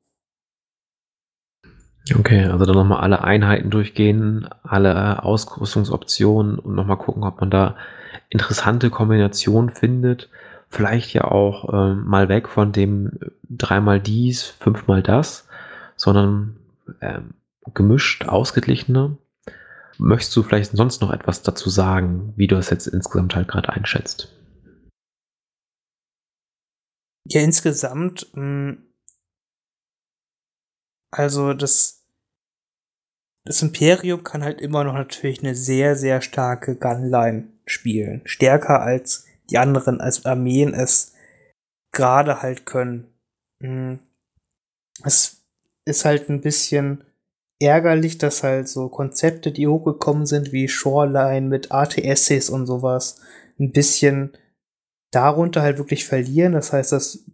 Okay, also dann nochmal alle Einheiten durchgehen, alle Ausrüstungsoptionen und nochmal gucken, ob man da interessante Kombinationen findet vielleicht ja auch ähm, mal weg von dem dreimal dies, fünfmal das, sondern ähm, gemischt, ausgeglichener. Möchtest du vielleicht sonst noch etwas dazu sagen, wie du es jetzt insgesamt halt gerade einschätzt? Ja, insgesamt, mh, hm, also das, das Imperium kann halt immer noch natürlich eine sehr, sehr starke Gunline spielen. Stärker als die anderen als Armeen es gerade halt können. Mhm. Es ist halt ein bisschen ärgerlich, dass halt so Konzepte, die hochgekommen sind, wie Shoreline mit ATSs und sowas, ein bisschen darunter halt wirklich verlieren. Das heißt, dass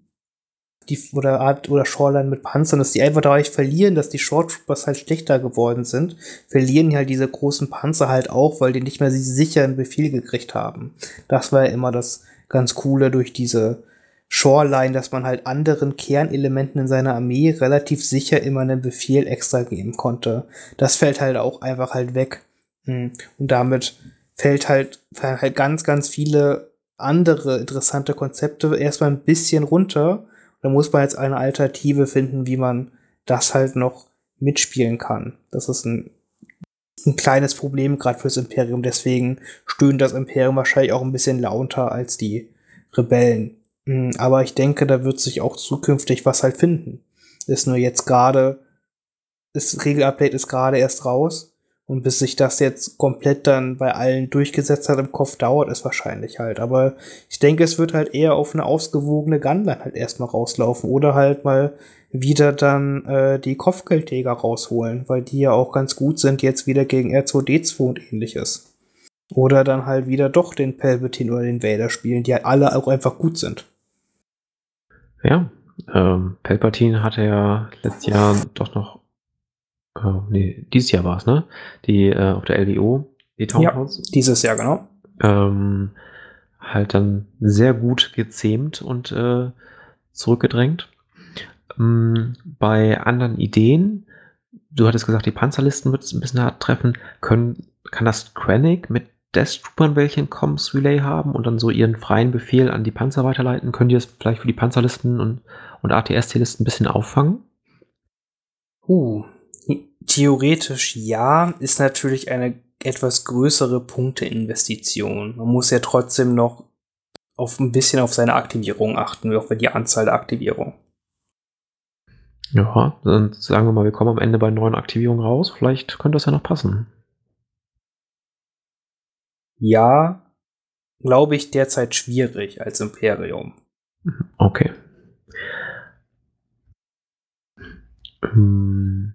die oder Art oder Shoreline mit Panzern, dass die einfach dadurch verlieren, dass die Short Troopers halt schlechter geworden sind, verlieren halt diese großen Panzer halt auch, weil die nicht mehr sicheren Befehl gekriegt haben. Das war ja immer das ganz coole durch diese Shoreline, dass man halt anderen Kernelementen in seiner Armee relativ sicher immer einen Befehl extra geben konnte. Das fällt halt auch einfach halt weg. Hm. Und damit fällt halt, fallen halt ganz, ganz viele andere interessante Konzepte erstmal ein bisschen runter da muss man jetzt eine Alternative finden, wie man das halt noch mitspielen kann. Das ist ein, ein kleines Problem gerade fürs Imperium. Deswegen stöhnt das Imperium wahrscheinlich auch ein bisschen lauter als die Rebellen. Hm, aber ich denke, da wird sich auch zukünftig was halt finden. Ist nur jetzt gerade, das Regelupdate ist gerade erst raus. Und bis sich das jetzt komplett dann bei allen durchgesetzt hat im Kopf, dauert es wahrscheinlich halt. Aber ich denke, es wird halt eher auf eine ausgewogene Gunline halt erstmal rauslaufen. Oder halt mal wieder dann äh, die Kopfgeldjäger rausholen, weil die ja auch ganz gut sind jetzt wieder gegen R2D2 und ähnliches. Oder dann halt wieder doch den Palpatine oder den Vader spielen, die halt alle auch einfach gut sind. Ja, ähm, Palpatine hatte ja letztes Jahr doch noch äh, nee, dieses Jahr war es, ne? Die äh, auf der LWO, die Ja, dieses Jahr, genau. Ähm, halt dann sehr gut gezähmt und äh, zurückgedrängt. Ähm, bei anderen Ideen, du hattest gesagt, die Panzerlisten wird es ein bisschen hart treffen, können, kann das Krennic mit Death Troopern welche in Comms Relay haben und dann so ihren freien Befehl an die Panzer weiterleiten? Können die das vielleicht für die Panzerlisten und, und ATST-Listen ein bisschen auffangen? Uh, Theoretisch ja, ist natürlich eine etwas größere Punkteinvestition. Man muss ja trotzdem noch auf ein bisschen auf seine Aktivierung achten, auch für die Anzahl der Aktivierung. Ja, dann sagen wir mal, wir kommen am Ende bei neun Aktivierungen raus. Vielleicht könnte das ja noch passen. Ja, glaube ich derzeit schwierig als Imperium. Okay. Ähm,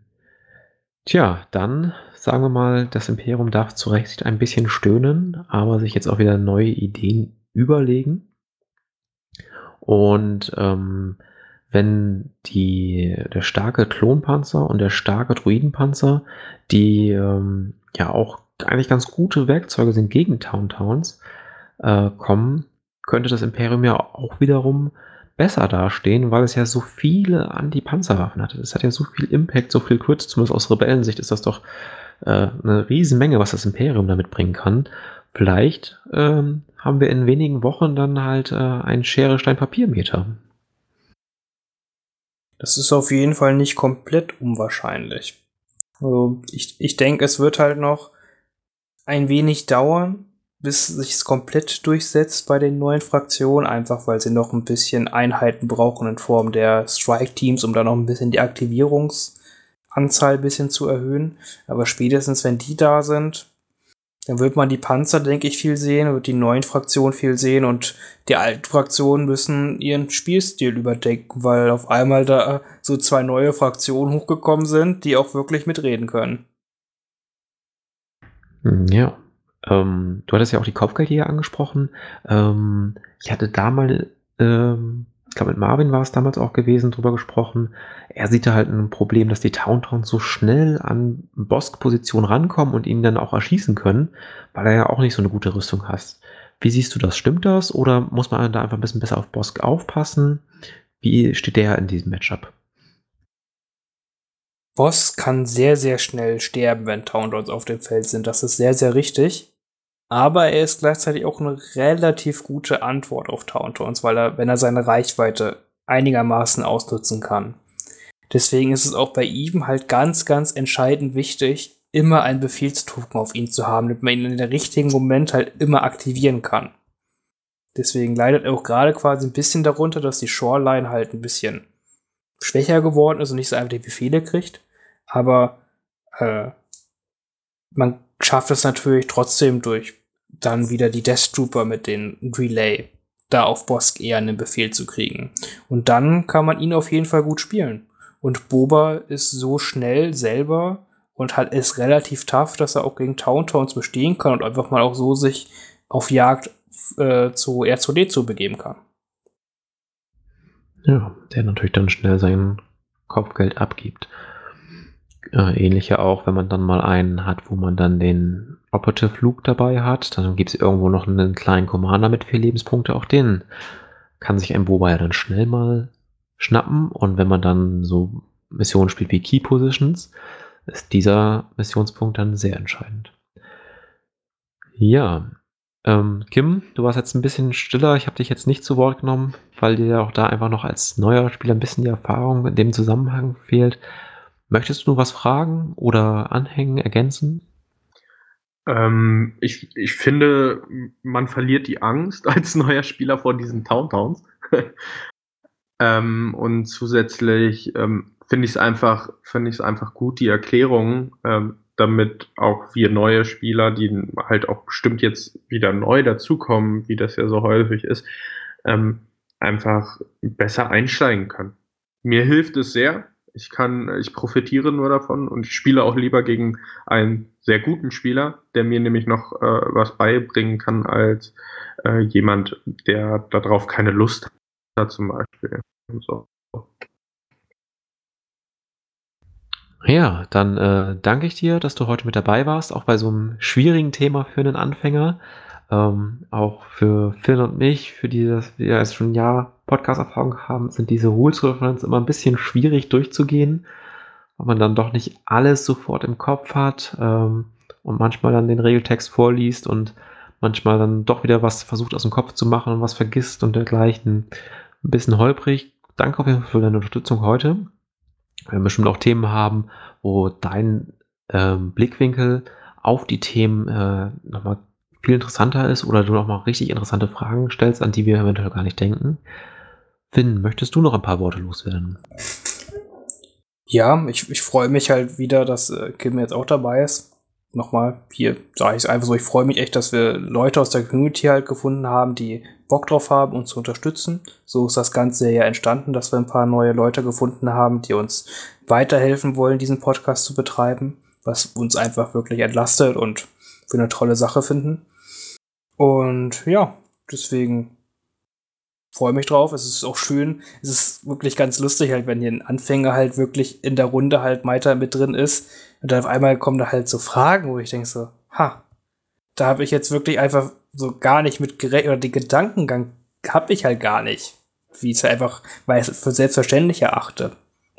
tja, dann sagen wir mal, das Imperium darf zu Recht ein bisschen stöhnen, aber sich jetzt auch wieder neue Ideen überlegen. Und ähm, wenn die, der starke Klonpanzer und der starke Druidenpanzer, die ähm, ja auch eigentlich ganz gute Werkzeuge sind gegen Town Towns, äh, kommen, könnte das Imperium ja auch wiederum besser dastehen, weil es ja so viele Anti-Panzerwaffen hat. Es hat ja so viel Impact, so viel Crit, zumindest aus Rebellensicht ist das doch äh, eine Riesenmenge, was das Imperium damit bringen kann. Vielleicht ähm, haben wir in wenigen Wochen dann halt äh, einen Schere-Stein-Papier-Meter. Das ist auf jeden Fall nicht komplett unwahrscheinlich. Also ich, ich denke, es wird halt noch ein wenig dauern, bis sich es komplett durchsetzt bei den neuen Fraktionen, einfach weil sie noch ein bisschen Einheiten brauchen in Form der Strike-Teams, um da noch ein bisschen die Aktivierungsanzahl ein bisschen zu erhöhen. Aber spätestens, wenn die da sind, dann wird man die Panzer, denke ich, viel sehen, wird die neuen Fraktionen viel sehen und die alten Fraktionen müssen ihren Spielstil überdenken, weil auf einmal da so zwei neue Fraktionen hochgekommen sind, die auch wirklich mitreden können. Hm, ja. Ähm, du hattest ja auch die Kopfgeldjäger angesprochen. Ähm, ich hatte da mal, ähm, ich glaube mit Marvin war es damals auch gewesen, drüber gesprochen. Er sieht da halt ein Problem, dass die Towntowns so schnell an Bosk-Position rankommen und ihn dann auch erschießen können, weil er ja auch nicht so eine gute Rüstung hat. Wie siehst du das? Stimmt das? Oder muss man da einfach ein bisschen besser auf Bosk aufpassen? Wie steht der in diesem Matchup? Boss kann sehr, sehr schnell sterben, wenn Towntowns auf dem Feld sind. Das ist sehr, sehr richtig. Aber er ist gleichzeitig auch eine relativ gute Antwort auf Tauntauns, weil er, wenn er seine Reichweite einigermaßen ausnutzen kann. Deswegen ist es auch bei ihm halt ganz, ganz entscheidend wichtig, immer einen Befehlstoken auf ihn zu haben, damit man ihn in der richtigen Moment halt immer aktivieren kann. Deswegen leidet er auch gerade quasi ein bisschen darunter, dass die Shoreline halt ein bisschen schwächer geworden ist und nicht so einfach die Befehle kriegt. Aber äh, man schafft es natürlich trotzdem durch dann wieder die Death Trooper mit den Relay da auf Bosk eher einen Befehl zu kriegen. Und dann kann man ihn auf jeden Fall gut spielen. Und Boba ist so schnell selber und halt ist relativ tough, dass er auch gegen Towntowns bestehen kann und einfach mal auch so sich auf Jagd äh, zu R2D zu begeben kann. Ja, der natürlich dann schnell sein Kopfgeld abgibt. Äh, ähnlich ja auch, wenn man dann mal einen hat, wo man dann den Operative Luke dabei hat, dann gibt es irgendwo noch einen kleinen Commander mit vier Lebenspunkte, auch den kann sich ein Boba ja dann schnell mal schnappen und wenn man dann so Missionen spielt wie Key Positions, ist dieser Missionspunkt dann sehr entscheidend. Ja, ähm, Kim, du warst jetzt ein bisschen stiller. Ich habe dich jetzt nicht zu Wort genommen, weil dir auch da einfach noch als neuer Spieler ein bisschen die Erfahrung in dem Zusammenhang fehlt. Möchtest du was fragen oder anhängen, ergänzen? Ähm, ich, ich finde, man verliert die Angst als neuer Spieler vor diesen Towntowns. ähm, und zusätzlich ähm, finde ich es einfach, finde ich es einfach gut, die Erklärung, ähm, damit auch wir neue Spieler, die halt auch bestimmt jetzt wieder neu dazukommen, wie das ja so häufig ist, ähm, einfach besser einsteigen können. Mir hilft es sehr. Ich kann, ich profitiere nur davon und ich spiele auch lieber gegen einen sehr guten Spieler, der mir nämlich noch äh, was beibringen kann als äh, jemand, der darauf keine Lust hat, zum Beispiel. So. Ja, dann äh, danke ich dir, dass du heute mit dabei warst, auch bei so einem schwierigen Thema für einen Anfänger. Ähm, auch für Phil und mich, für die wir jetzt schon ein Jahr Podcast-Erfahrung haben, sind diese Rules-Referenz immer ein bisschen schwierig durchzugehen, weil man dann doch nicht alles sofort im Kopf hat ähm, und manchmal dann den Regeltext vorliest und manchmal dann doch wieder was versucht aus dem Kopf zu machen und was vergisst und dergleichen. Ein bisschen holprig. Danke auf jeden Fall für deine Unterstützung heute wir bestimmt auch Themen haben, wo dein ähm, Blickwinkel auf die Themen äh, nochmal viel interessanter ist oder du nochmal richtig interessante Fragen stellst, an die wir eventuell gar nicht denken. Finn, möchtest du noch ein paar Worte loswerden? Ja, ich, ich freue mich halt wieder, dass äh, Kim jetzt auch dabei ist. Nochmal, hier sage ich es einfach so, ich freue mich echt, dass wir Leute aus der Community halt gefunden haben, die Bock drauf haben, uns zu unterstützen. So ist das Ganze ja entstanden, dass wir ein paar neue Leute gefunden haben, die uns weiterhelfen wollen, diesen Podcast zu betreiben, was uns einfach wirklich entlastet und für eine tolle Sache finden. Und ja, deswegen freue mich drauf. Es ist auch schön. Es ist wirklich ganz lustig, halt, wenn hier ein Anfänger halt wirklich in der Runde halt weiter mit drin ist. Und dann auf einmal kommen da halt so Fragen, wo ich denke so, ha, da habe ich jetzt wirklich einfach so gar nicht mit gerechnet, oder den Gedankengang habe ich halt gar nicht. Wie es halt einfach, weil ich es für selbstverständlich erachte.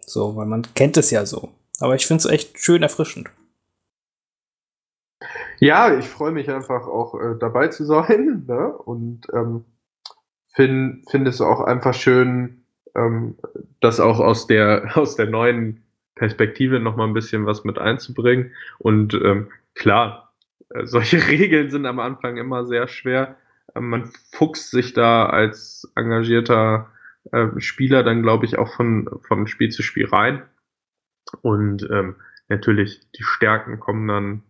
So, weil man kennt es ja so. Aber ich finde es echt schön erfrischend. Ja, ich freue mich einfach auch äh, dabei zu sein ne? und ähm, finde find es auch einfach schön, ähm, das auch aus der, aus der neuen Perspektive nochmal ein bisschen was mit einzubringen. Und ähm, klar, äh, solche Regeln sind am Anfang immer sehr schwer. Ähm, man fuchst sich da als engagierter äh, Spieler dann, glaube ich, auch von, von Spiel zu Spiel rein. Und ähm, natürlich, die Stärken kommen dann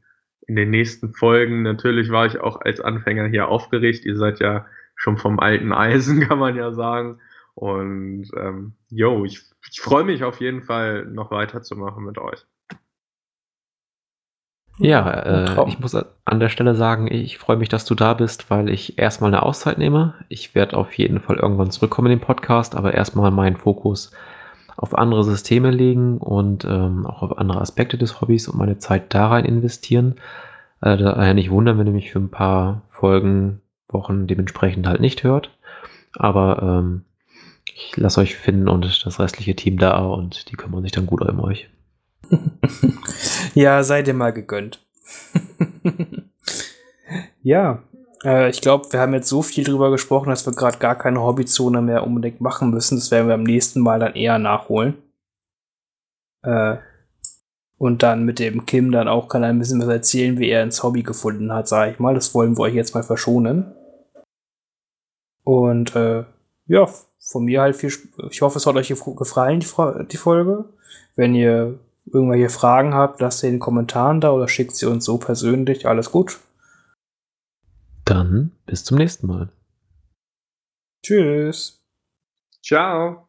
in den nächsten Folgen. Natürlich war ich auch als Anfänger hier aufgeregt. Ihr seid ja schon vom alten Eisen, kann man ja sagen. Und ähm, yo, ich, ich freue mich auf jeden Fall noch weiterzumachen mit euch. Ja, äh, ich muss an der Stelle sagen, ich freue mich, dass du da bist, weil ich erstmal eine Auszeit nehme. Ich werde auf jeden Fall irgendwann zurückkommen in den Podcast, aber erstmal meinen Fokus auf andere Systeme legen und ähm, auch auf andere Aspekte des Hobbys und meine Zeit da rein investieren. Äh, daher nicht wundern, wenn ihr mich für ein paar Folgen Wochen dementsprechend halt nicht hört. Aber ähm, ich lasse euch finden und das restliche Team da und die kümmern sich dann gut um euch. ja, seid ihr mal gegönnt. ja, äh, ich glaube, wir haben jetzt so viel drüber gesprochen, dass wir gerade gar keine Hobbyzone mehr unbedingt machen müssen. Das werden wir am nächsten Mal dann eher nachholen. Äh, und dann mit dem Kim dann auch kann er ein bisschen was erzählen, wie er ins Hobby gefunden hat, sage ich mal. Das wollen wir euch jetzt mal verschonen. Und äh, ja, von mir halt viel. Ich hoffe, es hat euch gefallen, die, die Folge. Wenn ihr irgendwelche Fragen habt, lasst sie in den Kommentaren da oder schickt sie uns so persönlich. Alles gut. Dann bis zum nächsten Mal. Tschüss. Ciao.